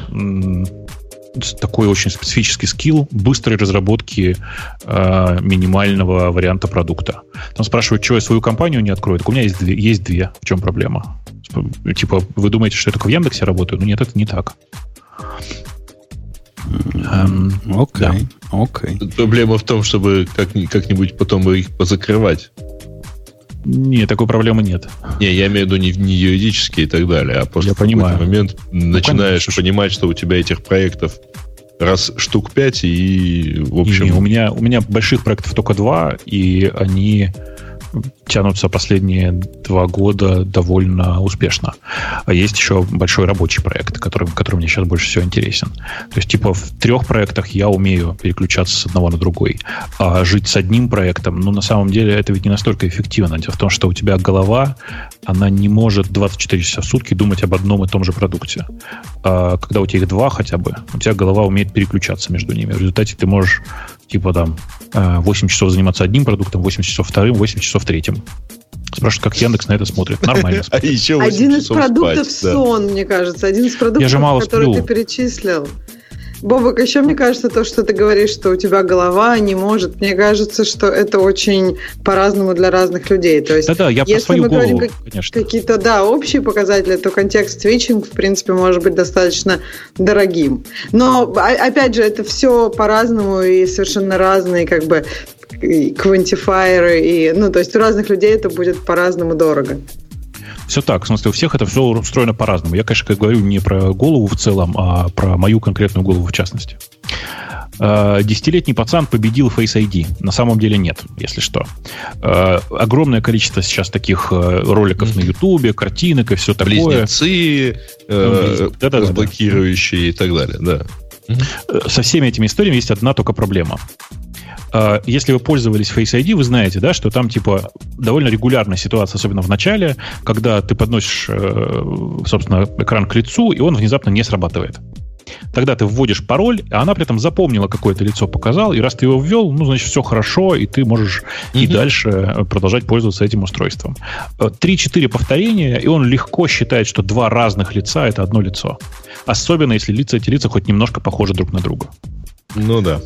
такой очень специфический скилл быстрой разработки э, минимального варианта продукта. Там спрашивают, что я свою компанию не открою. Так у меня есть две. Есть две. В чем проблема? Сп- Типа, вы думаете, что я только в Яндексе работаю? Ну нет, это не так. Эм, Окей, окей. Проблема в том, чтобы как- как-нибудь потом их позакрывать. Нет, такой проблемы нет. Не, я имею в виду не, не юридически и так далее, а просто Я в какой-то понимаю. Ну, момент начинаешь конечно. понимать, что у тебя этих проектов раз штук пять, и, в общем... не, у, меня, у меня больших проектов только два, и они тянутся последние два года довольно успешно. А есть еще большой рабочий проект, который, который мне сейчас больше всего интересен. То есть, типа, в трех проектах я умею переключаться с одного на другой. А жить с одним проектом, ну, на самом деле, это ведь не настолько эффективно. Дело в том, что у тебя голова, она не может 24 часа в сутки думать об одном и том же продукте. А когда у тебя их два хотя бы, у тебя голова умеет переключаться между ними. В результате ты можешь, типа, там, э, 8 часов заниматься одним продуктом, 8 часов вторым, 8 часов третьим. Спрашивают, как Яндекс на это смотрит. Нормально. А еще 8 Один из продуктов спать, да. сон, мне кажется. Один из продуктов, Я же мало который сплю. ты перечислил. Бобок, еще мне кажется, то, что ты говоришь, что у тебя голова не может, мне кажется, что это очень по-разному для разных людей. То есть, Да-да, я про если свою мы говорим голову, как- конечно. какие-то, да, общие показатели, то контекст свитчинг, в принципе, может быть достаточно дорогим. Но, о- опять же, это все по-разному и совершенно разные, как бы, квантифайеры, и, ну, то есть у разных людей это будет по-разному дорого. Все так, в смысле, у всех это все устроено по-разному. Я, конечно, говорю не про голову в целом, а про мою конкретную голову в частности. Э, Десятилетний пацан победил Face ID. На самом деле нет, если что. Э, Огромное количество сейчас таких э, роликов на Ютубе, картинок и все такое. Близнецы, э, разблокирующие и так далее, да. Со всеми этими историями есть одна только проблема. Э, Если вы пользовались Face ID, вы знаете, да, что там типа довольно регулярная ситуация, особенно в начале, когда ты подносишь, э, собственно, экран к лицу, и он внезапно не срабатывает. Тогда ты вводишь пароль, а она при этом запомнила, какое то лицо показал, и раз ты его ввел, ну, значит, все хорошо, и ты можешь и Мгм. дальше э, продолжать пользоваться этим устройством. Э, Три-четыре повторения, и он легко считает, что два разных лица — это одно лицо. Особенно, если лица, эти лица хоть немножко похожи друг на друга. Ну да.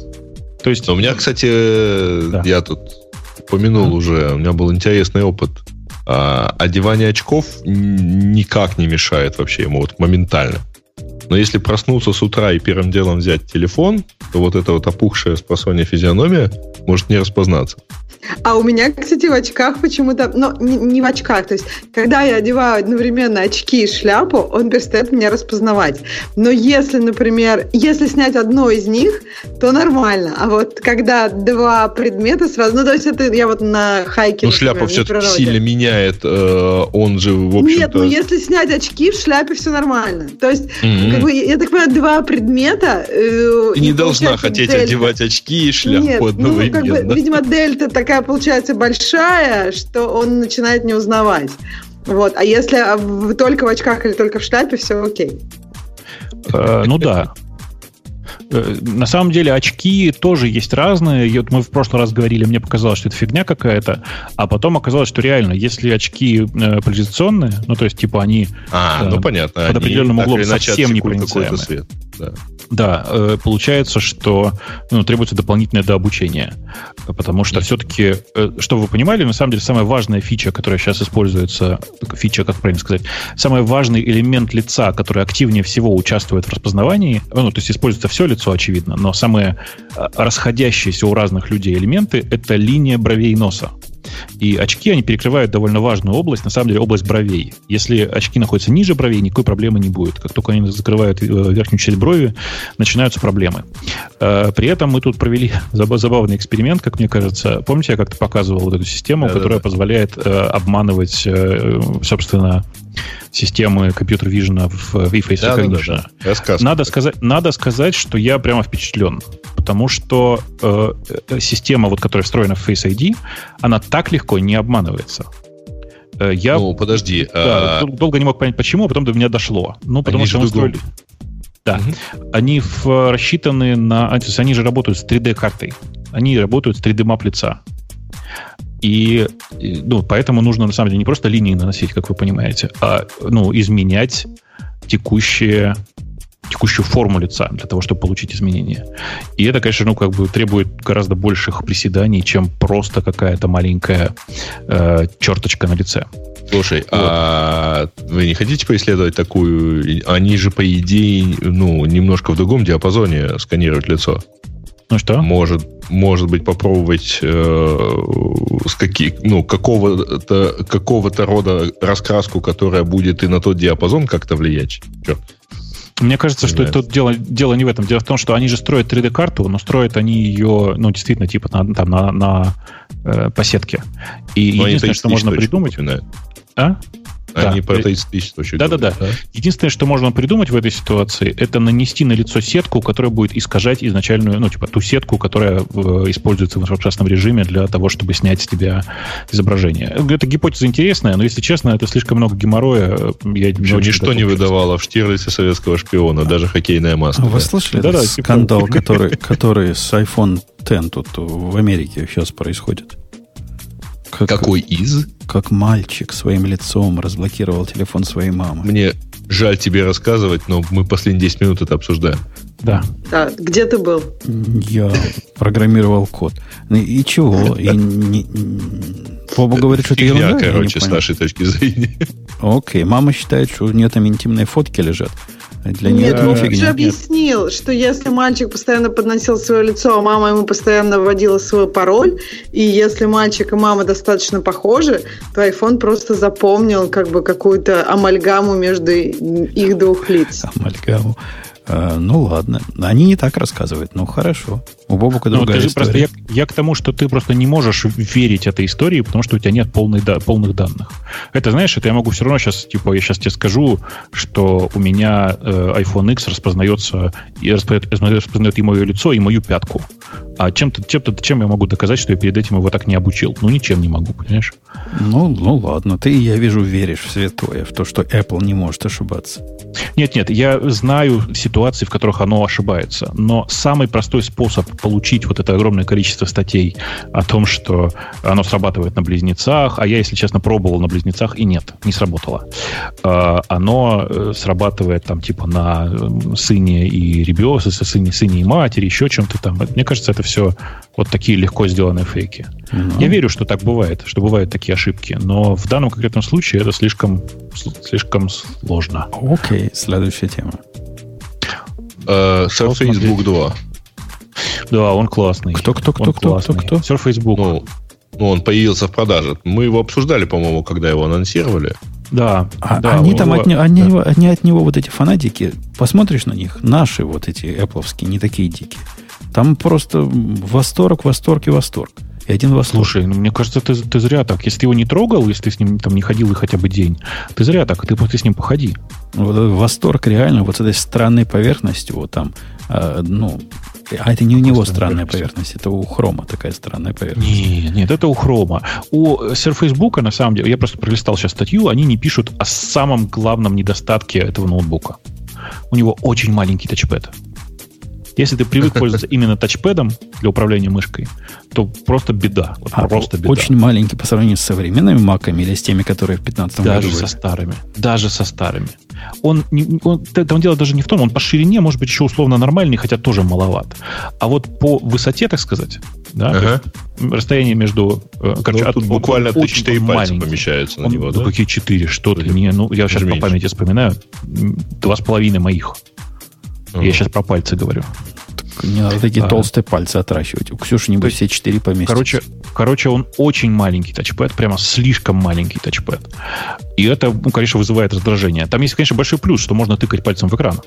То есть, Но у меня, кстати, Да. я тут упомянул уже, у меня был интересный опыт. А, одевание очков никак не мешает вообще ему вот моментально. Но если проснуться с утра и первым делом взять телефон, то вот эта вот опухшая с просонья физиономия может не распознаться. А у меня, кстати, в очках почему-то, ну, не, не в очках, то есть, когда я одеваю одновременно очки и шляпу, он перестает меня распознавать. Но если, например, если снять одно из них, то нормально. А вот когда два предмета сразу, ну, то есть, это я вот на хайке, Ну, например, шляпа все-таки сильно меняет, э, он же, в общем-то... Нет, ну если снять очки, в шляпе все нормально. То есть, Мгм. Как бы, я так понимаю, два предмета. э, Ты не и должна хотеть дельта. одевать очки и шляпу Нет, ну, одновременно. как бы, видимо, дельта такая получается большая, что он начинает не узнавать. Вот. А если только в очках или только в шляпе, все окей. э, ну да. Э, На самом деле очки тоже есть разные. И вот мы в прошлый раз говорили, мне показалось, что это фигня какая-то, а потом оказалось, что реально, если очки э, поляризационные, ну то есть типа они А, Да. ну понятно. Под они определенным так углом совсем непроницаемые. свет. Да. Да, э, получается, что ну, требуется дополнительное дообучение. Потому что все-таки, э, чтобы вы понимали, на самом деле самая важная фича, которая сейчас используется, фича, как правильно сказать, самый важный элемент лица, который активнее всего участвует в распознавании, ну, то есть используется все лицо, очевидно, но самые э, расходящиеся у разных людей элементы — это линия бровей и носа. И очки, они перекрывают довольно важную область, на самом деле область бровей. Если очки находятся ниже бровей, никакой проблемы не будет. Как только они закрывают э, верхнюю часть брови, начинаются проблемы. Э, при этом мы тут провели забавный эксперимент, как мне кажется. Помните, я как-то показывал вот эту систему, да, которая да, да. позволяет э, обманывать, собственно, системы компьютер-вижена в Face да, Recognition. Да, да. Надо, сказать, надо сказать, что я прямо впечатлен. Потому что э, система, вот, которая встроена в Face ID, она так легко не обманывается. Э, я, ну, подожди. Да, а... Долго не мог понять, почему, а потом до меня дошло. Ну, потому они что мы строили... Да. Угу. Они в, рассчитаны на... Они же работают с 3D-картой. Они работают с 3D-мап лица. И, ну, поэтому нужно, на самом деле, не просто линии наносить, как вы понимаете, а ну, изменять текущие текущую форму лица для того, чтобы получить изменения. И это, конечно, ну, как бы требует гораздо больших приседаний, чем просто какая-то маленькая э, черточка на лице. Слушай, вот. а вы не хотите поисследовать такую... Они же, по идее, ну, немножко в другом диапазоне сканируют лицо. Ну что? Может, может быть, попробовать э, с каких, ну, какого-то, какого-то рода раскраску, которая будет и на тот диапазон как-то влиять. Черт. Мне кажется, что это дело, дело не в этом. Дело в том, что они же строят 3D-карту, но строят они ее, ну, действительно, типа на, там, на, на э, по сетке. И но единственное, что можно придумать... А? Они да. про 30 тысяч точно да, да, да, да. Единственное, что можно придумать в этой ситуации, это нанести на лицо сетку, которая будет искажать изначальную, ну, типа, ту сетку, которая э, используется в инфракрасном режиме для того, чтобы снять с тебя изображение. Эта гипотеза интересная, но, если честно, это слишком много геморроя. Я но ничто не выдавало в Штирлице советского шпиона, даже хоккейная маска. Вы слышали да, да, типа, скандал, типа... который, который с iPhone X тут в Америке сейчас происходит? Как, Какой из? Как мальчик своим лицом разблокировал телефон своей мамы. Мне жаль тебе рассказывать, но мы последние 10 минут это обсуждаем. Да. Да, где ты был? Я программировал код. Ну и чего? И не, Боба говорит, что это ерунда. короче, с нашей точки зрения. Окей, мама считает, что у нее там интимные фотки лежат. Для Нет, он же объяснил, что если мальчик постоянно подносил свое лицо, а мама ему постоянно вводила свой пароль, и если мальчик и мама достаточно похожи, то iPhone просто запомнил как бы какую-то амальгаму между их двух лиц. Амальгаму. Э, ну ладно. Они не так рассказывают. Ну хорошо. У Бобука ну, другая история. Просто я, я к тому, что ты просто не можешь верить этой истории, потому что у тебя нет полной, да, полных данных. Это, знаешь, это я могу все равно сейчас, типа, я сейчас тебе скажу, что у меня э, iPhone X распознается, и распознает, распознает и мое лицо, и мою пятку. А чем-то, чем-то, чем я могу доказать, что я перед этим его так не обучил? Ну, ничем не могу, понимаешь? Ну, ну ладно. Ты, я вижу, веришь в святое, в то, что Apple не может ошибаться. Нет, нет, я знаю ситуации, в которых оно ошибается. Но самый простой способ получить вот это огромное количество статей о том, что оно срабатывает на близнецах, а я, если честно, пробовал на близнецах, и нет, не сработало. А, оно э, срабатывает там типа на сыне и ребенке, сыне, сыне и матери, еще чем-то там. Мне кажется, это все вот такие легко сделанные фейки. Mm-hmm. Я верю, что так бывает, что бывают такие ошибки, но в данном конкретном случае это слишком, слишком сложно. Окей, okay, следующая тема. Uh, Surface Book 2. Да, он классный. Кто, кто, кто, он кто, классный. кто, кто? Surface Book. Ну, ну, он появился в продаже. Мы его обсуждали, по-моему, когда его анонсировали. Да. А, да они там от, него, они, да. они от него вот эти фанатики, посмотришь на них, наши вот эти Apple, не такие дикие. Там просто восторг, восторг и восторг. И один восторг. Слушай, ну, мне кажется, ты, ты зря так. Если ты его не трогал, если ты с ним там не ходил и хотя бы день, ты зря так. Ты, ты с ним походи. Вот восторг реально вот с этой странной поверхностью, вот там, э, ну, а это не у него странная поверхность, это у хрома такая странная поверхность. Нет, нет, это у хрома. У Surface Book, на самом деле, я просто пролистал сейчас статью, они не пишут о самом главном недостатке этого ноутбука. У него очень маленький тачпэд. Если ты привык пользоваться именно тачпэдом для управления мышкой, то просто беда. Вот А, просто беда. Очень маленький по сравнению с современными маками или с теми, которые в 15 году Даже были. со старыми. Даже со старыми. Он, он, там дело даже не в том, он по ширине может быть еще условно нормальный, хотя тоже маловат. А вот по высоте, так сказать, да, Ага. расстояние между... э, короче, Ну, от- тут буквально очень 4 пальца маленький. помещаются на Он- него, ну, да? какие четыре? Что ты? Не, ну, я сейчас по памяти вспоминаю. Два с половиной моих. Я сейчас про пальцы говорю. Не надо такие А. толстые пальцы отращивать. У Ксюши, небось, все четыре поместятся. Короче, короче, он очень маленький тачпэд, прямо слишком маленький тачпэд. И это, ну, конечно, вызывает раздражение. Там есть, конечно, большой плюс, что можно тыкать пальцем в экран.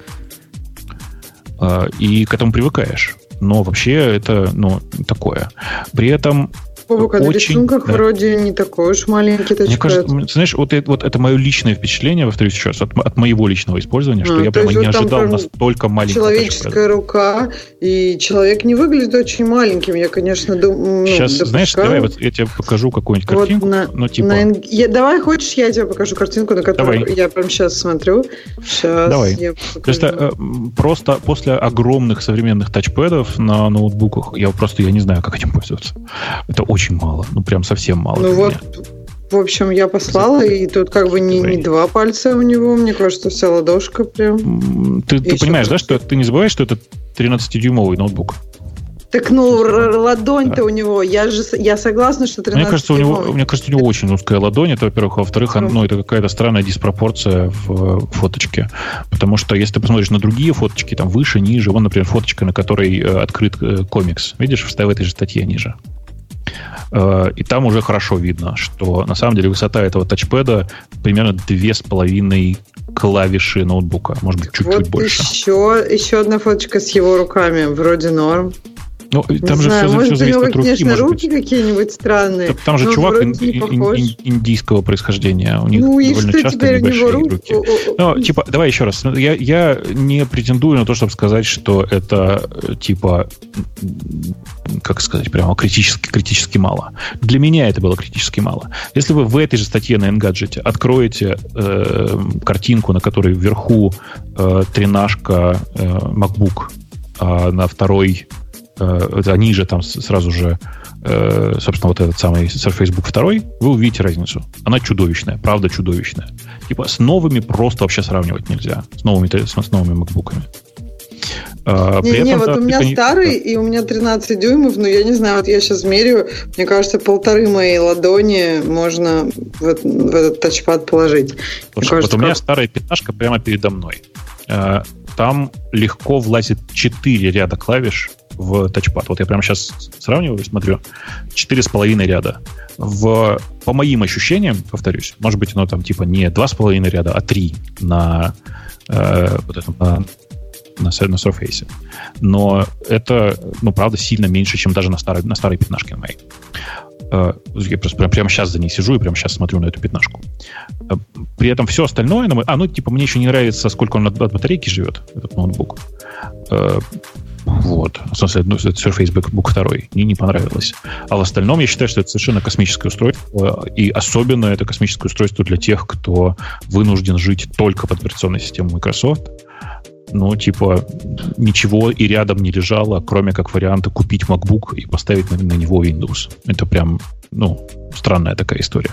А, И к этому привыкаешь. Но вообще это, ну, такое. При этом Бобок, а очень, рисунках да. вроде не такой уж маленький Мне тачпэд. кажется, м, ты знаешь, вот это, вот это мое личное впечатление, повторюсь еще раз, от, от моего личного использования, что А, я то прямо не вот там ожидал прям настолько маленького Человеческая рука, и человек не выглядит очень маленьким. Я, конечно, думаю... Сейчас, знаешь, давай вот я тебе покажу какую-нибудь Вот картинку, на, ну, типа... на я- давай, хочешь, я тебе покажу картинку, на которую Давай. я прям сейчас смотрю. Сейчас Давай. я То есть, э, просто после огромных современных тачпэдов на ноутбуках, я просто я не знаю, как этим пользоваться. Это очень мало, ну прям совсем мало. Ну вот, меня. в общем, я послала, и тут как бы не, не два пальца у него, мне кажется, вся ладошка прям. Ты, ты понимаешь, да, что ты не забываешь, что это 13-дюймовый ноутбук? Так, ну, ладонь-то Да. у него, я же я согласна, что 13 Мне кажется, у него, мне кажется, у него очень узкая ладонь, это, во-первых, а во-вторых, он- ну, это какая-то странная диспропорция в э, фоточке. Потому что если ты посмотришь на другие фоточки, там выше, ниже, вон, например, фоточка, на которой э, открыт э, комикс. Видишь, в этой же статье ниже. Э, И там уже хорошо видно, что на самом деле высота этого тачпэда примерно две с половиной клавиши ноутбука, может быть, чуть-чуть вот больше. Еще, еще одна фоточка с его руками, вроде норм. Ну, там не же знаю, все, может, у зависит него, от руки, конечно, может руки какие-нибудь странные. Там- Там же но чувак ин- ин- ин- индийского происхождения. У них Ну довольно часто у небольшие руки? руки. Ну, типа, давай еще раз. Я, я не претендую на то, чтобы сказать, что это э, типа, как сказать, прямо критически, критически мало. Для меня это было критически мало. Если вы в этой же статье на Engadget откроете э, картинку, на которой вверху э, тренажка э, MacBook, а на второй, э, это ниже там сразу же э, собственно, вот этот самый Surface Book 2, вы увидите разницу. Она чудовищная, правда чудовищная. Типа с новыми просто вообще сравнивать нельзя. С новыми, с, новыми макбуками. А, Не, при не, этом, вот да, у меня старый, и у меня 13 дюймов, но я не знаю, вот я сейчас меряю, мне кажется, полторы моей ладони можно в, эт- в этот тачпад положить. Слушай, кажется, вот у меня как- старая пятнашка прямо передо мной. Э, Там легко влазит 4 ряда клавиш в тачпад. Вот я прямо сейчас сравниваю, смотрю. Четыре с половиной ряда. В, по моим ощущениям, повторюсь, может быть, оно там типа не два с половиной ряда, а три на э, вот этом, на, на, на Surface. Но это, ну, правда, сильно меньше, чем даже на старой, на старой пятнашке моей. Э, Я просто прям- прямо сейчас за ней сижу и прямо сейчас смотрю на эту пятнашку. Э, При этом все остальное... мой- А, ну, типа, мне еще не нравится, сколько он от, от батарейки живет, этот ноутбук. Вот. В смысле, ну, это Surface Book 2. Мне не понравилось. А в остальном я считаю, что это совершенно космическое устройство. И особенно это космическое устройство для тех, кто вынужден жить только под операционной системой Microsoft. Ну, типа, ничего и рядом не лежало, кроме как варианта купить MacBook и поставить на, на него Windows. Это прям, ну, странная такая история.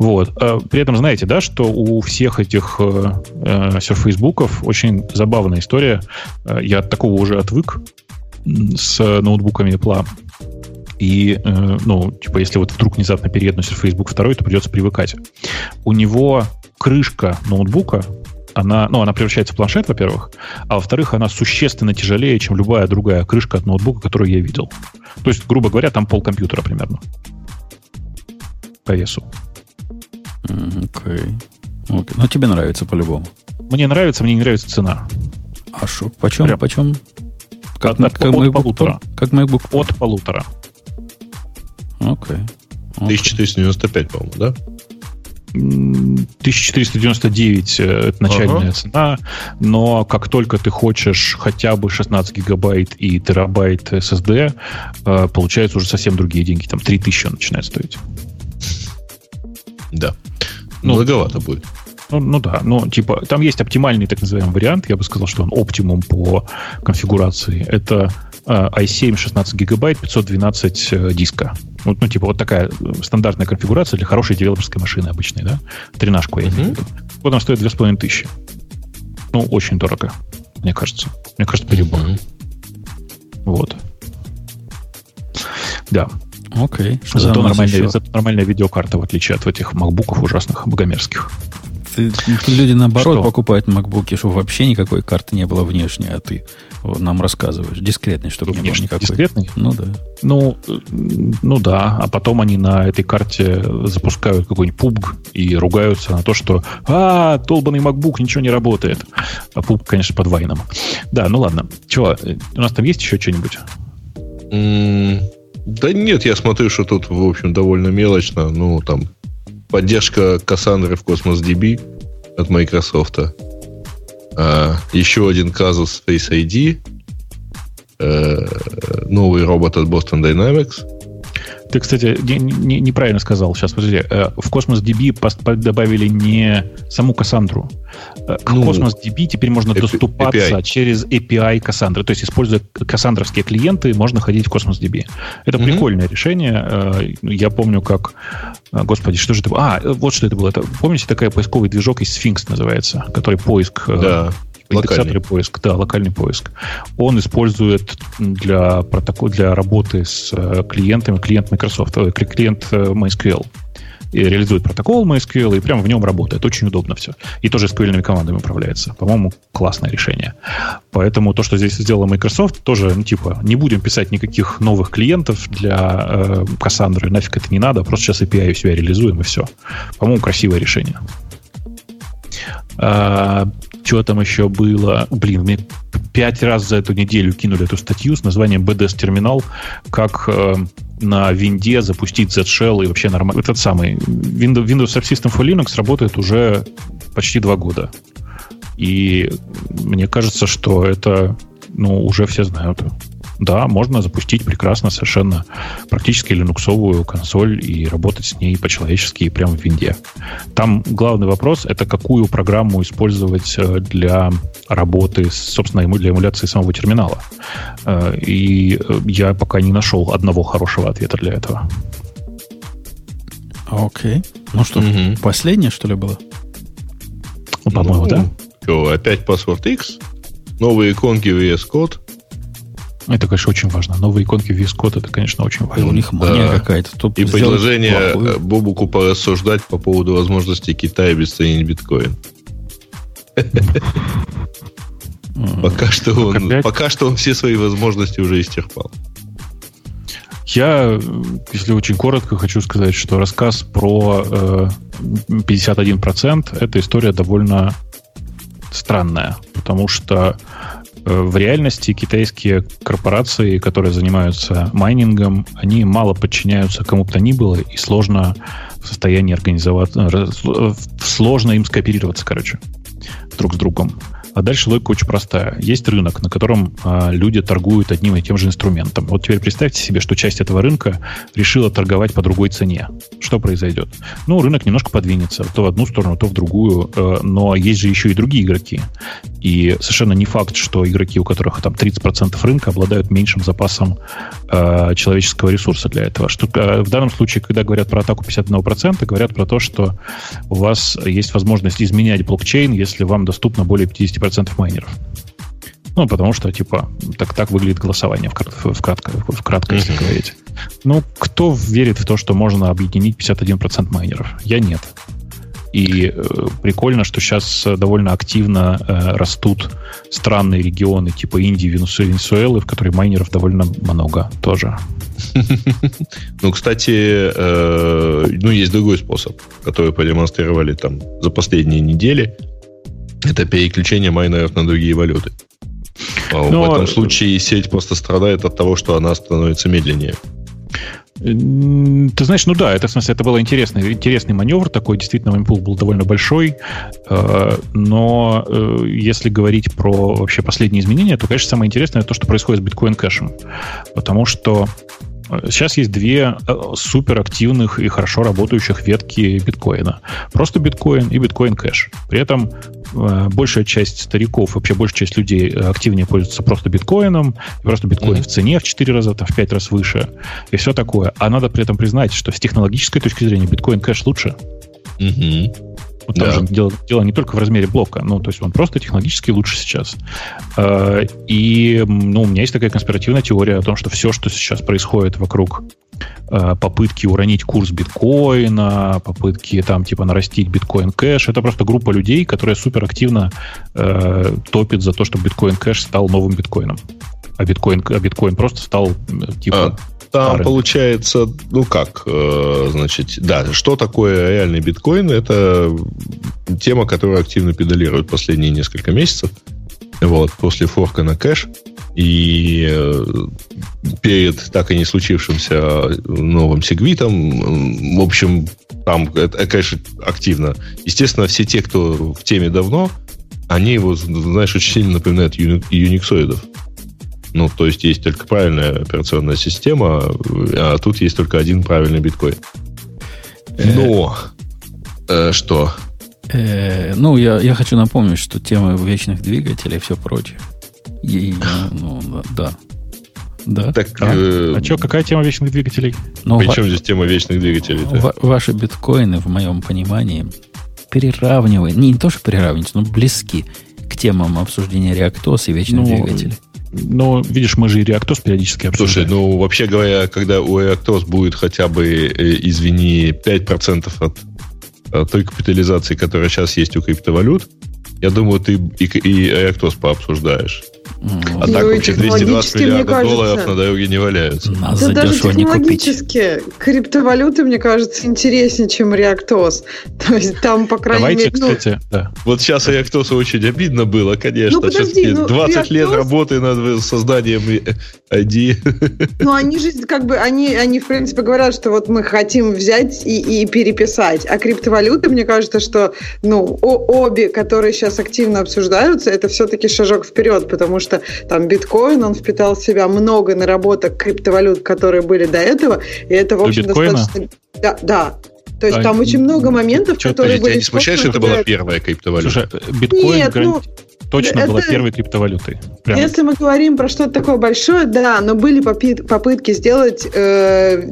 Вот. А При этом знаете, да, что у всех этих э, э, Book'ов очень забавная история. Э, Я от такого уже отвык с ноутбуками Apple. И, э, ну, типа, если вот вдруг внезапно перееду на Surface Book 2, то придется привыкать. У него крышка ноутбука, она, ну, она превращается в планшет, во-первых, а во-вторых, она существенно тяжелее, чем любая другая крышка от ноутбука, которую я видел. То есть, грубо говоря, там пол компьютера примерно по весу. Окей. Окей. Но тебе нравится по-любому. Мне нравится, мне не нравится цена. А что? Почем? Прям. Почем? Как, От- от- от MacBook полутора. Pro? Как MacBook Pro? От полутора. Окей. Окей. 1495, по-моему, да? М, 1499 э, это начальная Ага. цена, но как только ты хочешь хотя бы 16 гигабайт и терабайт SSD, э, получается уже совсем другие деньги. Там 3000 он начинает стоить. Да. Ну, Многовато будет. Ну, ну да, но типа там есть оптимальный так называемый вариант, я бы сказал, что он оптимум по конфигурации. Это i7 16 гигабайт, 512 э, диска. Вот, ну, типа, вот такая э, стандартная конфигурация для хорошей девелоперской машины обычной, да? Тринашку я имею в виду. Вот она стоит 2500. Ну, очень дорого, мне кажется. Мне кажется, перебор. Вот. Да. Окей. Что зато, нормальная, зато нормальная видеокарта, в отличие от этих макбуков ужасных, богомерзких. Ты, люди наоборот что? покупают макбуки, чтобы вообще никакой карты не было внешней, а ты нам рассказываешь. Дискретный, чтобы не было никакой. Дискретный? Ну да. Ну, ну да, а потом они на этой карте запускают какой-нибудь PUBG и ругаются на то, что а, долбанный MacBook, ничего не работает. А PUBG, конечно, под вайном. Да, ну ладно. Чего, у нас там есть еще что-нибудь? Да нет, я смотрю, что тут, в общем, довольно мелочно. Ну, там, поддержка Кассандры в Cosmos DB от Microsoft. А, еще один казус Face ID. А, новый робот от Boston Dynamics. Ты, кстати, не, не, неправильно сказал. Сейчас, подожди. Э, в Cosmos DB добавили не саму Кассандру. Э, к ну, Cosmos DB теперь можно API. доступаться через API Кассандры. То есть, используя кассандровские клиенты, можно ходить в Cosmos DB. Это mm-hmm. прикольное решение. Э, я помню, как... Господи, что же это было? А, вот что это было. Это, помните, такая поисковый движок из Sphinx называется, который поиск... Да индексаторы поиск, да, локальный поиск. Он использует для, протокол, для работы с э, клиентами, клиент Microsoft, э, клиент э, MySQL. И реализует протокол MySQL и прямо в нем работает. Очень удобно все. И тоже SQL командами управляется. По-моему, классное решение. Поэтому то, что здесь сделала Microsoft, тоже, ну, типа, не будем писать никаких новых клиентов для э, Cassandra. Нафиг это не надо. Просто сейчас API у себя реализуем и все. По-моему, красивое решение. А, что там еще было? Блин, мне пять раз за эту неделю кинули эту статью с названием BDS терминал, как э, на винде запустить Z-Shell и вообще нормально. Этот самый Windows, Windows Subsystem for Linux работает уже почти два года. И мне кажется, что это ну, уже все знают да, можно запустить прекрасно совершенно практически линуксовую консоль и работать с ней по-человечески и прямо в винде. Там главный вопрос — это какую программу использовать э, для работы, собственно, для эмуляции самого терминала. Э, и э, я пока не нашел одного хорошего ответа для этого. Окей. Ну что, угу. последнее, что ли, было? Ну, по-моему, ну, да. Что, опять Password X? Новые иконки VS Code? Это, конечно, очень важно. Новые иконки VS Code, это, конечно, очень важно. у них мания да. какая-то. Тут и предложение плохую. Бобуку порассуждать по поводу возможности Китая обесценить биткоин. Пока что, он, пока что он все свои возможности уже исчерпал. Я, если очень коротко, хочу сказать, что рассказ про э, 51% это история довольно странная, потому что в реальности китайские корпорации, которые занимаются майнингом, они мало подчиняются кому бы то ни было, и сложно в состоянии организовать, э, сложно им скооперироваться, короче, друг с другом. А дальше логика очень простая. Есть рынок, на котором а, люди торгуют одним и тем же инструментом. Вот теперь представьте себе, что часть этого рынка решила торговать по другой цене. Что произойдет? Ну, рынок немножко подвинется, то в одну сторону, то в другую, э, но есть же еще и другие игроки. И совершенно не факт, что игроки, у которых там 30% рынка, обладают меньшим запасом э, человеческого ресурса для этого. Что, э, в данном случае, когда говорят про атаку 51%, говорят про то, что у вас есть возможность изменять блокчейн, если вам доступно более 50 10% майнеров. Ну, потому что, типа, так, так выглядит голосование, в, в, кратко, в кратко, если говорить. Ну, кто верит в то, что можно объединить 51% майнеров? Я нет. И э, прикольно, что сейчас довольно активно э, растут странные регионы типа Индии, Венесуэлы, в которых майнеров довольно много тоже. Ну, кстати, э, ну, есть другой способ, который продемонстрировали там за последние недели это переключение майнеров на другие валюты. Но, В этом случае сеть просто страдает от того, что она становится медленнее. Ты знаешь, ну да, это в смысле это был интересный, интересный маневр, такой действительно импульс был довольно большой, э, но э, если говорить про вообще последние изменения, то, конечно, самое интересное то, что происходит с биткоин кэшем, потому что Сейчас есть две э, суперактивных и хорошо работающих ветки биткоина. Просто биткоин и биткоин кэш. При этом э, большая часть стариков, вообще большая часть людей активнее пользуются просто биткоином, и просто биткоин mm-hmm. в цене в 4 раза, там, в 5 раз выше, и все такое. А надо при этом признать, что с технологической точки зрения биткоин кэш лучше. Угу. Вот там да. же дело, дело не только в размере блока, ну, то есть он просто технологически лучше сейчас. Э, и, ну, у меня есть такая конспиративная теория о том, что все, что сейчас происходит вокруг э, попытки уронить курс биткоина, попытки там типа нарастить биткоин кэш, это просто группа людей, которая суперактивно э, топит за то, чтобы биткоин кэш стал новым биткоином. А биткоин, а биткоин просто стал типа... А там пары. получается, ну как, э, значит, да, что такое реальный биткоин? Это тема, которую активно педалируют последние несколько месяцев. Вот, после форка на кэш. И э, перед так и не случившимся новым сегвитом, в общем, там это, конечно, активно. Естественно, все те, кто в теме давно, они его, знаешь, очень сильно напоминают юниксоидов. Ну, то есть есть только правильная операционная система, а тут есть только один правильный биткоин. Э, Но э, что? Э, ну, я, я хочу напомнить, что тема вечных двигателей и все прочее. И, ну, да. Да. Так, а, э, а что, какая тема вечных двигателей? Ну, Причем ва- здесь тема вечных двигателей? Ва- ваши биткоины, в моем понимании, переравнивают, не, не то, что переравниваются, но близки к темам обсуждения реактос и вечных ну, двигателей. Но, видишь, мы же и реактос периодически обсуждаем. Слушай, ну, вообще говоря, когда у реактос будет хотя бы, э, извини, 5% от, от той капитализации, которая сейчас есть у криптовалют, я думаю, ты и, и реактос пообсуждаешь. А так вообще 220 миллиардов кажется, долларов на дороге не валяются. да даже технологически криптовалюты, мне кажется, интереснее, чем реактос. То есть там, по крайней Давайте, мере... Ну, кстати, да. Вот сейчас реактосу очень обидно было, конечно. Ну, подожди, ну, 20 реактос... лет работы над созданием ID. Ну, они же как бы, они, они в принципе говорят, что вот мы хотим взять и, и переписать. А криптовалюты, мне кажется, что ну, обе, которые сейчас активно обсуждаются, это все-таки шажок вперед, потому что там биткоин, он впитал в себя много наработок криптовалют, которые были до этого, и это, в общем, достаточно... Да, да, то есть а, там очень много моментов, которые были... Тебя не смущает, что это была первая криптовалюта? Слушай, биткоин Нет, ну, точно это, была первой криптовалютой. Прям. Если мы говорим про что-то такое большое, да, но были попытки сделать, э,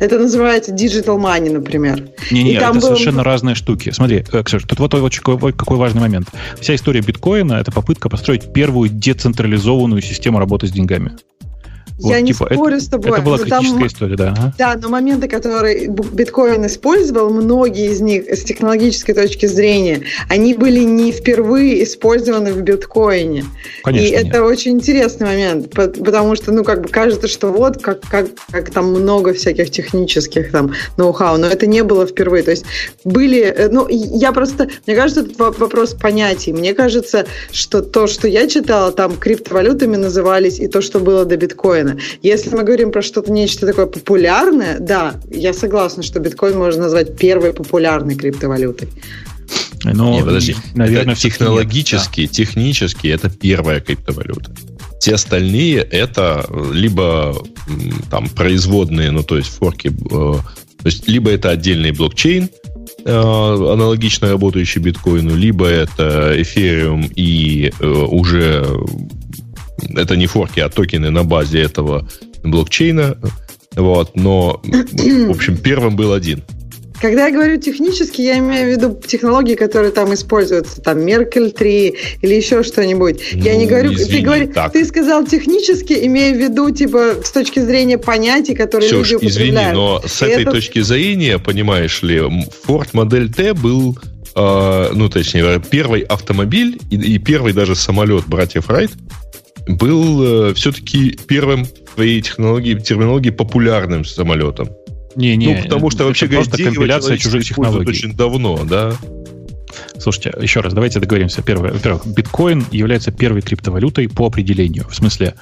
это называется digital money, например. Не-не, это было... совершенно разные штуки. Смотри, э, Ксюш, тут вот какой, какой важный момент. Вся история биткоина – это попытка построить первую децентрализованную систему работы с деньгами. Вот, я не типа, спорю это, с тобой. Это была критическая там, история, да. Да, но моменты, которые биткоин использовал, многие из них с технологической точки зрения, они были не впервые использованы в биткоине. Конечно, И нет. это очень интересный момент, потому что, ну, как бы кажется, что вот как, как, как там много всяких технических там ноу-хау, но это не было впервые. То есть были, э, ну, я просто, мне кажется, это вопрос понятий. Мне кажется, что то, что я читала, там криптовалютами назывались, и то, что было до биткоина, биткоина. Если мы говорим про что-то нечто такое популярное, да, я согласна, что биткоин можно назвать первой популярной криптовалютой. Но, Нет, подожди, наверное, это технологически, нет, да. технически это первая криптовалюта. Все остальные это либо там производные, ну то есть форки, э, то есть либо это отдельный блокчейн, э, аналогично работающий биткоину, либо это Ethereum и э, уже это не форки, а токены на базе этого блокчейна. Вот, но, в общем, первым был один. Когда я говорю технически, я имею в виду технологии, которые там используются, там Меркель 3 или еще что-нибудь. Ну, я не ну, говорю, извини, ты, говори, ты сказал технически, имея в виду, типа, с точки зрения понятий, которые Все, люди извини, но с этой это... точки зрения, понимаешь ли, Ford модель T был, э, ну, точнее, первый автомобиль и, и первый даже самолет братьев Райт, был э, все-таки первым в своей технологии, терминологии популярным самолетом. Не, не, ну, потому что, вообще говоря, компиляция чужих технологий. очень давно, да. Слушайте, еще раз, давайте договоримся. Первое, во-первых, биткоин является первой криптовалютой по определению. В смысле,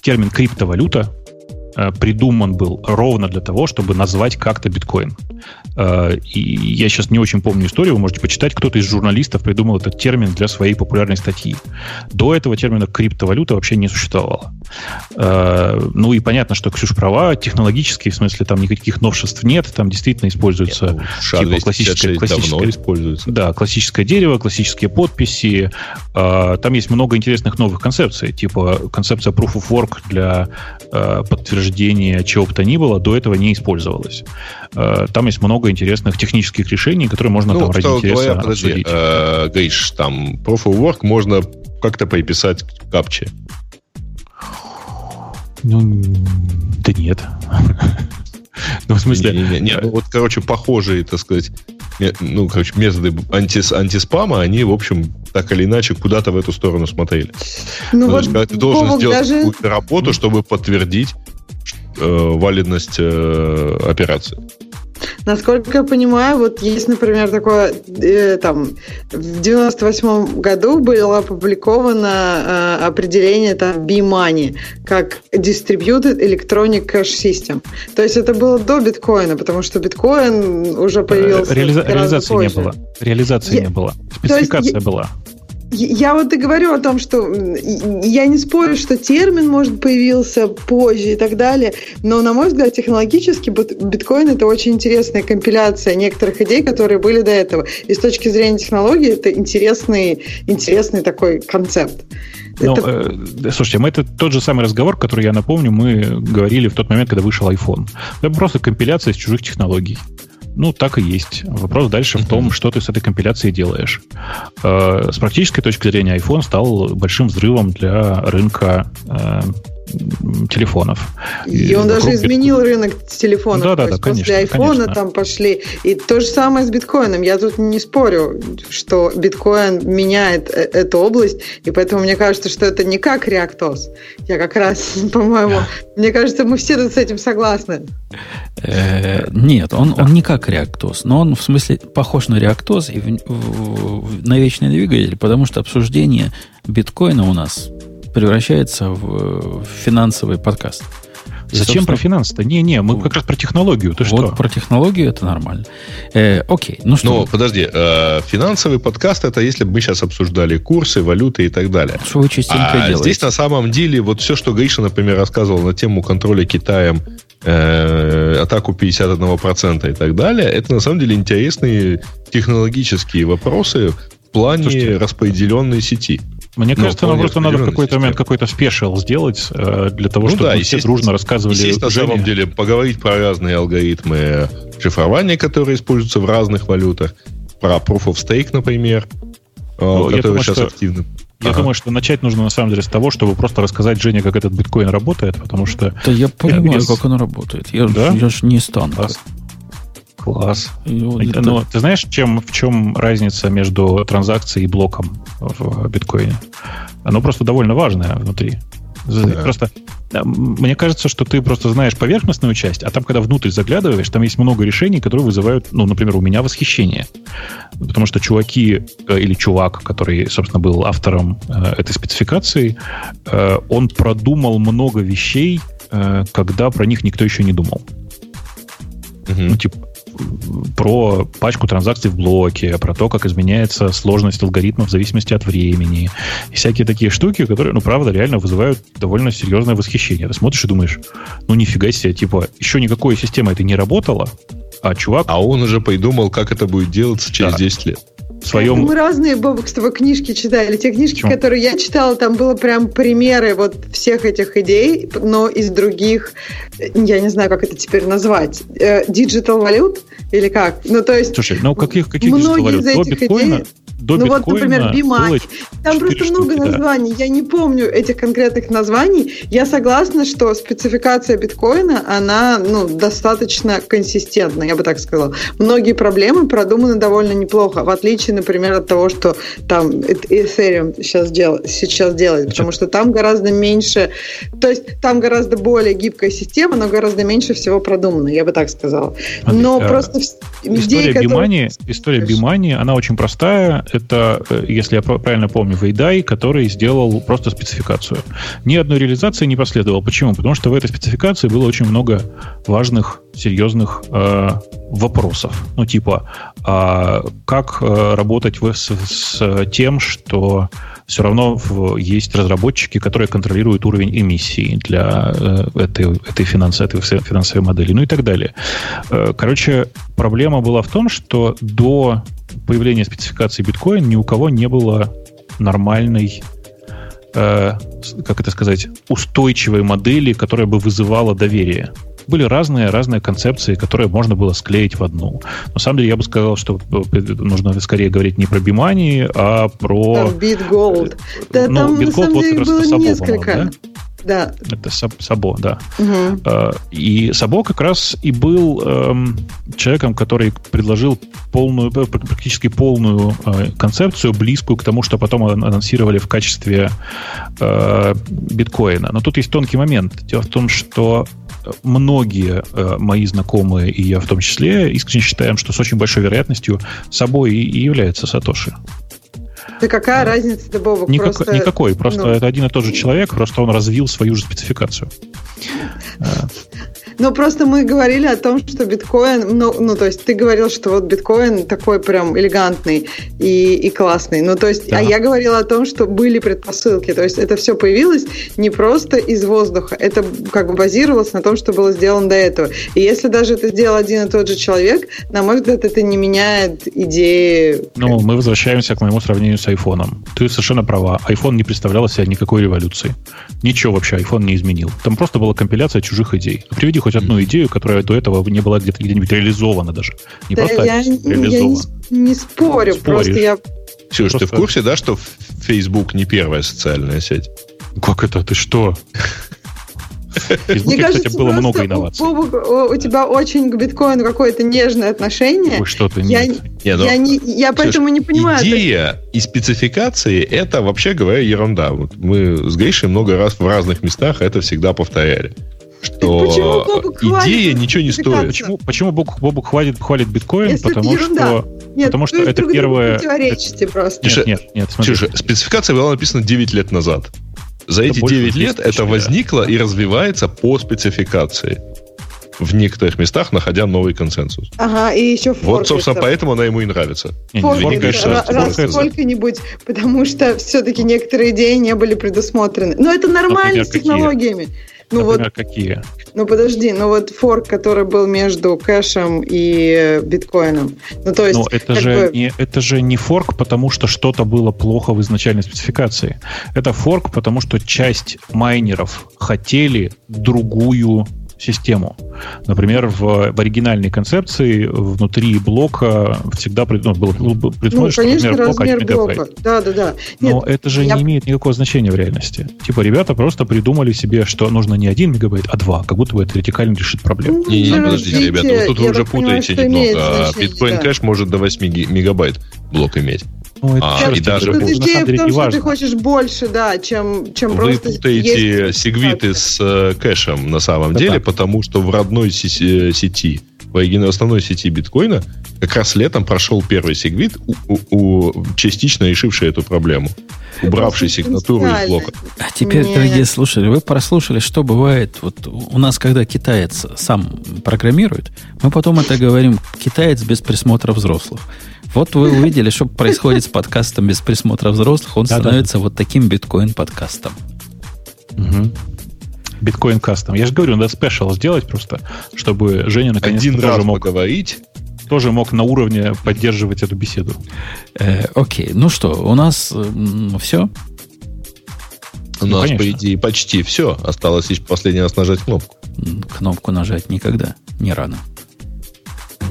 термин криптовалюта придуман был ровно для того, чтобы назвать как-то биткоин. Э, и я сейчас не очень помню историю, вы можете почитать, кто-то из журналистов придумал этот термин для своей популярной статьи. До этого термина криптовалюта вообще не существовало. Э, ну и понятно, что Ксюш права, технологически, в смысле, там никаких новшеств нет, там действительно используется нет, ну, типа классическое, классическое, используется. Да, классическое дерево, классические подписи. Э, там есть много интересных новых концепций, типа концепция Proof of Work для э, подтверждения чего бы то ни было, до этого не использовалась. Там есть много интересных технических решений, которые можно ну, там ради интереса говоря, подожди, обсудить. Э, Гриш, там Proof of Work можно как-то приписать капче. Ну, да нет. Ну, в смысле... Не, не, не, ну, вот, короче, похожие, так сказать, ну, короче, методы анти, антиспама, они, в общем, так или иначе, куда-то в эту сторону смотрели. Ну, вот, есть, ты должен сделать даже... какую-то работу, чтобы подтвердить э, валидность э, операции. Насколько я понимаю, вот есть, например, такое, э, там, в 98 году было опубликовано э, определение там B-Money как Distributed Electronic Cash System. То есть это было до биткоина, потому что биткоин уже э, появился Реализа- Реализации позже. не было. Реализации я, не было. Спецификация есть, была. Я вот и говорю о том, что я не спорю, что термин, может, появился позже и так далее, но, на мой взгляд, технологически биткоин – это очень интересная компиляция некоторых идей, которые были до этого. И с точки зрения технологии это интересный, интересный такой концепт. Ну, это... э, слушайте, мы это тот же самый разговор, который я напомню, мы говорили в тот момент, когда вышел iPhone. Это просто компиляция из чужих технологий. Ну, так и есть. Вопрос дальше в том, что ты с этой компиляцией делаешь. Э, с практической точки зрения iPhone стал большим взрывом для рынка э, телефонов. И, он даже изменил бит... рынок телефонов. Да, да, да, конечно. После айфона конечно. там пошли. И то же самое с биткоином. Я тут не спорю, что биткоин меняет э, эту область, и поэтому мне кажется, что это не как реактоз. Я как раз, по-моему, мне кажется, мы все тут с этим согласны. Э, нет, он, он не как реактоз, но он в смысле похож на реактоз и на вечный двигатель, потому что обсуждение биткоина у нас превращается в, финансовый подкаст. И, Зачем про финансы-то? Не-не, мы как раз про технологию. Ты вот что? про технологию это нормально. Э, окей, ну что? Но подожди, э, финансовый подкаст это если бы мы сейчас обсуждали курсы, валюты и так далее. Что вы частенько а делаете? здесь на самом деле вот все, что Гриша, например, рассказывал на тему контроля Китаем, э, атаку 51% и так далее, это на самом деле интересные технологические вопросы в плане Слушайте, распределенной сети. Мне ну, кажется, нам просто надо в какой-то момент какой-то спешл сделать э, для того, ну, чтобы да, все дружно рассказывали. Есть на самом деле поговорить про разные алгоритмы шифрования, которые используются в разных валютах, про Proof of Stake, например, э, ну, который думаю, сейчас что... активны. Я ага. думаю, что начать нужно на самом деле с того, чтобы просто рассказать Жене, как этот биткоин работает, потому что... Да я понимаю, я, как он работает. Я, да? я же не стану. Класс. Вот это... Но ты знаешь, чем, в чем разница между транзакцией и блоком в биткоине? Оно просто довольно важное внутри. Да. Просто мне кажется, что ты просто знаешь поверхностную часть, а там, когда внутрь заглядываешь, там есть много решений, которые вызывают, ну, например, у меня восхищение. Потому что чуваки э, или чувак, который, собственно, был автором э, этой спецификации, э, он продумал много вещей, э, когда про них никто еще не думал. Угу. Ну, типа, про пачку транзакций в блоке, про то, как изменяется сложность алгоритмов в зависимости от времени. И всякие такие штуки, которые, ну, правда, реально вызывают довольно серьезное восхищение. Ты смотришь и думаешь, ну, нифига себе, типа, еще никакой система это не работала, а чувак... А он уже придумал, как это будет делаться через да. 10 лет своем... Мы разные, Бобок, с тобой книжки читали. Те книжки, Почему? которые я читала, там было прям примеры вот всех этих идей, но из других, я не знаю, как это теперь назвать, э, digital валют или как? Ну, то есть... Слушай, ну каких, каких digital валют? Этих биткоина? идей до ну вот, например, Бимай. Там просто много штуки, названий. Да. Я не помню этих конкретных названий. Я согласна, что спецификация биткоина, она ну, достаточно консистентна, я бы так сказала. Многие проблемы продуманы довольно неплохо, в отличие, например, от того, что там Ethereum сейчас, дел, сейчас делает, потому что там гораздо меньше, то есть там гораздо более гибкая система, но гораздо меньше всего продумано, я бы так сказала. Но Смотри, просто история Бимани, которые... история Бимани, она очень простая, это, э, если я правильно помню, Вейдай, который сделал просто спецификацию. Ни одной реализации не последовало. Почему? Потому что в этой спецификации было очень много важных, серьезных э, вопросов. Ну, типа, э, как э, работать в, с, с тем, что все равно в, есть разработчики, которые контролируют уровень эмиссии для э, этой, этой, финансовой, этой финансовой модели, ну и так далее. Э, короче, проблема была в том, что до появления спецификации биткоин ни у кого не было нормальной э, как это сказать, устойчивой модели, которая бы вызывала доверие были разные, разные концепции, которые можно было склеить в одну. На самом деле, я бы сказал, что э, нужно скорее говорить не про Бимани, а про... Там BitGold. Да, ну, там, BitGold на самом деле, было несколько. Да? Да. Это Саб- Сабо, да. Угу. И Сабо как раз и был эм, человеком, который предложил полную, э, практически полную э, концепцию, близкую к тому, что потом ан- анонсировали в качестве э, биткоина. Но тут есть тонкий момент. Дело в том, что многие э, мои знакомые, и я в том числе, искренне считаем, что с очень большой вероятностью собой и является Сатоши. Да какая разница, Бобок? Никак- просто... никакой. Просто ну. это один и тот же человек, просто он развил свою же спецификацию. Ну, просто мы говорили о том, что биткоин, ну, ну, то есть ты говорил, что вот биткоин такой прям элегантный и, и классный. Ну, то есть, Да. а я говорила о том, что были предпосылки. То есть это все появилось не просто из воздуха, это как бы базировалось на том, что было сделано до этого. И если даже это сделал один и тот же человек, на мой взгляд, это не меняет идеи. Ну, мы возвращаемся к моему сравнению с айфоном. Ты совершенно права. iPhone не представлял себя никакой революции. Ничего вообще iPhone не изменил. Там просто была компиляция чужих идей. Приведи хоть одну идею, которая до этого не была где-то где-нибудь реализована даже. Не Да, просто я, я не, реализована. не спорю, Споришь. просто я Ксюш, ты в Просто- курсе, да, что Facebook не первая социальная сеть? Как это? Ты что? В Фейсбуке, Мне кстати, кажется, было просто много инноваций. У, у тебя очень к биткоину какое-то нежное отношение. Ой, что ты? Я, нет. Не, ну, я, не, я поэтому не понимаю. Идея и спецификации это вообще говоря ерунда. Вот мы с Гришей много раз в разных местах это всегда повторяли. Что Бобук, идея ничего не стоит. Почему, почему Бобук, Бобук хвалит, хвалит биткоин? Если это потому ерунда. что... Нет, потому что это первое- просто. Нет, нет, нет, смотри. Ксюша, спецификация была написана 9 лет назад. За Это эти больше 9 лет 10 тысяч это возникло и развивается по спецификации. В некоторых местах находя новый консенсус. Ага, и еще Вот, форкается. собственно, поэтому она ему и нравится. Форкается Форкается, ра- раз сколько-нибудь, потому что все-таки некоторые идеи не были предусмотрены. Но это нормально Например, с технологиями. Ну Например, вот, какие? ну подожди, ну вот форк, который был между кэшем и биткоином. Ну то есть, Но это же, бы- не, это же не форк, потому что что-то было плохо в изначальной спецификации. Это форк, потому что часть майнеров хотели другую систему. Например, в, в оригинальной концепции внутри блока всегда пред- ну, было, было ну, что конечно, размер блока размер 1 мегабайт. блока. Да, да, да. Но Нет, это же я- не имеет никакого значения в реальности. Типа ребята просто придумали себе, что нужно не 1 мегабайт, а 2, как будто бы это радикально решит проблему. Ну, Не, не, да, подождите, ребята, вот тут вы я уже путаете немного. А значение, Bitcoin да. Cash может до 8 ги- мегабайт блок иметь. Ну, это А, черт и даже Тут идея в том, что ты хочешь больше, да, чем, чем Вы просто путаете есть сегвиты с э, кэшем на самом Да деле, так. потому что в родной си- э, сети, в основной сети биткоина, как раз летом прошел первый сегвит, у, у- у- частично решивший эту проблему, убравший сигнатуру из блока. А теперь, Нет. дорогие слушатели, вы прослушали, что бывает вот у нас, когда китаец сам программирует, мы потом это говорим, китаец без присмотра взрослых. Вот вы увидели, что происходит с подкастом без присмотра взрослых, он становится вот таким биткоин-подкастом. Мгм. Биткоин кастом. Я же говорю, надо спешл сделать просто, чтобы Женя наконец-то Один тоже раз мог, поговорить, тоже мог на уровне поддерживать эту беседу. Э, окей, ну что, у нас все? у Ну, нас, конечно. по идее, почти все. Осталось лишь последний раз нажать кнопку. Кнопку нажать никогда, не рано.